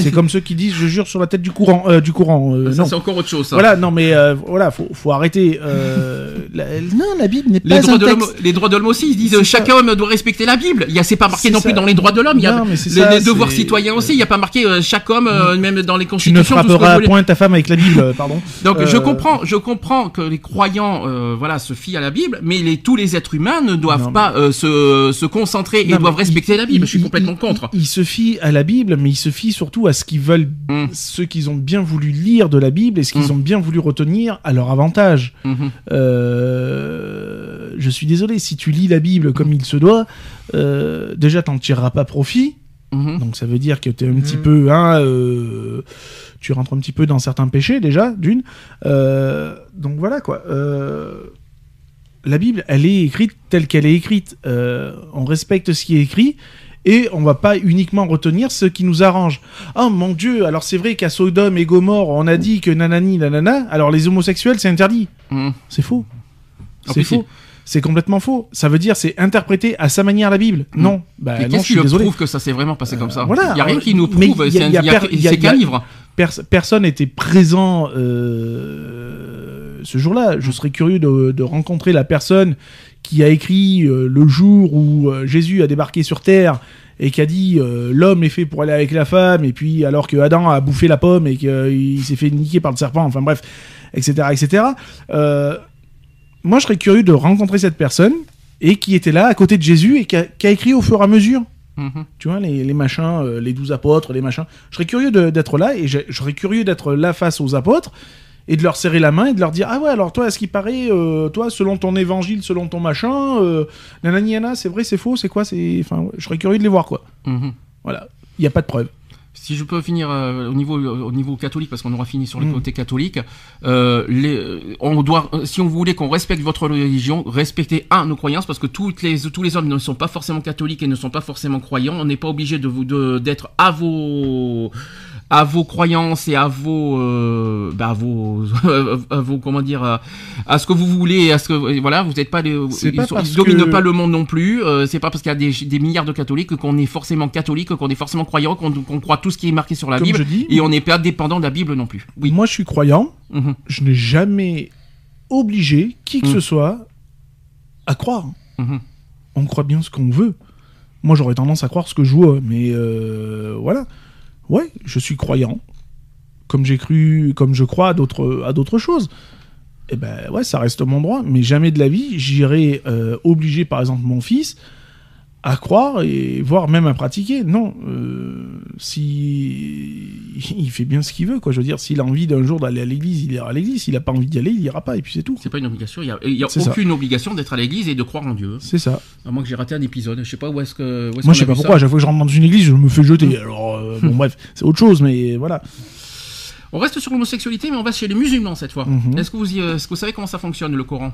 C'est comme ceux qui disent je jure sur la tête du courant. euh, du courant. euh, Ça, c'est encore autre chose. Ça. Voilà, non, mais voilà, faut, faut arrêter. la- non, la Bible n'est Les pas droits, un de texte. les droits de l'homme aussi, ils disent ça. chaque homme doit respecter la Bible. Il y a, c'est pas marqué non plus dans les droits de l'homme. Il y a Non, les, ça, les devoirs citoyens aussi. Il y a pas marqué chaque homme, même dans les Tu constitutions. ne que vous frapperas point ta femme avec la Bible, pardon. Donc je comprends, je comprends que les croyants, voilà, se fient à la Bible, mais les, tous les êtres humains ne doivent Non, mais- pas euh, se, se concentrer et doivent respecter il- la Bible. il- je suis complètement il- contre. Il, il se fie à la Bible, mais il se fie surtout à ce qu'ils veulent, Mm. ceux qu'ils ont bien voulu lire de la Bible et ce qu'ils Mm. ont bien voulu retenir à leur avantage. Mhm. Euh, je suis désolé, si tu lis la Bible comme il se doit, euh, déjà t'en tireras pas profit. Donc ça veut dire que t'es un petit peu, hein, euh, tu rentres un petit peu dans certains péchés déjà, d'une. Euh, donc voilà quoi. Euh, la Bible, elle est écrite telle qu'elle est écrite. Euh, on respecte ce qui est écrit. Et on va pas uniquement retenir ce qui nous arrange. Oh mon dieu, alors c'est vrai qu'à Sodome et Gomorre, on a dit que nanani nanana, alors les homosexuels c'est interdit. Mhm. C'est faux. C'est faux. C'est complètement faux. Ça veut dire c'est interpréter à sa manière la Bible. Mm. Non. Bah Mais non, je suis désolé. prouve que ça s'est vraiment passé comme ça? Voilà. Il y a rien qui nous prouve. il y a- C'est qu'un livre. Pers- personne n'était présent euh, ce jour-là. Je serais curieux de, de rencontrer la personne qui a écrit euh, le jour où euh, Jésus a débarqué sur Terre et qui a dit euh, l'homme est fait pour aller avec la femme et puis alors que Adam a bouffé la pomme et qu'il s'est fait niquer par le serpent, enfin bref, etc. etc. Euh, moi, je serais curieux de rencontrer cette personne et qui était là à côté de Jésus et qui a, qui a écrit au fur et à mesure Mhm. tu vois, les, les machins, euh, les douze apôtres, les machins. Je serais curieux d'être là et j'ai- je serais curieux d'être là face aux apôtres et de leur serrer la main et de leur dire Ah ouais, alors toi, à ce qui paraît, euh, toi, selon ton évangile, selon ton machin, euh, nanani, nana, c'est vrai, c'est faux, c'est quoi c'est... Enfin, je serais curieux de les voir, quoi. Mhm. Voilà. Il n'y a pas de preuve. Si je peux finir euh, au niveau au niveau catholique parce qu'on aura fini sur le Mm. côté catholique, euh, les, on doit si on voulait qu'on respecte votre religion, respectez un nos croyances parce que toutes les tous les hommes ne sont pas forcément catholiques et ne sont pas forcément croyants. On n'est pas obligé de vous d'être à vos à vos croyances et à vos euh, bah, vos à vos comment dire à, à ce que vous voulez à ce que voilà vous n'êtes pas les C'est ils, pas sont- ils dominent que- pas le monde non plus euh, c'est pas parce qu'il y a des, des milliards de catholiques qu'on est forcément catholique qu'on est forcément croyant qu'on qu'on croit tout ce qui est marqué sur la Comme Bible je dis, et on n'est pas dépendant de la Bible non plus oui moi, je suis croyant. Mhm. Je n'ai jamais obligé qui que ce soit à croire. Mhm. on croit bien ce qu'on veut. Moi, j'aurais tendance à croire ce que je vois, mais euh, voilà. Ouais, je suis croyant, comme j'ai cru, comme je crois à d'autres, à d'autres choses. eh ben ouais, ça reste mon droit, mais jamais de la vie, j'irai euh, obliger par exemple mon fils à croire et voire même à pratiquer. Non, euh, si il fait bien ce qu'il veut, quoi. Je veux dire, s'il a envie d'un jour d'aller à l'église, il ira à l'église. S'il a pas envie d'y aller, il ira pas, et puis c'est tout. C'est pas une obligation. Il y a, il y a C'est ça. aucune obligation d'être à l'église et de croire en Dieu. C'est ça. À moins que j'ai raté un épisode. Je sais pas où est-ce que. où Moi, je sais pas pourquoi. À chaque fois que je rentre dans une église, je me fais jeter. Alors, euh, bon, bref, c'est autre chose, mais voilà. On reste sur l'homosexualité, mais on va chez les musulmans cette fois. Mhm. Est-ce que, vous y- est-ce que vous savez comment ça fonctionne, le Coran,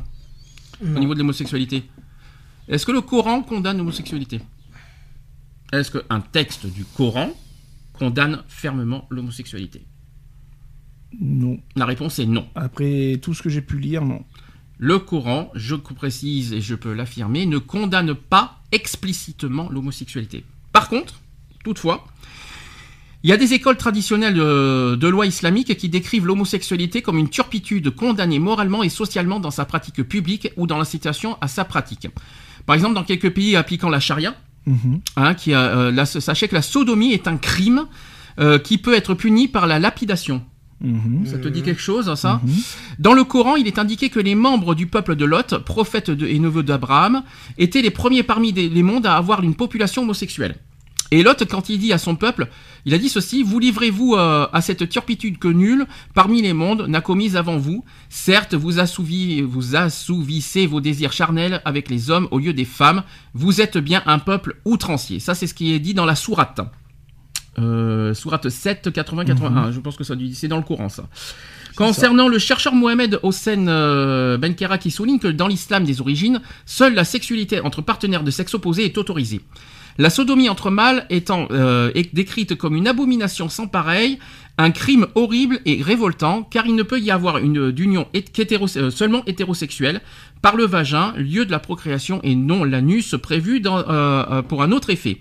Non. au niveau de l'homosexualité? Est-ce que le Coran condamne l'homosexualité? Est-ce qu'un texte du Coran condamne fermement l'homosexualité? Non. La réponse est non. Après tout ce que j'ai pu lire, non. Le Coran, je précise et je peux l'affirmer, ne condamne pas explicitement l'homosexualité. Par contre, toutefois, il y a des écoles traditionnelles de, de loi islamique qui décrivent l'homosexualité comme une turpitude condamnée moralement et socialement dans sa pratique publique ou dans l'incitation à sa pratique. Par exemple, dans quelques pays appliquant la charia, Mhm. hein, qui a, euh, la- sachez que la sodomie est un crime euh, qui peut être puni par la lapidation. Mhm. Ça te dit quelque chose, ça Mhm. dans le Coran, il est indiqué que les membres du peuple de Lot, prophète de- et neveu d'Abraham, étaient les premiers parmi des- les mondes à avoir une population homosexuelle. Et Lot, quand il dit à son peuple, il a dit ceci, vous livrez-vous euh, à cette turpitude que nul, parmi les mondes, n'a commise avant vous? Certes, vous, assouvi- vous assouvissez vos désirs charnels avec les hommes au lieu des femmes. Vous êtes bien un peuple outrancier. Ça, c'est ce qui est dit dans la sourate. Euh, sourate 7, 80, 81. Je pense que ça c'est dans le Coran, ça. Concernant le chercheur Mohamed Hossein euh, Benkera qui souligne que dans l'islam des origines, seule la sexualité entre partenaires de sexe opposé est autorisée. La sodomie entre mâles étant euh, est décrite comme une abomination sans pareil, un crime horrible et révoltant, car il ne peut y avoir une d'union euh, seulement hétérosexuelle par le vagin, lieu de la procréation, et non l'anus prévu euh, euh, pour un autre effet.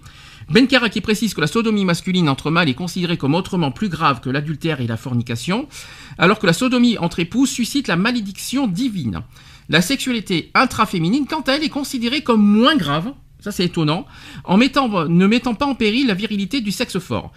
Benkara qui précise que la sodomie masculine entre mâles est considérée comme autrement plus grave que l'adultère et la fornication, alors que la sodomie entre époux suscite la malédiction divine. La sexualité intraféminine, quant à elle, est considérée comme moins grave, ça c'est étonnant, en ne mettant pas en péril la virilité du sexe fort.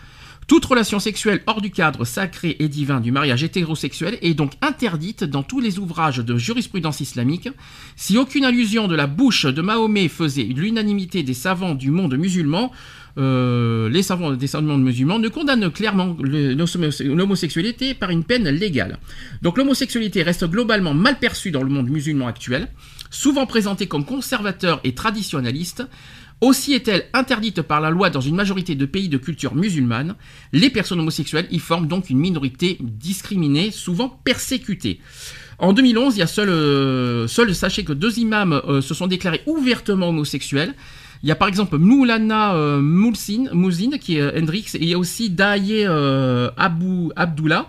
Toute relation sexuelle hors du cadre sacré et divin du mariage hétérosexuel est donc interdite dans tous les ouvrages de jurisprudence islamique. Si aucune allusion de la bouche de Mahomet faisait l'unanimité des savants du monde musulman, euh, les savants des savants musulmans ne condamnent clairement l'homosexualité par une peine légale. Donc l'homosexualité reste globalement mal perçue dans le monde musulman actuel, souvent présentée comme conservateur et traditionnaliste. Aussi est-elle interdite par la loi dans une majorité de pays de culture musulmane. Les personnes homosexuelles y forment donc une minorité discriminée, souvent persécutée. En 2011, il y a seul, euh, seul sachez que deux imams euh, se sont déclarés ouvertement homosexuels. Il y a par exemple Moulana euh, Moulsin, qui est euh, Hendrix, et il y a aussi Daye Abou, Abdullah,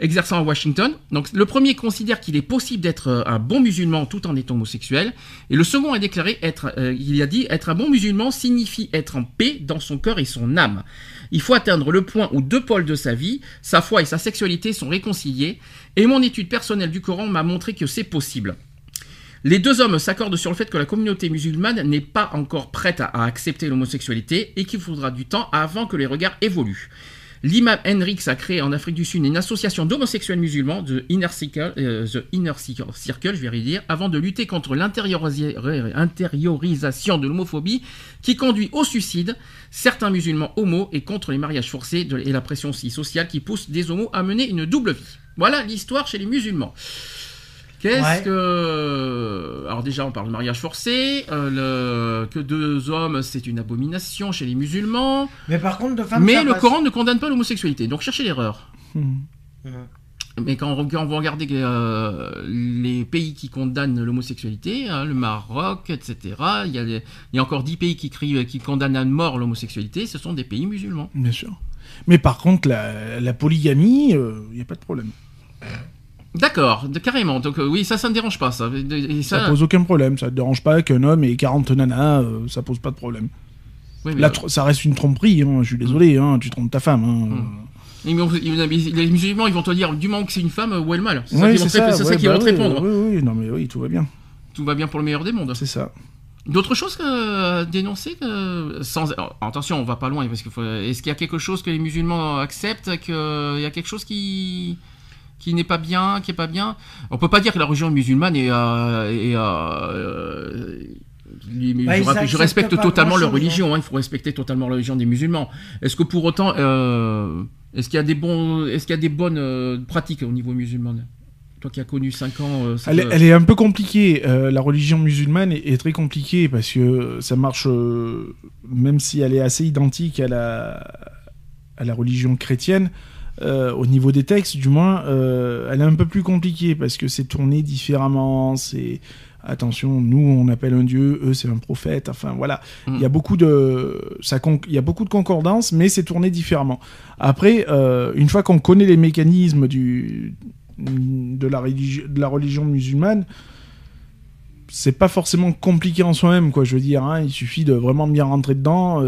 exerçant à Washington. Donc le premier considère qu'il est possible d'être euh, un bon musulman tout en étant homosexuel, et le second a déclaré être, euh, il a dit, être un bon musulman signifie être en paix dans son cœur et son âme. Il faut atteindre le point où deux pôles de sa vie, sa foi et sa sexualité sont réconciliés, et mon étude personnelle du Coran m'a montré que c'est possible. Les deux hommes s'accordent sur le fait que la communauté musulmane n'est pas encore prête à, à accepter l'homosexualité et qu'il faudra du temps avant que les regards évoluent. L'imam Henrix a créé en Afrique du Sud une association d'homosexuels musulmans, The Inner Circle, euh, The Inner Circle, je vais redire, avant de lutter contre l'intériorisation de l'homophobie qui conduit au suicide certains musulmans homos et contre les mariages forcés et la pression sociale qui pousse des homos à mener une double vie. Voilà l'histoire chez les musulmans. Qu'est-ce Ouais. que... Alors déjà, on parle de mariage forcé, euh, le... que deux hommes, c'est une abomination chez les musulmans, Mais par contre, de femmes. mais le passe. Coran ne condamne pas l'homosexualité, donc cherchez l'erreur. Mhm. Mais quand on, quand on va regarder euh, les pays qui condamnent l'homosexualité, hein, le Maroc, etc., il y, a les- il y a encore dix pays qui, crient- qui condamnent à mort l'homosexualité, ce sont des pays musulmans. Bien sûr. Mais par contre, la, la polygamie, il n'y a pas de problème. D'accord, carrément. Donc euh, oui, ça, ça ne dérange pas. Ça, Et Ça, ça- pose aucun problème. Ça ne dérange pas qu'un homme ait 40 nanas, euh, ça pose pas de problème. oui, mais- Là, tr- ça reste une tromperie, hein, je suis désolé, hein, tu trompes ta femme. hein. Mm. Ils- les musulmans, ils vont te dire du moment que c'est une femme, où est le mal C'est ça qu'ils vont te ça, c'est ça ouais, qu'ils bah vont te oui, répondre. Oui, oui, non mais oui, tout va bien. Tout va bien pour le meilleur des mondes. C'est ça. D'autres choses que dénoncer que sans alors, attention, on va pas loin parce qu'il faut. Est-ce qu'il y a quelque chose que les musulmans acceptent qu'il y a quelque chose qui qui n'est pas bien, qui est pas bien. On peut pas dire que la religion musulmane est, euh, est, euh, les- Bah, je, respecte totalement leur religion. hein, il faut respecter totalement la religion des musulmans. Est-ce que pour autant, euh, est-ce qu'il y a des bons, est-ce qu'il y a des bonnes euh, pratiques au niveau musulman? Toi qui as connu 5 ans, euh, cette- Elle, est- elle est un peu compliquée. euh, la religion musulmane est, est très compliquée parce que ça marche, euh, même si elle est assez identique à la, à la religion chrétienne, euh, au niveau des textes, du moins, euh, elle est un peu plus compliquée parce que c'est tourné différemment. C'est attention, nous on appelle un dieu, eux c'est un prophète. Enfin voilà, Mm. il y a beaucoup de ça, con- il y a beaucoup de concordance, mais c'est tourné différemment. Après, euh, une fois qu'on connaît les mécanismes du de la, religi- de la religion musulmane, c'est pas forcément compliqué en soi-même, quoi. Je veux dire, hein, il suffit de vraiment bien rentrer dedans.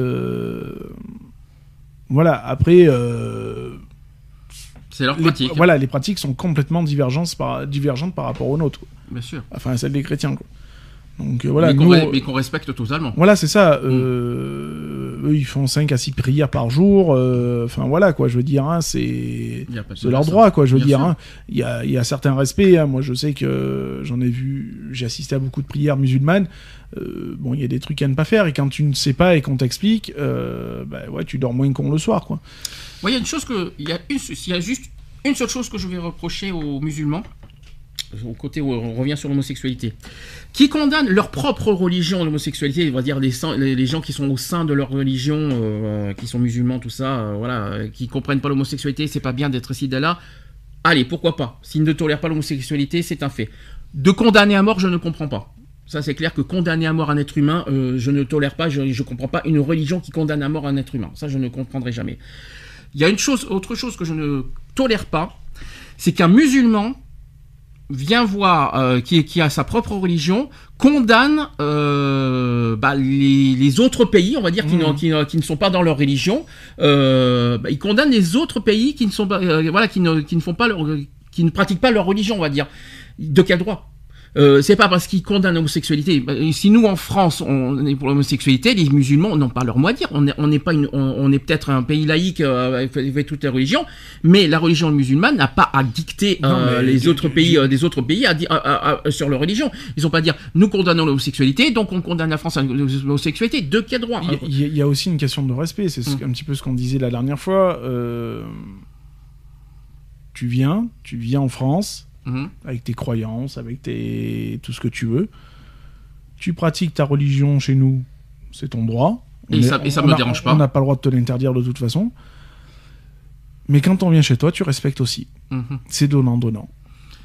Voilà. Après, c'est leur les, pratique. voilà, les pratiques sont complètement divergentes par, divergentes par rapport aux nôtres, quoi. Bien sûr. enfin celles des chrétiens. Quoi. Donc euh, voilà, mais qu'on respecte totalement. voilà, c'est ça. Mm. euh, Eux, ils font 5 à 6 prières par jour. euh, Enfin, voilà, quoi. Je veux dire, hein, c'est y de leur ça. droit, quoi. Je veux Bien dire, hein. il y, a, il y a certains respects. hein. Moi, je sais que j'en ai vu, j'ai assisté à beaucoup de prières musulmanes. Bon, il y a des trucs à ne pas faire. Et quand tu ne sais pas et qu'on t'explique, bah, ouais, tu dors moins con le soir, quoi. Moi, il y a une chose que. Il y y a juste une seule chose que je vais reprocher aux musulmans, au côté où on revient sur l'homosexualité, qui condamnent leur propre religion, l'homosexualité, on va dire les, gens qui sont au sein de leur religion, euh, qui sont musulmans, tout ça, euh, voilà, qui comprennent pas l'homosexualité, c'est pas bien d'être ici, là. Allez, pourquoi pas? S'ils ne tolèrent pas l'homosexualité, c'est un fait. De condamner à mort, je ne comprends pas. Ça, c'est clair que condamner à mort un être humain, euh, je ne tolère pas, je ne comprends pas une religion qui condamne à mort un être humain. Ça, je ne comprendrai jamais. Il y a une chose, autre chose que je ne tolère pas, c'est qu'un musulman vient voir, euh, qui, qui a sa propre religion, condamne euh, bah, les, les autres pays, on va dire, qui, n'ont- qui, ne- qui ne sont pas dans leur religion, euh, bah, il condamne les autres pays qui ne sont pas, euh, voilà, qui ne, qui ne font pas leur, qui ne pratiquent pas leur religion, on va dire. De quel droit? Euh, c'est pas parce qu'ils condamnent l'homosexualité. Bah, Si nous en France on est pour l'homosexualité, les musulmans n'ont pas leur mot à dire. On n'est on n'est pas une, on, on est peut-être un pays laïque euh, avec, toutes les religions, mais la religion musulmane n'a pas à dicter euh, les autres pays euh, des autres pays à, à- sur leur religion. Ils ont pas à dire nous condamnons l'homosexualité, donc on condamne la France à l'homosexualité. De quel droit Il y a- y, y aussi une question de respect. C'est ce- Mm. un petit peu ce qu'on disait la dernière fois. euh, Tu viens, tu viens en France Mhm. avec tes croyances, avec tes tout ce que tu veux. Tu pratiques ta religion chez nous, c'est ton droit. Et est- ça- et ça on me a- dérange pas. On n'a pas le droit de te l'interdire de toute façon. Mais quand on vient chez toi, tu respectes aussi. Mhm. C'est donnant-donnant.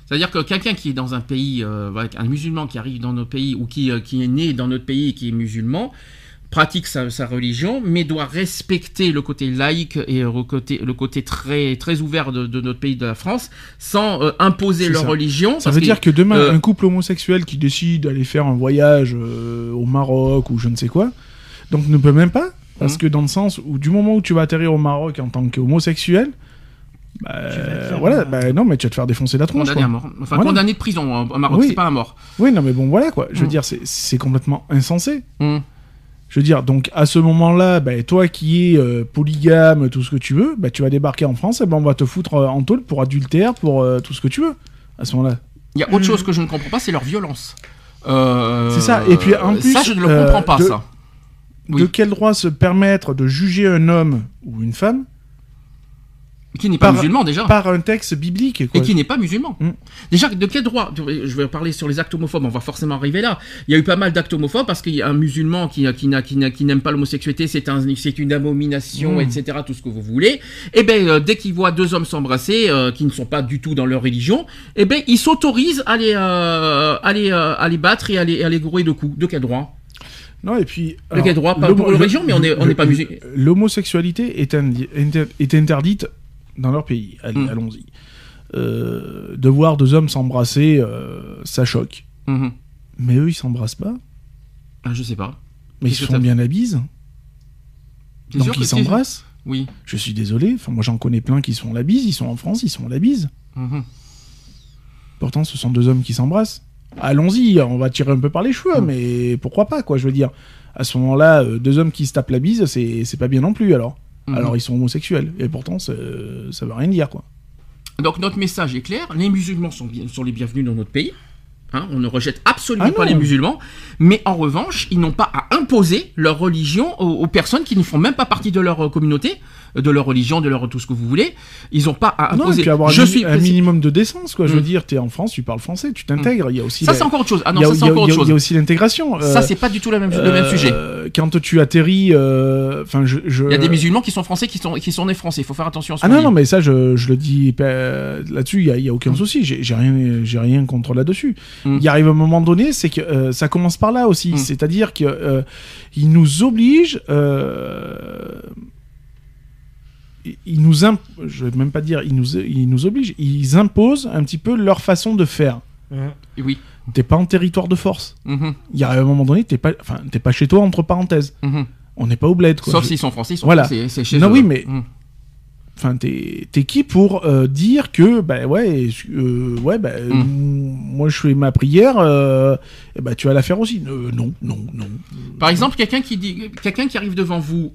C'est-à-dire que quelqu'un qui est dans un pays, euh, un musulman qui arrive dans notre pays ou qui, euh, qui est né dans notre pays et qui est musulman, pratique sa, sa religion, mais doit respecter le côté laïque et le côté, le côté très, très ouvert de, de notre pays, de la France, sans euh, imposer leur ça. religion. Ça veut dire que demain, euh, un couple homosexuel qui décide d'aller faire un voyage euh, au Maroc ou je ne sais quoi, donc ne peut même pas, parce Mhm. que dans le sens où du moment où tu vas atterrir au Maroc en tant qu'homosexuel, bah, faire, voilà, euh, bah, non, mais tu vas te faire défoncer la tronche. condamné quoi. à mort. Enfin, Voilà. condamné de prison au Maroc, Oui. c'est pas à mort. Oui, non, mais bon, voilà quoi. Je veux Mhm. dire, c'est- c'est complètement insensé. Mhm. Je veux dire, donc à ce moment-là, bah, toi qui es euh, polygame, tout ce que tu veux, bah, tu vas débarquer en France et ben on va te foutre euh, en tôle pour adultère, pour euh, tout ce que tu veux. À ce moment-là. Il y a autre chose que je ne comprends pas, c'est leur violence. Euh, C'est ça. Et puis, en plus, ça, je ne le euh, comprends pas, de- ça. Oui. De quel droit se permettre de juger un homme ou une femme Qui n'est pas par- musulman déjà. par un texte biblique quoi. Et qui n'est pas musulman. Mm. Déjà, de quel droit Je vais parler sur les actes homophobes, on va forcément arriver là. Il y a eu pas mal d'actes homophobes parce qu'il y a un musulman qui, qui, n'a- qui, qui n'aime pas l'homosexualité, c'est un, c'est une abomination, Mm. etc., tout ce que vous voulez. Et ben, euh, dès qu'il voit deux hommes s'embrasser, euh, qui ne sont pas du tout dans leur religion, et ben, il s'autorise à les, euh, à, les, à les battre et à les, à les grouer de coups. De quel droit? Non, et puis. De quel droit? Pas pour religion, mais on n'est pas musulman. L'homosexualité est, est interdite dans leur pays. Allez, Mm. allons-y. Euh, de voir deux hommes s'embrasser, euh, ça choque. Mhm. Mais eux, ils s'embrassent pas. Ah, Je sais pas. Mais ils se font bien la bise. Donc ils s'embrassent. Oui. Je suis désolé. Enfin, moi, j'en connais plein qui se font la bise. Ils sont en France, ils se font la bise. Mhm. Pourtant, ce sont deux hommes qui s'embrassent. Allons-y, on va tirer un peu par les cheveux, Mm. mais pourquoi pas, quoi, je veux dire. À ce moment-là, euh, deux hommes qui se tapent la bise, c'est pas bien non plus, alors. Mhm. Alors, ils sont homosexuels. Et pourtant, ça veut rien dire, quoi. Donc notre message est clair, les musulmans sont, bien- sont les bienvenus dans notre pays. Hein, on ne rejette absolument Ah pas les musulmans, mais en revanche, ils n'ont pas à imposer leur religion aux, aux personnes qui ne font même pas partie de leur euh, communauté, de leur religion, de leur tout ce que vous voulez. Ils n'ont pas à Non, et imposer. puis avoir Je un, suis un minimum de décence, quoi. Je veux Mm. dire, t'es en France, tu parles français, tu t'intègres. Il y a aussi ça la- c'est encore autre chose. Ah non, a- ça c'est encore autre a- il y a chose. aussi l'intégration. Ça Euh, c'est pas du tout le même, le même sujet. euh, Quand tu atterris, euh, enfin, je, je- Il y a des musulmans qui sont français, qui sont, qui sont nés français. Il faut faire attention à ce Ah non, dit. non, mais ça, je, je le dis là-dessus, il y a, a aucun souci. J'ai rien, j'ai rien contre là-dessus. Mm. Il arrive un moment donné, c'est que euh, ça commence par là aussi. Mm. C'est-à-dire que euh, ils nous obligent. euh, ils nous imp- je vais même pas dire ils nous ils nous obligent ils imposent un petit peu leur façon de faire Hein. Oui. t'es pas en territoire de force Mhm, il y a un moment donné t'es pas enfin t'es pas chez toi entre parenthèses mhm. on n'est pas au bled quoi. Sauf Je- s'ils sont français, ils sont Voilà. C'est chez Non, eux. oui, mais- Mhm. Enfin, t'es qui pour euh, dire que, bah ouais, euh, ouais, bah, moi je fais ma prière, euh, et bah tu vas la faire aussi. Non, non, non. Par exemple, quelqu'un qui dit, quelqu'un qui arrive devant vous,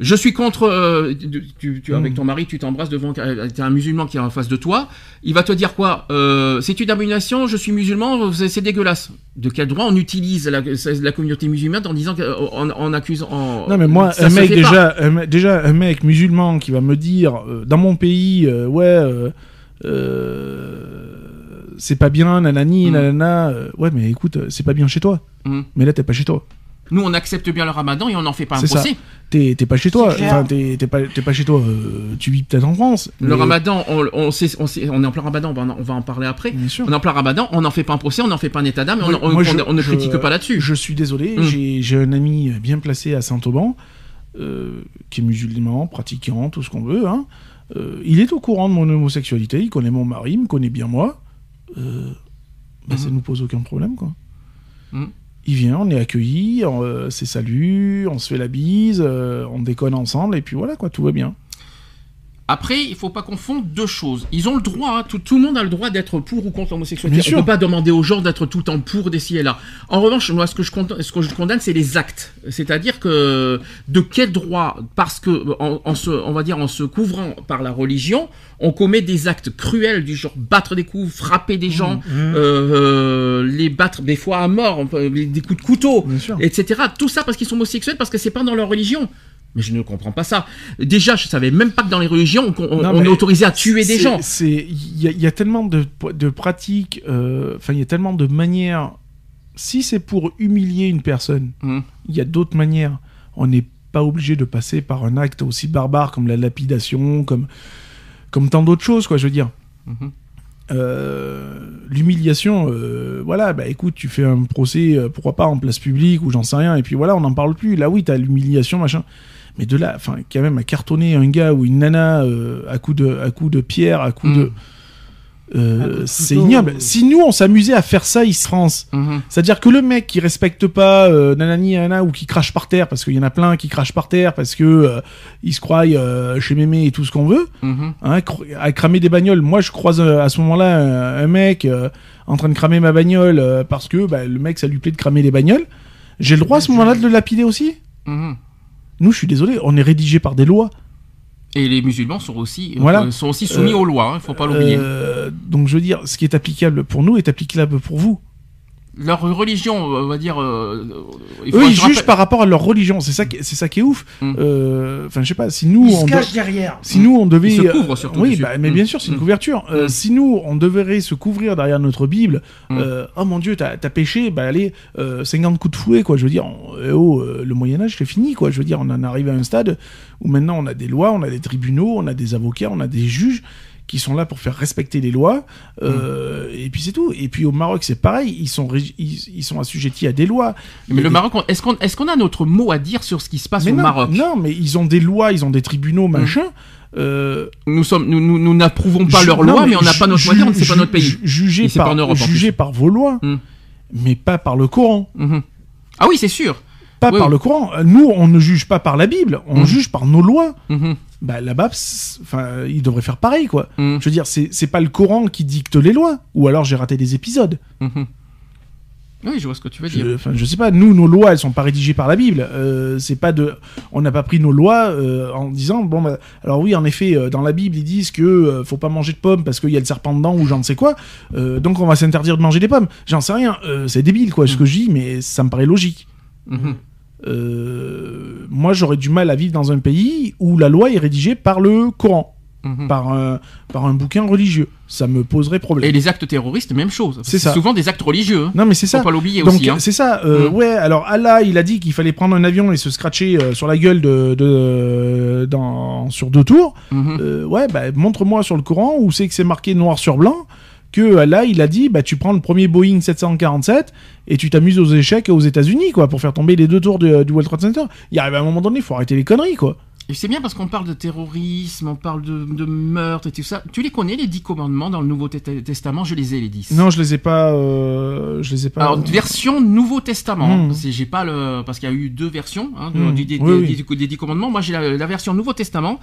je suis contre, euh, tu, tu- avec Mm. ton mari, tu t'embrasses devant, euh, t'es un musulman qui est en face de toi, il va te dire quoi euh, C'est une abomination, je suis musulman, c'est dégueulasse. De quel droit on utilise la, la communauté musulmane en disant, que- en, en accusant, en- Non mais moi, un mec déjà, un, me- déjà un mec musulman qui va me dire euh, dans mon pays, euh, ouais, euh, euh, c'est pas bien, nanani, Mm. nanana. euh, ouais, mais écoute, euh, c'est pas bien chez toi. Mm. Mais là, t'es pas chez toi. Nous, on accepte bien le ramadan et on n'en fait pas un C'est ça. procès. T'es t'es pas chez toi. Enfin, t'es t'es pas, t'es pas chez toi. euh, tu vis peut-être en France. Le ramadan, on, on, sait, on, sait- on est en plein ramadan, on va en, on va en parler après. Bien sûr. On est en plein ramadan, on n'en fait pas un procès, on n'en fait pas un état d'âme, on, Moi- on- moi, on- je- on ne je- critique pas là-dessus. Je suis désolé, Mm. j'ai- j'ai un ami bien placé à Saint-Auban, euh, qui est musulman, pratiquant, tout ce qu'on veut. hein. Euh, il est au courant de mon homosexualité, il connaît mon mari, il me connaît bien moi. Euh, bah, Ça Mhm. nous pose aucun problème, quoi. Mm. Il vient, on est accueillis, on, euh, c'est salut, on se fait la bise, euh, on déconne ensemble, et puis voilà, quoi, tout va bien. Après, il faut pas confondre deux choses. Ils ont le droit, hein, tout, tout le monde a le droit d'être pour ou contre l'homosexualité. On sûr. peut pas demander aux gens d'être tout le temps pour d'ici et là. En revanche, moi, ce que je condamne, ce que je condamne, c'est les actes. C'est-à-dire que de quel droit, parce que en, en se, on va dire en se couvrant par la religion, on commet des actes cruels du genre battre des coups, frapper des gens, Mmh. euh, euh, les battre des fois à mort, des coups de couteau etc. Tout ça parce qu'ils sont homosexuels, parce que c'est pas dans leur religion. Mais je ne comprends pas ça. Déjà, je savais même pas que dans les religions, on, on- Non, on mais est autorisé à tuer des gens. C'est il y, a- il y a tellement de, de pratiques, euh, enfin il y a tellement de manières. Si c'est pour humilier une personne, Mhm. il y a d'autres manières. On n'est pas obligé de passer par un acte aussi barbare comme la lapidation, comme comme tant d'autres choses, quoi. Je veux dire. Mhm. Euh, L'humiliation, euh, voilà, bah écoute, tu fais un procès, euh, pourquoi pas en place publique ou j'en sais rien, et puis voilà, on n'en parle plus. Là, oui, t'as l'humiliation, machin. Mais de là, enfin, quand même, à cartonner un gars ou une nana euh, à coup de, à coup de pierre, à coup Mm. de. euh, de c'est ignoble. Si nous, on s'amusait à faire ça, ici, France, Mhm. c'est-à-dire que le mec qui respecte pas euh, nanani nanana ou qui crache par terre, parce qu'il y en a plein qui crachent par terre, parce que euh, ils se croient euh, chez mémé et tout ce qu'on veut, Mhm. hein, cr- à cramer des bagnoles. Moi, je croise euh, à ce moment-là un, un mec euh, en train de cramer ma bagnole euh, parce que bah, le mec, ça lui plaît de cramer les bagnoles. J'ai le droit à ce moment-là de le lapider aussi? Nous, je suis désolé, on est rédigé par des lois. Et les musulmans sont aussi, Voilà. euh, sont aussi soumis Euh, aux lois, il faut pas l'oublier. Euh, donc, je veux dire, ce qui est applicable pour nous est applicable pour vous. Leur religion, on va dire. euh, il faut Eux, ils jugent par rapport à leur religion. C'est ça, qui- c'est ça qui est ouf. Mm. Euh, Enfin, je sais pas. Si nous, Ils on se cachent derrière. Si nous on devait, Ils se couvrent surtout oui, bah, mais Mm. bien sûr c'est une Mm. couverture. Euh, Mm. Si nous on devrait se couvrir derrière notre Bible, Mm. euh, oh mon Dieu, t'as as péché, bah allez, euh, 50 coups de fouet quoi. Je veux dire, on- eh oh, euh, le Moyen Âge c'est fini quoi. Je veux dire, on en arrive à un stade où maintenant on a des lois, on a des tribunaux, on a des avocats, on a des juges qui sont là pour faire respecter les lois. Euh, Mm. Et puis c'est tout. Et puis au Maroc c'est pareil, ils sont ils, ils sont assujettis à des lois. Mais le des- Maroc, est-ce qu'on est qu'on a notre mot à dire sur ce qui se passe mais au non, Maroc? non, mais ils ont des lois, ils ont des tribunaux, machin. Euh, Nous sommes, nous, nous, n'approuvons pas leurs lois, mais on n'a pas notre mot à dire, c'est pas notre pays. ju- Jugé par, pas en Europe, en jugé par vos lois, Mm. mais pas par le Coran. Mhm. Ah oui, c'est sûr. Pas Oui, par oui. le Coran. Nous, on ne juge pas par la Bible, on Mm. juge par nos lois. Bah, là-bas, enfin, ils devraient faire pareil, quoi. Mhm. Je veux dire, c'est pas le Coran qui dicte les lois. Ou alors j'ai raté des épisodes. Mhm. Oui, je vois ce que tu veux dire. je sais pas, nous, nos lois, elles sont pas rédigées par la Bible. Euh, c'est pas de, on n'a pas pris nos lois euh, en disant bon, bah, alors oui, en effet, euh, dans la Bible, ils disent que faut pas manger de pommes parce qu'il y a le serpent dedans ou j'en ne sais quoi. Donc on va s'interdire de manger des pommes. J'en sais rien. C'est débile, quoi, ce que je dis, mais ça me paraît logique. Mhm. Euh, moi, j'aurais du mal à vivre dans un pays où la loi est rédigée par le Coran, Mhm. par un, par un bouquin religieux. Ça me poserait problème. Et les actes terroristes, même chose. C'est ça. souvent des actes religieux. hein. Non, mais c'est ça. Faut pas l'oublier aussi. hein. c'est ça. euh, Mm. Ouais. Alors Allah, il a dit qu'il fallait prendre un avion et se scratcher euh, sur la gueule de, de dans sur deux tours. Mhm. Euh, ouais, bah montre-moi sur le Coran où c'est que c'est marqué noir sur blanc que Allah, il a dit bah tu prends le premier Boeing 747 et tu t'amuses aux échecs aux États-Unis quoi pour faire tomber les deux tours du, World Trade Center. Il arrive à un moment donné, faut arrêter les conneries quoi. Et c'est bien parce qu'on parle de terrorisme, on parle de, de meurtre et tout ça. Tu les connais les dix commandements dans le Nouveau Te- Testament? Je les ai les dix. Non, je les ai pas. euh, je les ai pas. Alors version Nouveau Testament. Mm. hein, J'ai pas le parce qu'il y a eu deux versions hein, de- Mm. du- des, Oui, des- des- des dix commandements. Moi j'ai la, la version Nouveau Testament.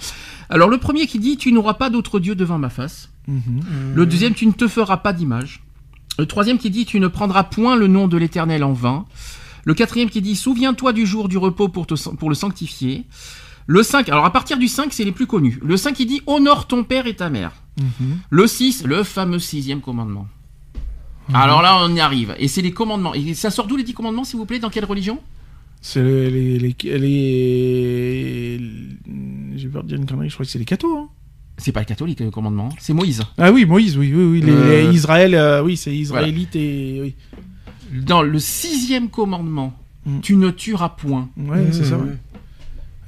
Alors le premier qui dit tu n'auras pas d'autre Dieu devant ma face. Mhm. Le deuxième tu ne te feras pas d'image. Le troisième qui dit tu ne prendras point le nom de l'Éternel en vain. Le quatrième qui dit souviens-toi du jour du repos pour, te, pour le sanctifier. Le 5, alors à partir du 5, c'est les plus connus. Le 5 qui dit honore ton père et ta mère. Mhm. Le 6, le fameux sixième commandement. Alors là, on y arrive. Et c'est les commandements. Et ça sort d'où les 10 commandements, s'il vous plaît? Dans quelle religion? C'est les les les, les- j'ai peur de dire une connerie. Je crois que c'est les cathos. Hein. C'est pas le catholique, le commandement. C'est Moïse. Ah oui, Moïse, oui, oui, oui. Les, Euh, les Israël, euh, oui, c'est israélite et oui. Dans le sixième commandement, Mm. tu ne tueras point. Ouais, c'est ça. ouais.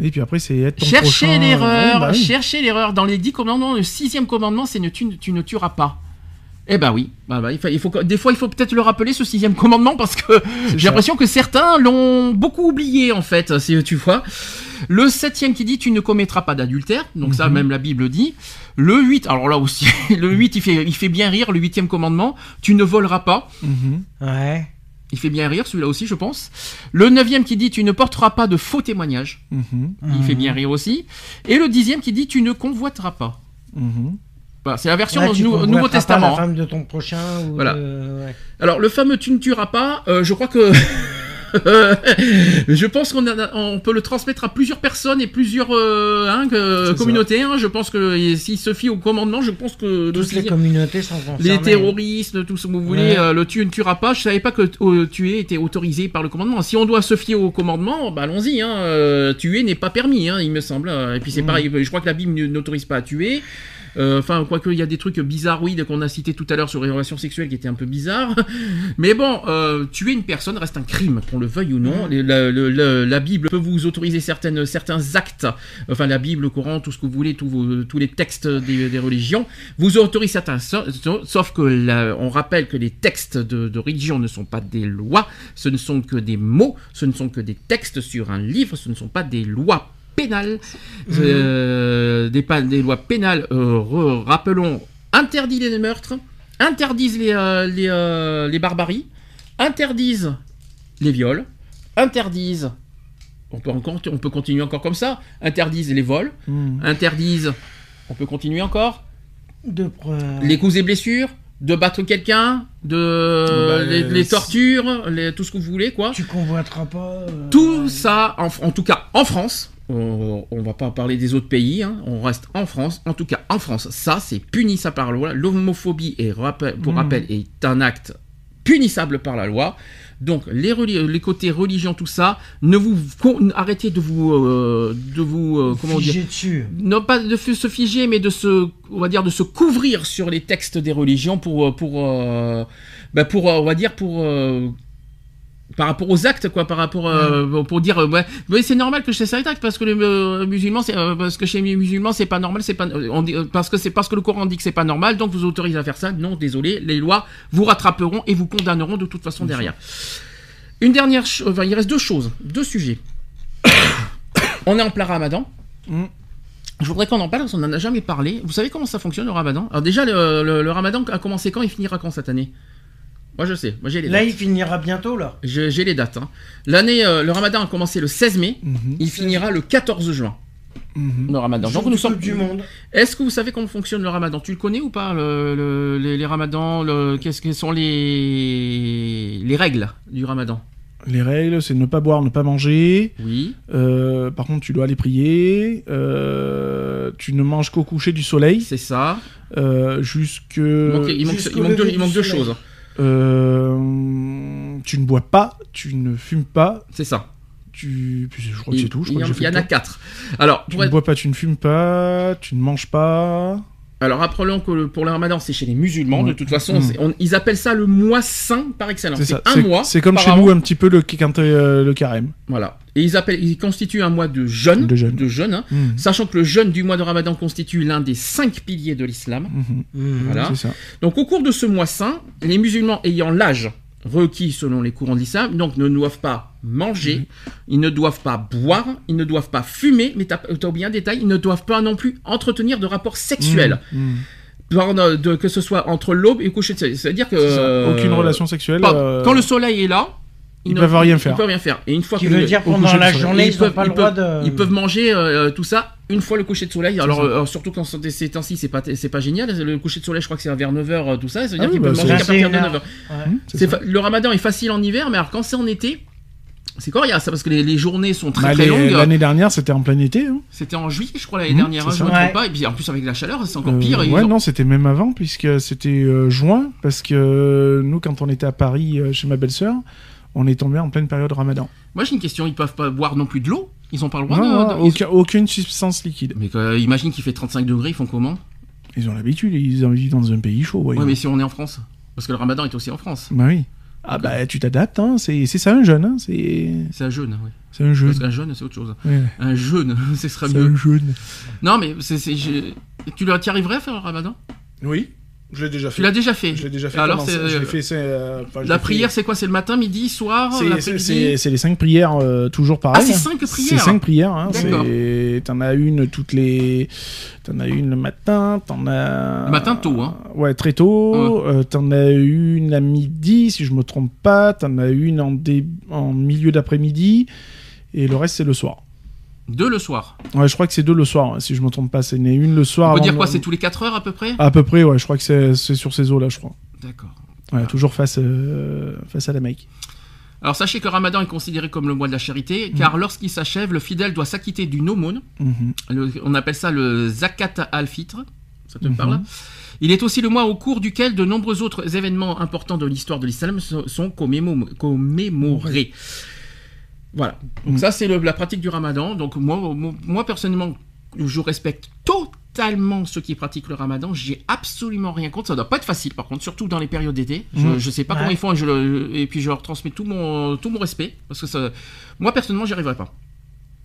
Et puis après, c'est être ton Cherchez prochain, l'erreur, ouais, bah oui. cherchez l'erreur. Dans les dix commandements, le sixième commandement, c'est ne tu, tu ne tueras pas. Eh ben oui, bah, bah, il faut, il faut que- des fois il faut peut-être le rappeler ce sixième commandement parce que j'ai l'impression que certains l'ont beaucoup oublié en fait, si tu vois. Le septième qui dit tu ne commettras pas d'adultère, donc ça Mhm. même la Bible dit. Le 8, alors là aussi, le 8 il fait, il fait bien rire, le huitième commandement, tu ne voleras pas. Mhm. Ouais. Il fait bien rire celui-là aussi je pense. Le neuvième qui dit tu ne porteras pas de faux témoignages, Mhm. il fait bien rire aussi. Et le dixième qui dit tu ne convoiteras pas. Mhm. Voilà, c'est la version Ouais, dans tu le Nouveau pas Testament. la hein. femme de ton prochain ou Voilà. de- ouais. Alors, le fameux tu ne tueras pas, euh, je crois que. je pense qu'on on peut le transmettre à plusieurs personnes et plusieurs euh, hein, que- communautés. hein. Je pense que s'il se fie au commandement, je pense que Toutes les communautés sont concernées. les terroristes, tout ce que vous voulez, Ouais. euh, le tu ne tueras pas. Je savais pas que euh, tuer était autorisé par le commandement. Si on doit se fier au commandement, bah allons-y. Hein, tuer n'est pas permis, il me semble. Et puis c'est Mm. pareil, je crois que la Bible n'autorise pas à tuer. Euh, Enfin, quoique il y a des trucs bizarroïdes qu'on a cités tout à l'heure sur les relations sexuelles qui étaient un peu bizarres. Mais bon, euh, tuer une personne reste un crime, qu'on le veuille ou non. Les- La, le- le- la Bible peut vous autoriser certaines, certains actes, enfin la Bible, le Coran, tout ce que vous voulez, tous, vos- tous les textes des, des religions, vous autorise certains. sa- Sauf que on rappelle que les textes de, de religion ne sont pas des lois, ce ne sont que des mots, ce ne sont que des textes sur un livre, ce ne sont pas des lois pénales. Euh, des, lois pénales, euh, re- rappelons, interdisent les meurtres, interdisent les, euh, les, les barbaries, interdisent les viols, interdisent, on peut, encore, on peut continuer encore comme ça, interdisent les vols, Mhm. interdisent, on peut continuer encore, De les coups et blessures, de battre quelqu'un, de Bah, les, les tortures, les- tout ce que vous voulez, quoi. Tu convoiteras pas. euh, Tout ça, en, en tout cas en France, on, on va pas parler des autres pays, hein, on reste en France, en tout cas en France, ça c'est punissable par la loi. L'homophobie, est, pour Mm. rappel, est un acte punissable par la loi. Donc les, les côtés religion, tout ça, ne vous arrêtez de vous, euh, de vous, euh, comment dire, dessus. non pas de se figer, mais de se, on va dire, de se couvrir sur les textes des religions pour, euh, pour, euh, bah, pour, on va dire, pour par rapport aux actes, quoi, par rapport, euh, pour dire, euh, ouais, ouais, c'est normal que je fasse cet acte parce que les euh, musulmans, c'est, parce que chez les musulmans, c'est pas normal, c'est pas, on dit, parce que c'est parce que le Coran dit que c'est pas normal, donc vous autorisez à faire ça. Non, désolé, les lois vous rattraperont et vous condamneront de toute façon derrière. Une dernière, enfin, il reste deux choses, deux sujets. on est en plein Ramadan. Mm. Je voudrais qu'on en parle, parce qu'on n'en a jamais parlé. Vous savez comment ça fonctionne le ramadan? Alors déjà, le, le- le ramadan a commencé quand Il finira quand cette année? Moi je sais, moi j'ai les Là, dates. il finira bientôt, là. J'ai les dates. hein. L'année, euh, le ramadan a commencé le 16 mai, Mhm. il finira le 14 juin. Mhm. le ramadan. Donc nous sommes Coupe du monde. Est-ce que vous savez comment fonctionne le ramadan? Tu le connais ou pas le- le- les, les ramadans le- Qu'est-ce que sont les les règles du ramadan? Les règles, c'est ne pas boire, ne pas manger. Oui. Euh, par contre, tu dois aller prier. Euh, tu ne manges qu'au coucher du soleil. C'est ça. Euh, jusque. Il manque, il manque- jusqu'au il manque deux, il manque choses. Euh, tu ne bois pas, tu ne fumes pas, C'est ça. tu. Je crois que c'est tout. Je il crois il y en a quatre. Alors, Tu ne être- bois pas, tu ne fumes pas, tu ne manges pas. alors rappelons que pour le ramadan, c'est chez les musulmans. De toute façon, Mm. on- ils appellent ça le mois saint par excellence. C'est un mois. C'est comme chez nous un petit peu le, euh, le carême. Voilà. Et ils appellent, ils constituent un mois de jeûne. De jeûne. hein. Mhm. Sachant que le jeûne du mois de ramadan constitue l'un des cinq piliers de l'islam. Mhm. Voilà. C'est ça. Donc au cours de ce mois saint, les musulmans ayant l'âge requis selon les courants de l'islam, donc ne doivent pas manger, ils ne doivent pas boire, ils ne doivent pas fumer, mais t'as as oublié un détail, ils ne doivent pas non plus entretenir de rapports sexuels, Mhm. De- de- que ce soit entre l'aube et le coucher de soleil. C'est-à-dire que... Ça. euh, Aucune relation sexuelle. pas- euh, Quand le soleil est là, ils ne- peuvent rien faire. Ils peuvent rien faire. Et une fois Qui que veut le- dire pendant la journée, ils peuvent, n'ont pas le ils droit peuvent- de. ils peuvent manger euh, tout ça une fois le coucher de soleil. Alors, euh, surtout quand c'est- ces temps-ci, c'est pas, c'est pas génial. Le coucher de soleil, je crois que c'est vers 9h, tout ça. Ça veut dire Ah oui, qu'ils bah, peuvent manger qu'à partir de 21 9h. Ouais. c'est fa- Le ramadan est facile en hiver, mais alors quand c'est en été, c'est coriace, ça, parce que les, les journées sont très Bah, très les- longues. L'année dernière, c'était en plein été. hein. C'était en juillet, je crois, l'année Mmh, dernière, hein, je me ça. trompe Ouais. pas. Et puis en plus, avec la chaleur, c'est encore Euh, pire. Ils ouais, ont- non, c'était même avant, puisque c'était euh, juin, parce que euh, nous, quand on était à Paris euh, chez ma belle-sœur, on est tombé en pleine période ramadan. Moi, j'ai une question ils peuvent pas boire non plus de l'eau? Ils ont pas le droit Non, de. de- aucun- aucune substance liquide. Mais euh, imagine qu'il fait 35 degrés, ils font comment? Ils ont l'habitude, ils vivent dans un pays chaud. voyons. Ouais, mais si on est en France. Parce que le ramadan est aussi en France. Bah oui. Ah bah tu t'adaptes, hein. c'est ça un jeune, hein. c'est C'est un jeûne, oui. c'est un jeune. Parce qu'un jeûne, c'est autre chose. Ouais, Un jeûne, ce serait c'est mieux. un jeune. Non, mais c'est- je- tu y arriverais à faire le ramadan? Oui, je l'ai déjà Tu l'as déjà fait Je l'ai déjà fait. Alors, c'est, Je euh, fait. c'est, euh, enfin, je La fait- prière, c'est quoi? C'est le matin, midi, soir C'est- C'est c'est- c'est les cinq prières, euh, toujours Ah, pareil. c'est hein. cinq C'est prières cinq prières. Hein. D'accord. c'est- T'en as une toutes les. T'en as une le matin. T'en as. Le matin tôt, hein. Ouais, très tôt. Euh, T'en as une à midi, si je me trompe pas. T'en as une en, dé- en milieu d'après-midi. Et le reste, c'est le soir. Deux le soir. Ouais, je crois que c'est deux le soir, hein, si je me trompe pas. C'est né une le soir. On peut dire quoi C'est tous les 4 heures à peu près À peu près, ouais. Je crois que c'est sur ces eaux-là, je crois. D'accord. Ouais, toujours face, euh, face à la Mecque. Alors sachez que le ramadan est considéré comme le mois de la charité, car lorsqu'il s'achève, le fidèle doit s'acquitter d'une aumône. Mhm. Le- on appelle ça le zakat al-fitr. Ça te Mhm. parle Il est aussi le mois au cours duquel de nombreux autres événements importants de l'histoire de l'islam so- sont commémo- commémorés. Voilà. Donc Mhm. ça, c'est le- la pratique du ramadan. Donc moi, moi, moi, personnellement, je respecte totalement ceux qui pratiquent le ramadan. J'ai absolument rien contre. Ça doit pas être facile, par contre, surtout dans les périodes d'été. Je, Mhm. je sais pas Ouais. comment ils font et, je le- et puis je leur transmets tout mon, tout mon respect. Parce que ça, moi, personnellement, j'y arriverai pas.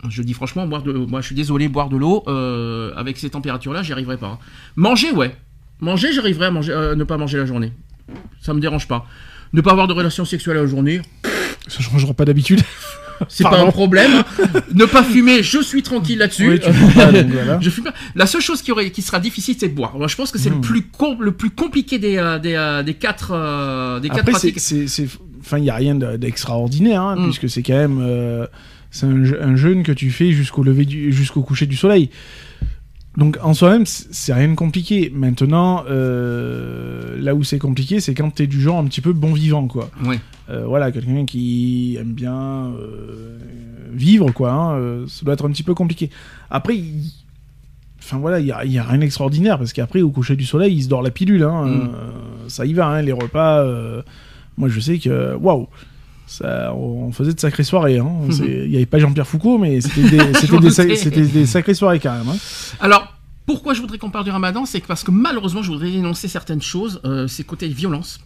Je dis franchement, boire de, moi, je suis désolé, boire de l'eau euh, avec ces températures-là, j'y arriverai pas. hein. Manger, ouais. Manger, j'arriverai à manger, euh, ne pas manger la journée. Ça me dérange pas. Ne pas avoir de relations sexuelles la journée, Ça changera pas d'habitude. c'est pas un problème. ne pas fumer, je suis tranquille là-dessus. Oui, voilà. Je fume pas. La seule chose qui, aurait, qui sera difficile, c'est de boire. Moi, je pense que c'est le, Mm. plus le plus compliqué des, euh, des, euh, des quatre, euh, des quatre Après, pratiques. c'est, enfin, il y a rien de- d'extraordinaire, hein, Mm. puisque c'est quand même, euh, c'est un, je- un jeûne que tu fais jusqu'au lever du, jusqu'au coucher du soleil. Donc, en soi-même, c'est rien de compliqué. Maintenant, euh, là où c'est compliqué, c'est quand t'es du genre un petit peu bon vivant, quoi. Ouais. Euh, voilà, quelqu'un qui aime bien euh, vivre, quoi. hein, ça doit être un petit peu compliqué. Après, il- enfin voilà, il y a, rien d'extraordinaire parce qu'après, au coucher du soleil, il se dort la pilule. Hein, Mm. ça y va, hein, les repas. moi, je sais que waouh. Ça, on faisait de sacrées soirées. hein. Il n'y avait pas Jean-Pierre Foucault, mais c'était des, c'était me des, sa- sais. c'était des sacrées soirées quand même. hein. Alors, pourquoi je voudrais qu'on parle du ramadan? C'est que parce que malheureusement, je voudrais dénoncer certaines choses. Euh, c'est côté violence.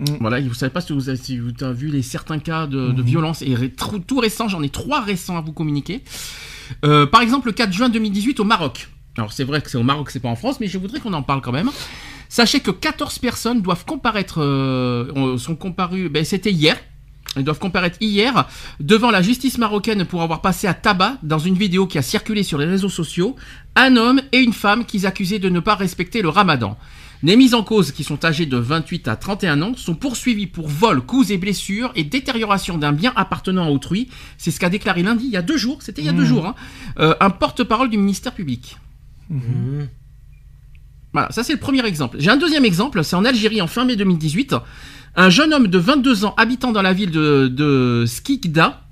Mm. Voilà, vous savez pas si vous avez, si vous avez vu les certains cas de, de Mhm. violence et ré- tout récent, j'en ai trois récents à vous communiquer. Euh, par exemple, le 4 juin 2018 au Maroc. Alors c'est vrai que c'est au Maroc, c'est pas en France, mais je voudrais qu'on en parle quand même. Sachez que 14 personnes doivent comparaître, euh, sont comparues, ben, c'était hier. Elles doivent comparaître hier devant la justice marocaine pour avoir passé à tabac dans une vidéo qui a circulé sur les réseaux sociaux un homme et une femme qu'ils accusaient de ne pas respecter le ramadan. Les mises en cause, qui sont âgées de 28 à 31 ans, sont poursuivies pour vol, coups et blessures et détérioration d'un bien appartenant à autrui. C'est ce qu'a déclaré lundi, il y a deux jours, c'était il y a deux jours, hein, euh, un porte-parole du ministère public. Mhm. Voilà, ça c'est le premier exemple. J'ai un deuxième exemple, c'est en Algérie en fin mai 2018. Un jeune homme de 22 ans habitant dans la ville de, Skikda,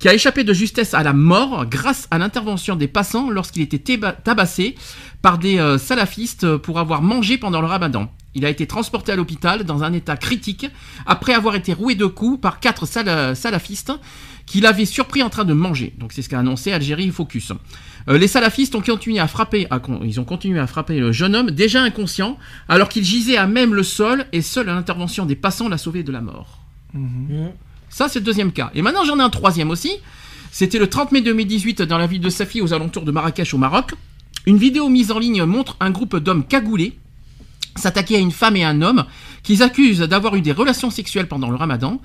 qui a échappé de justesse à la mort grâce à l'intervention des passants lorsqu'il était tabassé par des euh, salafistes pour avoir mangé pendant le ramadan. Il a été transporté à l'hôpital dans un état critique après avoir été roué de coups par quatre sala- salafistes qui l'avaient surpris en train de manger. Donc c'est ce qu'a annoncé Algérie Focus. Euh, les salafistes ont continué à frapper, à con- ils ont continué à frapper le jeune homme déjà inconscient alors qu'il gisait à même le sol et seule l'intervention des passants l'a sauvé de la mort. Mhm. Ça, c'est le deuxième cas. Et maintenant, j'en ai un troisième aussi. C'était le 30 mai 2018 dans la ville de Safi, aux alentours de Marrakech, au Maroc. Une vidéo mise en ligne montre un groupe d'hommes cagoulés s'attaquer à une femme et un homme qu'ils accusent d'avoir eu des relations sexuelles pendant le ramadan.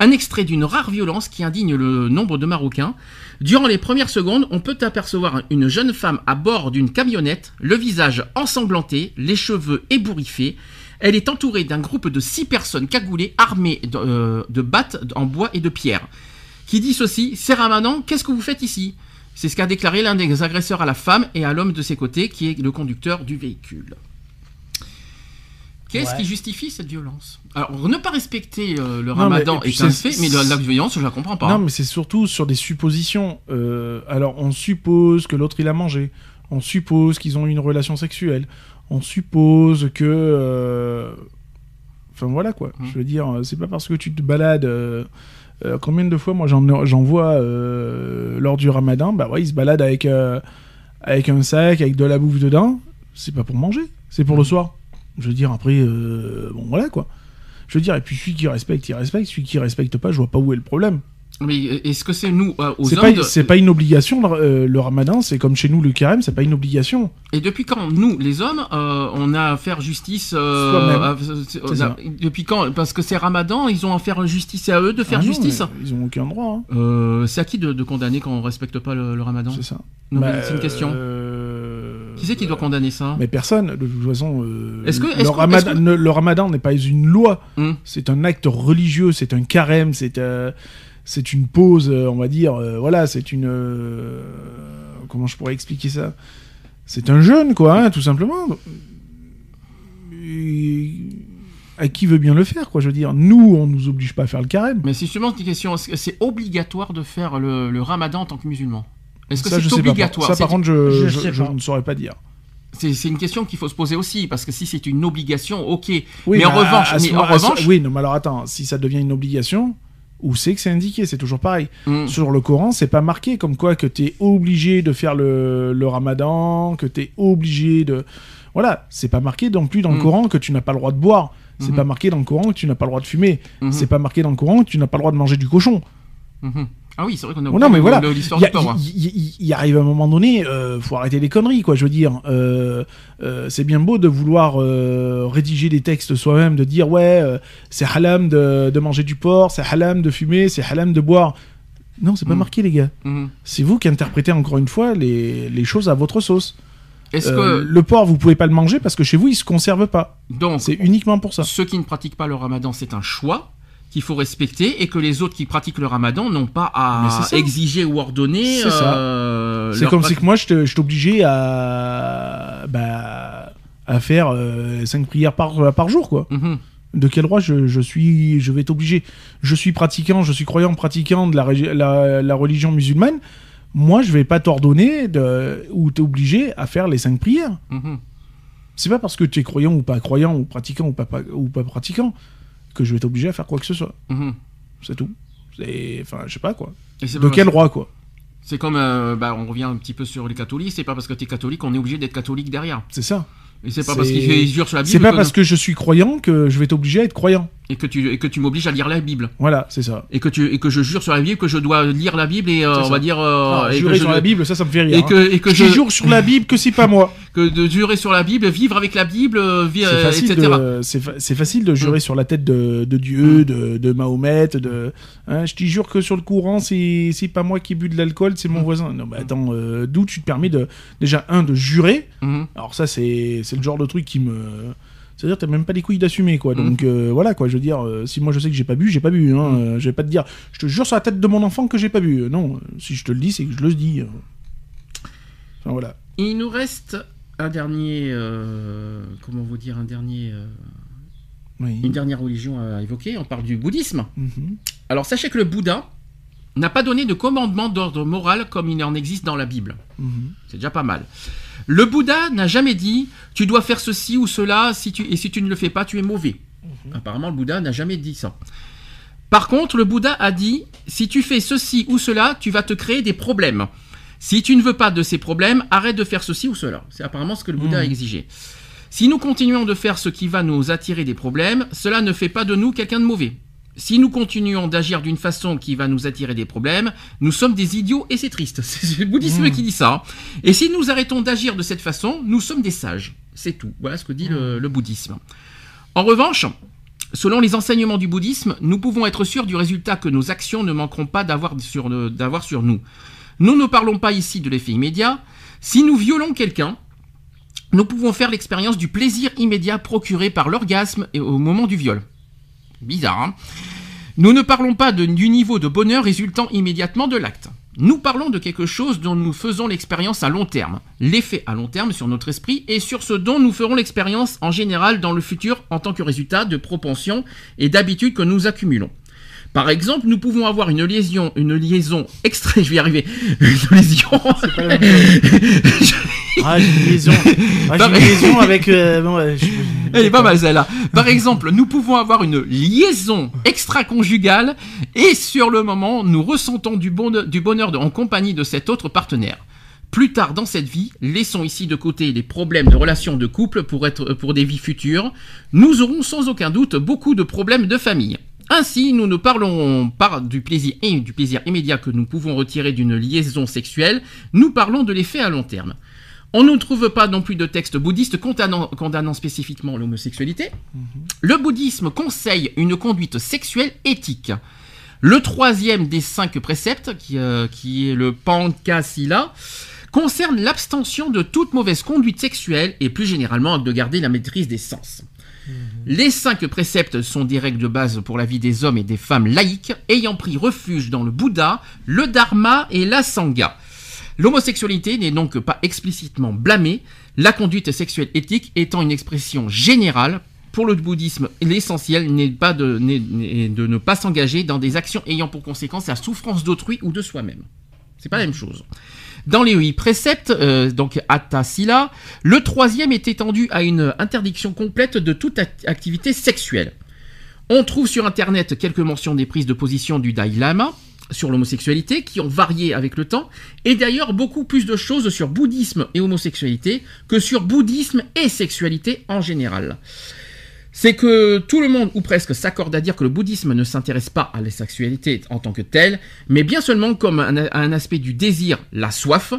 Un extrait d'une rare violence qui indigne le nombre de Marocains. Durant les premières secondes, on peut apercevoir une jeune femme à bord d'une camionnette, le visage ensanglanté, les cheveux ébouriffés. Elle est entourée d'un groupe de six personnes cagoulées armées de, euh, battes en bois et de pierre. Qui dit ceci, c'est Ramadan, qu'est-ce que vous faites ici? C'est ce qu'a déclaré l'un des agresseurs à la femme et à l'homme de ses côtés, qui est le conducteur du véhicule. Qu'est-ce Ouais. qui justifie cette violence? Alors, ne pas respecter euh, le Non, ramadan mais- est un fait, mais la, violence, je la comprends pas. Non, mais c'est surtout sur des suppositions. Euh, alors, on suppose que l'autre il a mangé. On suppose qu'ils ont eu une relation sexuelle. On suppose que. euh, Enfin voilà quoi. Hum. Je veux dire, c'est pas parce que tu te balades. combien de fois moi j'en vois lors du ramadan Bah ouais, ils se baladent avec, avec un sac, avec de la bouffe dedans. C'est pas pour manger, c'est pour le soir. Je veux dire, après, euh, bon voilà quoi. Je veux dire, et puis celui qui respecte, il respecte. Celui qui respecte pas, je vois pas où est le problème. Mais euh, est-ce que c'est nous, euh, aux C'est hommes, pas, de- c'est pas une obligation le, euh, le ramadan, c'est comme chez nous le carême, c'est pas une obligation. et depuis quand nous, les hommes, euh, on a à faire justice à-. Depuis quand Parce que c'est Ramadan, ils ont à faire justice, c'est à eux de faire Ah non, justice. Ils ont aucun droit, hein. C'est à qui de, de condamner quand on respecte pas le, le Ramadan? C'est ça. Bah, c'est une question. Qui c'est qui doit condamner ça Mais personne, de toute façon. euh, Est-ce que- le, ramadan, est-ce que- ne- le ramadan n'est pas une loi, Hum. c'est un acte religieux, c'est un carême, c'est euh, c'est une pause, euh, on va dire. voilà, c'est une. comment je pourrais expliquer ça? C'est un jeûne, quoi, hein, tout simplement. Et à qui veut bien le faire, quoi, je veux dire? Nous, on nous oblige pas à faire le carême. Mais c'est justement une question. C'est obligatoire de faire le, le Ramadan en tant que musulman? Est-ce que ça, je c'est sais pas. obligatoire Ça, C'est- par contre, je, Je je- sais je pas. ne saurais pas dire. C'est une question qu'il faut se poser aussi, parce que si c'est une obligation, ok. Oui, mais en à- revanche, à mais moment- en ce- revanche, oui, non, mais alors attends, si ça devient une obligation, où c'est que c'est indiqué? C'est toujours pareil. hum, Sur le Coran, c'est pas marqué comme quoi que t'es obligé de faire le, le ramadan, que t'es obligé de. Voilà, c'est pas marqué non plus dans le Mm. Coran que tu n'as pas le droit de boire. C'est Mhm. pas marqué dans le Coran que tu n'as pas le droit de fumer. mhm, C'est pas marqué dans le Coran que tu n'as pas le droit de manger du cochon. mhm. Ah oui, c'est vrai qu'on a non, mais voilà. l'histoire du porc. hein. il- arrive un moment donné, euh, faut arrêter les conneries, quoi. Je veux dire, euh, euh, c'est bien beau de vouloir euh, rédiger des textes soi-même, de dire ouais, c'est halam de, de manger du porc, c'est halam de fumer, c'est halam de boire. Non, c'est pas Mm. marqué, les gars. Mhm. C'est vous qui interprétez encore une fois les, les choses à votre sauce. Est-ce Euh, que le porc, vous pouvez pas le manger parce que chez vous, il se conserve pas. donc C'est uniquement pour ça. ceux qui ne pratiquent pas le Ramadan, c'est un choix qu'il faut respecter et que les autres qui pratiquent le Ramadan n'ont pas à exiger ou ordonner. C'est ça. euh, C'est comme si que moi, je t'obligeais à, bah, à faire 5 prières par, par jour, quoi. Mhm. De quel droit je, je suis, je vais t'obliger? Je suis pratiquant, je suis croyant pratiquant de la, régi- la, la religion musulmane. Moi, je vais pas t'ordonner ou t'obliger à faire les 5 prières. Mhm. C'est pas parce que tu es croyant ou pas croyant, ou pratiquant ou pas, pas- ou pas pratiquant, que je vais t'obliger à faire quoi que ce soit. Mhm. C'est tout. Enfin, je sais pas quoi. Et De pas quel droit quoi C'est comme, euh, bah, on revient un petit peu sur les catholiques, c'est pas parce que tu es catholique qu'on est obligé d'être catholique derrière. C'est ça. Et c'est pas parce qu'ils jurent sur la Bible C'est pas que, parce que je suis croyant que je vais t'obliger à être croyant. Et que tu, et que tu m'obliges à lire la Bible. Voilà, c'est ça. Et que, tu, et que je jure sur la Bible que je dois lire la Bible et euh, on va dire. euh, Ah, et jurer que je, sur la Bible, ça, ça me fait rire. Et hein. que, et que je je. jure sur la Bible que c'est pas moi. Que de jurer sur la Bible, vivre avec la Bible, euh, vi- C'est facile, etc. c'est, fa- c'est facile de jurer sur la tête de, de Dieu, de, de Mahomet, de. hein, je te jure que sur le courant, c'est, c'est pas moi qui bu de l'alcool, c'est mon voisin. Non, mais attends, euh, d'où tu te permets de déjà un de jurer? Alors ça, c'est, c'est le genre de truc qui me C'est-à-dire, t'as même pas les couilles d'assumer, quoi. Donc euh, voilà, quoi. Je veux dire, euh, si moi je sais que j'ai pas bu, j'ai pas bu. Hein. Euh, je vais pas te dire, je te jure sur la tête de mon enfant que j'ai pas bu. Euh, Non, si je te le dis, c'est que je le dis. Enfin voilà. Il nous reste un dernier, comment vous dire, un dernier, Oui. une dernière religion à évoquer. On parle du bouddhisme. Mhm. Alors sachez que le Bouddha n'a pas donné de commandement d'ordre moral comme il en existe dans la Bible. Mhm. C'est déjà pas mal. Le Bouddha n'a jamais dit tu dois faire ceci ou cela si tu, et si tu ne le fais pas, tu es mauvais. Apparemment, le Bouddha n'a jamais dit ça. Par contre, le Bouddha a dit si tu fais ceci ou cela, tu vas te créer des problèmes. Si tu ne veux pas de ces problèmes, arrête de faire ceci ou cela. C'est apparemment ce que le Bouddha a exigé. Si nous continuons de faire ce qui va nous attirer des problèmes, cela ne fait pas de nous quelqu'un de mauvais. Si nous continuons d'agir d'une façon qui va nous attirer des problèmes, nous sommes des idiots et c'est triste. C'est le bouddhisme qui dit ça. Et si nous arrêtons d'agir de cette façon, nous sommes des sages. C'est tout. Voilà ce que dit le, le bouddhisme. En revanche, selon les enseignements du bouddhisme, nous pouvons être sûrs du résultat que nos actions ne manqueront pas d'avoir sur, d'avoir sur nous. Nous ne parlons pas ici de l'effet immédiat. Si nous violons quelqu'un, nous pouvons faire l'expérience du plaisir immédiat procuré par l'orgasme au moment du viol. Bizarre, hein? Nous ne parlons pas du niveau de bonheur résultant immédiatement de l'acte. Nous parlons de quelque chose dont nous faisons l'expérience à long terme, l'effet à long terme sur notre esprit et sur ce dont nous ferons l'expérience en général dans le futur en tant que résultat de propensions et d'habitudes que nous accumulons. Par exemple, nous pouvons avoir une liaison, une liaison extra, je vais y arriver, une liaison, pas la même Ah, j'ai une liaison. Ah, j'ai une liaison avec. euh, bon, ouais, je- Elle est pas mal celle-là. Par exemple, nous pouvons avoir une liaison extra-conjugale et sur le moment, nous ressentons du bonheur, du bonheur de- en compagnie de cet autre partenaire. Plus tard dans cette vie, laissons ici de côté les problèmes de relations de couple pour, être, pour des vies futures. Nous aurons sans aucun doute beaucoup de problèmes de famille. Ainsi, nous ne parlons pas du plaisir et du plaisir immédiat que nous pouvons retirer d'une liaison sexuelle, nous parlons de l'effet à long terme. On ne trouve pas non plus de texte bouddhiste condamnant, condamnant spécifiquement l'homosexualité. Le bouddhisme conseille une conduite sexuelle éthique. Le troisième des cinq préceptes, qui, euh, qui est le Pankasila, concerne l'abstention de toute mauvaise conduite sexuelle et plus généralement de garder la maîtrise des sens. Les cinq préceptes sont des règles de base pour la vie des hommes et des femmes laïques, ayant pris refuge dans le Bouddha, le Dharma et la Sangha. L'homosexualité n'est donc pas explicitement blâmée, la conduite sexuelle éthique étant une expression générale. Pour le bouddhisme, l'essentiel n'est pas de, de ne pas s'engager dans des actions ayant pour conséquence la souffrance d'autrui ou de soi-même. C'est pas la même chose. Dans les huit préceptes, euh, donc Atta Sila, le troisième est étendu à une interdiction complète de toute act- activité sexuelle. On trouve sur internet quelques mentions des prises de position du Dalai Lama sur l'homosexualité qui ont varié avec le temps, et d'ailleurs beaucoup plus de choses sur bouddhisme et homosexualité que sur bouddhisme et sexualité en général. C'est que tout le monde, ou presque, s'accorde à dire que le bouddhisme ne s'intéresse pas à la sexualité en tant que telle, mais bien seulement comme un, un aspect du désir, la soif,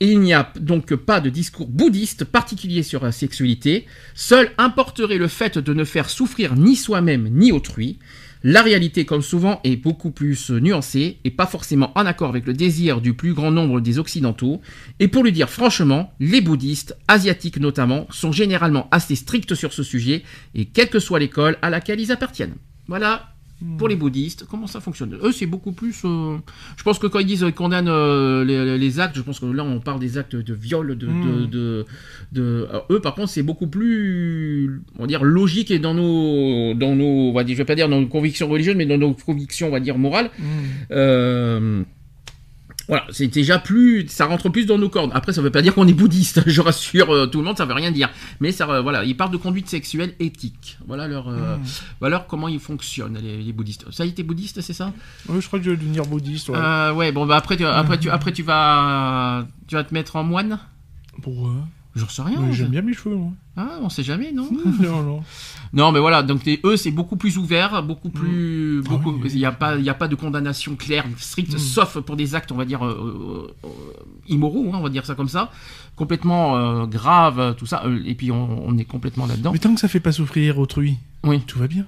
et il n'y a donc pas de discours bouddhiste particulier sur la sexualité, seul importerait le fait de ne faire souffrir ni soi-même ni autrui. La réalité, comme souvent, est beaucoup plus nuancée et pas forcément en accord avec le désir du plus grand nombre des Occidentaux. Et pour le dire franchement, les bouddhistes, asiatiques notamment, sont généralement assez stricts sur ce sujet, et quelle que soit l'école à laquelle ils appartiennent. Voilà. Pour les bouddhistes, comment ça fonctionne? Eux, c'est beaucoup plus. euh, je pense que quand ils disent qu'ils condamnent euh, les, les actes, je pense que là, on parle des actes de viol, de. de, de, de- alors, eux, par contre, c'est beaucoup plus. On va dire logique et dans nos. Dans nos on va dire, je vais pas dire dans nos convictions religieuses, mais dans nos convictions, on va dire, morales. Euh, voilà, c'est déjà plus, ça rentre plus dans nos cordes. Après, ça veut pas dire qu'on est bouddhiste, je rassure euh, tout le monde, ça veut rien dire. Mais ça, euh, voilà, ils parlent de conduite sexuelle éthique. Voilà leur, euh, voilà leur- comment ils fonctionnent les, les bouddhistes. Ça y est, t'es bouddhiste, c'est ça? Ouais, je crois que je vais devenir bouddhiste. Ouais. Euh, Ouais, bon bah après, tu, après tu, après tu vas, tu vas te mettre en moine? Pourquoi? J'en sais rien. Je- J'aime bien mes cheveux, moi. Ah, on sait jamais, non non, non. Non, mais voilà, donc les- eux, c'est beaucoup plus ouvert, beaucoup plus. Ah beaucoup, oui. Il n'y a, pas- il y a pas de condamnation claire, stricte, Mm. sauf pour des actes, on va dire, euh, euh, euh, immoraux, hein, on va dire ça comme ça, complètement euh, graves, tout ça, et puis on, on est complètement là-dedans. Mais tant que ça fait pas souffrir autrui, Oui. tout va bien.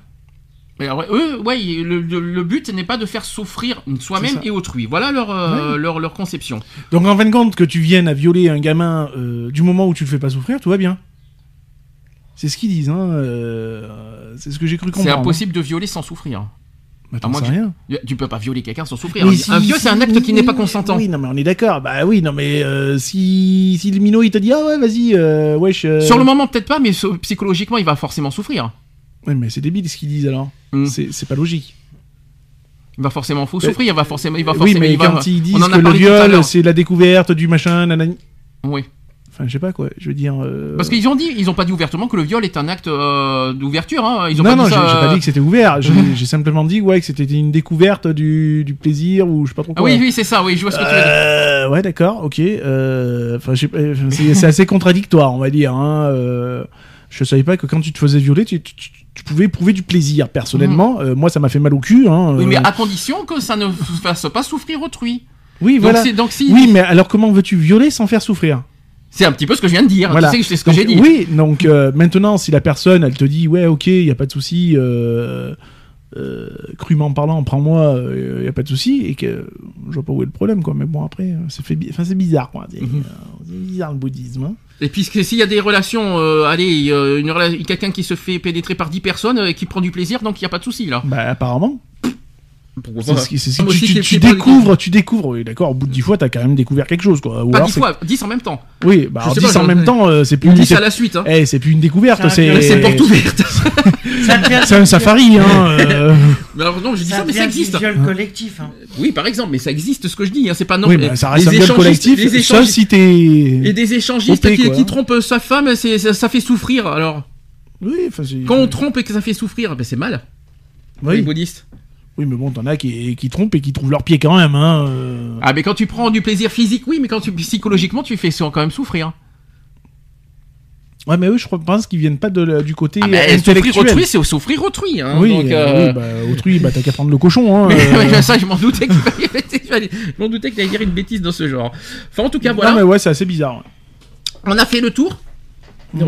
Mais alors, eux, ouais, le, le- le but n'est pas de faire souffrir soi-même et autrui. Voilà leur, euh, leur, leur conception. Donc en fin de compte, que tu viennes à violer un gamin euh, du moment où tu le fais pas souffrir, tout va bien. C'est ce qu'ils disent. Hein. euh, c'est ce que j'ai cru comprendre. C'est impossible de violer sans souffrir. Bah, t'en À moins sais que- rien. Tu peux pas violer quelqu'un sans souffrir. Un si- un viol, si- c'est un acte oui, qui n'est pas consentant. Oui, non, mais on est d'accord. Bah oui, non, mais euh, si, si le minot il te dit ah ouais, vas-y, euh, wesh. euh, Sur le moment, peut-être pas, mais psychologiquement, il va forcément souffrir. Ouais, mais c'est débile ce qu'ils disent alors. Hmm. C'est pas logique. Il va forcément fou- Mais- souffrir, il va forcément. Il va oui, forcément mais il va- quand ils disent on en a que le viol c'est la découverte du machin, nanani. Oui. Enfin, je sais pas quoi. Je veux dire. euh, Parce qu'ils ont dit, ils ont pas dit ouvertement que le viol est un acte euh, d'ouverture. Hein. Ils ont non, pas non, j'ai pas euh, dit que c'était ouvert. J'ai simplement dit ouais que c'était une découverte du, du plaisir ou je sais pas trop Ah quoi. oui, oui, c'est ça. Oui, je vois ce que tu veux dire. Euh, ouais, d'accord, ok. Euh, Enfin, c'est assez contradictoire, on va dire. Hein. Euh, je savais pas que quand tu te faisais violer, tu, tu- tu- tu pouvais éprouver du plaisir. Personnellement, euh, moi, ça m'a fait mal au cul. Hein. Oui, Euh, mais à condition que ça ne fasse pas souffrir autrui. oui, Donc, voilà. c'est- donc si. Oui, mais alors comment veux-tu violer sans faire souffrir? C'est un petit peu ce que je viens de dire. Voilà. Tu sais que c'est ce que j'ai dit. Oui, donc euh, maintenant, si la personne, elle te dit, ouais, ok, il y a pas de souci, euh, euh, crûment parlant, prends-moi, il y a pas de souci, et que je vois pas où est le problème, quoi. Mais bon, après, euh, c'est bizarre, quoi. C'est Mhm. euh, c'est bizarre le bouddhisme. hein. Et puis s'il y a des relations, euh, allez, euh, quelqu'un qui se fait pénétrer par 10 personnes euh, et qui prend du plaisir, donc il n'y a pas de souci là. Bah, apparemment. C'est ce qui- ce tu, découvres, tu découvres, oui, d'accord, au bout de 10 fois, t'as quand même découvert quelque chose, quoi. Ou Pas alors 10 c'est- fois, 10 en même temps. Oui, bah, Je alors sais 10 pas, en même temps, euh, c'est plus, 10 c'est- à la suite. Hein. eh, c'est plus une découverte, C'est c'est. Porte ouverte. Ça devient- C'est un safari, hein. euh. mais alors non, je dis ça, ça mais ça du existe. viol collectif. hein. Oui, par exemple, mais ça existe ce que je dis. Hein. C'est pas non. oui, mais bah, ça reste un viol collectif, les sauf échangistes- si t'es. Et des échangistes OP, qui, quoi. qui trompent sa femme, c'est- ça, ça fait souffrir. Alors, Oui, enfin, c'est- quand on trompe et que ça fait souffrir, ben c'est mal. Les Oui. bouddhistes. Oui, mais bon, t'en as qui, qui trompent et qui trouvent leur pied quand même, hein. euh. Ah, mais quand tu prends du plaisir physique, oui, mais quand tu psychologiquement, tu fais quand même souffrir. Ouais, mais eux, je crois- pense qu'ils viennent pas de, du côté Ah, mais intellectuel. souffrir autrui, c'est souffrir autrui. Hein. oui, donc, euh, oui, bah, autrui, bah, t'as qu'à prendre le cochon, hein. Mais, euh. mais ça, je m'en doutais fallait- je m'en doutais que t'allais dire une bêtise dans ce genre. Enfin, en tout cas, voilà. Non, mais ouais, c'est assez bizarre. On a fait le tour des Mhm.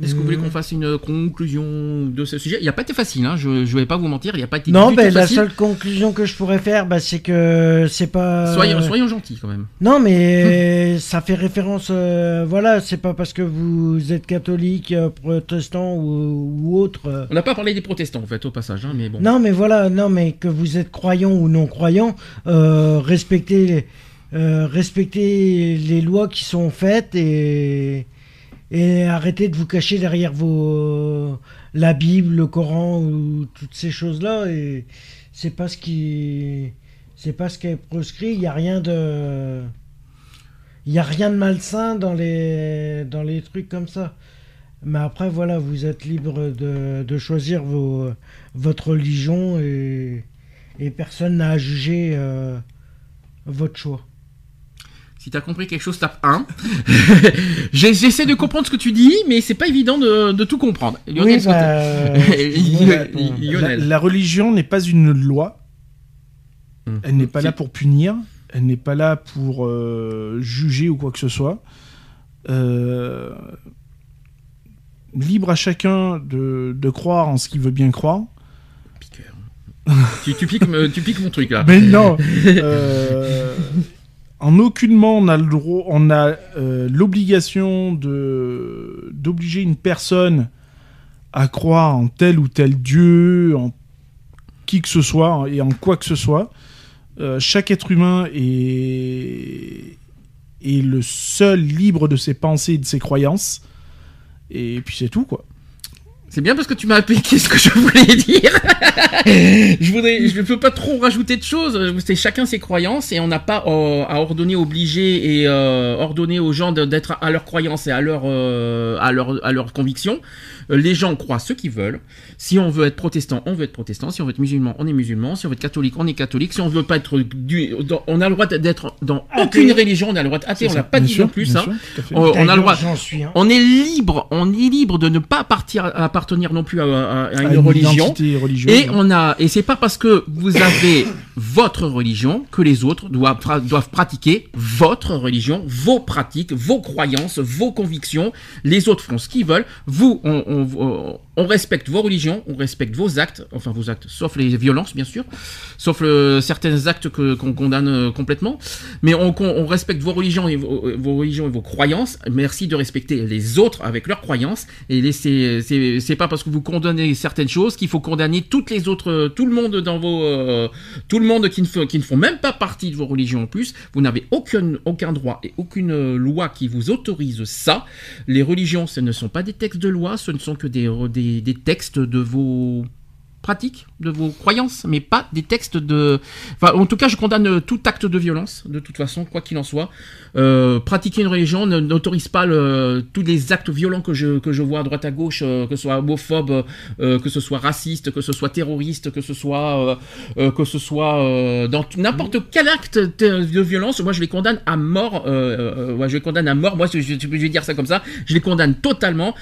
Est-ce que vous voulez Mhm. qu'on fasse une conclusion de ce sujet? Il n'a pas été facile, hein, je ne vais pas vous mentir, il n'a pas été Non, du tout la facile. seule conclusion que je pourrais faire, bah, c'est que c'est pas. Soyons, soyons gentils quand même. Non, mais ça fait référence. euh, voilà, c'est pas parce que vous êtes catholique, euh, protestant ou, ou autre. euh, On n'a pas parlé des protestants en fait au passage, hein, mais bon. Non, mais voilà, non, mais que vous êtes croyant ou non croyant, euh, respectez, euh, respectez les lois qui sont faites et, et arrêtez de vous cacher derrière vos la Bible, le Coran ou toutes ces choses-là. Et c'est pas ce qui, c'est pas ce qui est proscrit. Il y a rien de, il y a rien de malsain dans les dans les trucs comme ça. Mais après, voilà, vous êtes libre de, de choisir vos, votre religion et, et personne n'a à juger euh, votre choix. Si t'as compris quelque chose, tape 1. J'ai- J'essaie de comprendre ce que tu dis, mais c'est pas évident de, de tout comprendre. Lionel, oui, est-ce que bah, t'as- euh, Lionel-. La, religion n'est pas une loi. Hum. Elle n'est pas là pour punir. Elle n'est pas là pour euh, juger ou quoi que ce soit. Euh, libre à chacun de, de croire en ce qu'il veut bien croire. Piqueur. tu, tu piques, me- tu piques mon truc là. Mais non euh, En aucunement on a le droit, on a euh, l'obligation de d'obliger une personne à croire en tel ou tel dieu, en qui que ce soit et en quoi que ce soit. Euh, chaque être humain est est le seul libre de ses pensées et de ses croyances. Et puis c'est tout quoi. C'est bien parce que tu m'as appliqué ce que je voulais dire. je voudrais, je ne peux pas trop rajouter de choses. C'est chacun ses croyances et on n'a pas euh, à ordonner, obliger et euh, ordonner aux gens d'être à leurs croyances et à leur, euh, à leur, à leurs convictions. Euh, Les gens croient ce qu'ils veulent. Si on veut être protestant, on veut être protestant. Si on veut être musulman, on est musulman. Si on veut être catholique, on est catholique. Si on veut pas être du, dans- on a le droit d'être dans aucune Athée. religion. On a le droit d'être athée. On ça, pas bien dit sûr, non plus sûr, à fait. On, on a le droit. Suis. Hein. On est libre, on est libre de ne pas partir, appartenir non plus à, à- à une À religion. Et on a, et c'est pas parce que vous avez votre religion que les autres doivent, pra- doivent pratiquer votre religion, vos pratiques, vos croyances, vos convictions. Les autres font ce qu'ils veulent. Vous, on, respecte vos religions, on respecte vos actes, enfin vos actes, sauf les violences bien sûr, sauf le- certains actes qu'on condamne euh, complètement. Mais on, respecte vos religions, et vos, vos religions et vos croyances. Merci de respecter les autres avec leurs croyances. Et laissez, c'est pas parce que vous condamnez certaines choses qu'il faut condamner toutes les autres, euh, tout le monde dans vos, euh, tout le qui ne, font même pas partie de vos religions en plus. Vous n'avez aucun, droit et aucune loi qui vous autorise ça. Les religions, ce ne sont pas des textes de loi, ce ne sont que des textes de vos pratiques, de vos croyances, mais pas des textes de... En tout cas, je condamne tout acte de violence, de toute façon, quoi qu'il en soit. Euh, pratiquer une religion n'autorise pas tous les actes violents que je, que je vois à droite à gauche, euh, que ce soit homophobe, euh, que ce soit raciste, que ce soit terroriste, que ce soit, que ce soit dans n'importe quel acte de, violence. Moi, je les condamne à mort. Ouais, je les condamne à mort. Moi, je, vais dire ça comme ça. Je les condamne totalement.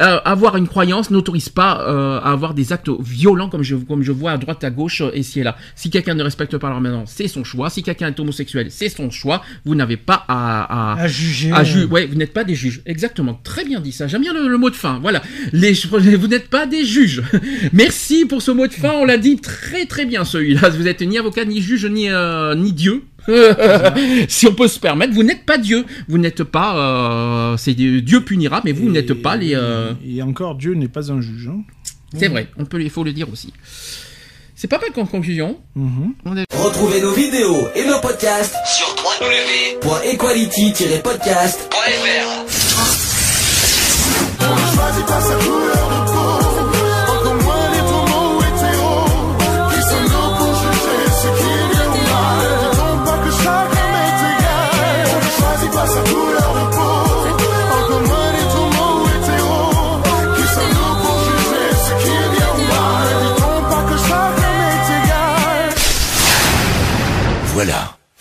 Avoir une croyance n'autorise pas à avoir des actes violents comme je, comme je vois à droite à gauche euh, ici et là. Si quelqu'un ne respecte pas leur maintenant, c'est son choix. Si quelqu'un est homosexuel, c'est son choix. Vous n'avez pas à, à, À juger. à ju- ouais, vous n'êtes pas des juges. Exactement. Très bien dit ça. J'aime bien le, le mot de fin. Voilà. Les, vous n'êtes pas des juges. Merci pour ce mot de fin. On l'a dit très très bien celui-là. Vous êtes ni avocat, ni juge, ni, euh, ni Dieu. si on peut se permettre, vous n'êtes pas Dieu. Vous n'êtes pas. euh, c'est Dieu punira, mais vous n'êtes pas les. euh, Et encore, Dieu n'est pas un juge. hein. C'est vrai. On peut, il faut le dire aussi. C'est pas mal comme conclusion. Mhm. On est- Retrouvez nos vidéos et nos podcasts Sur www.equality-podcast.fr.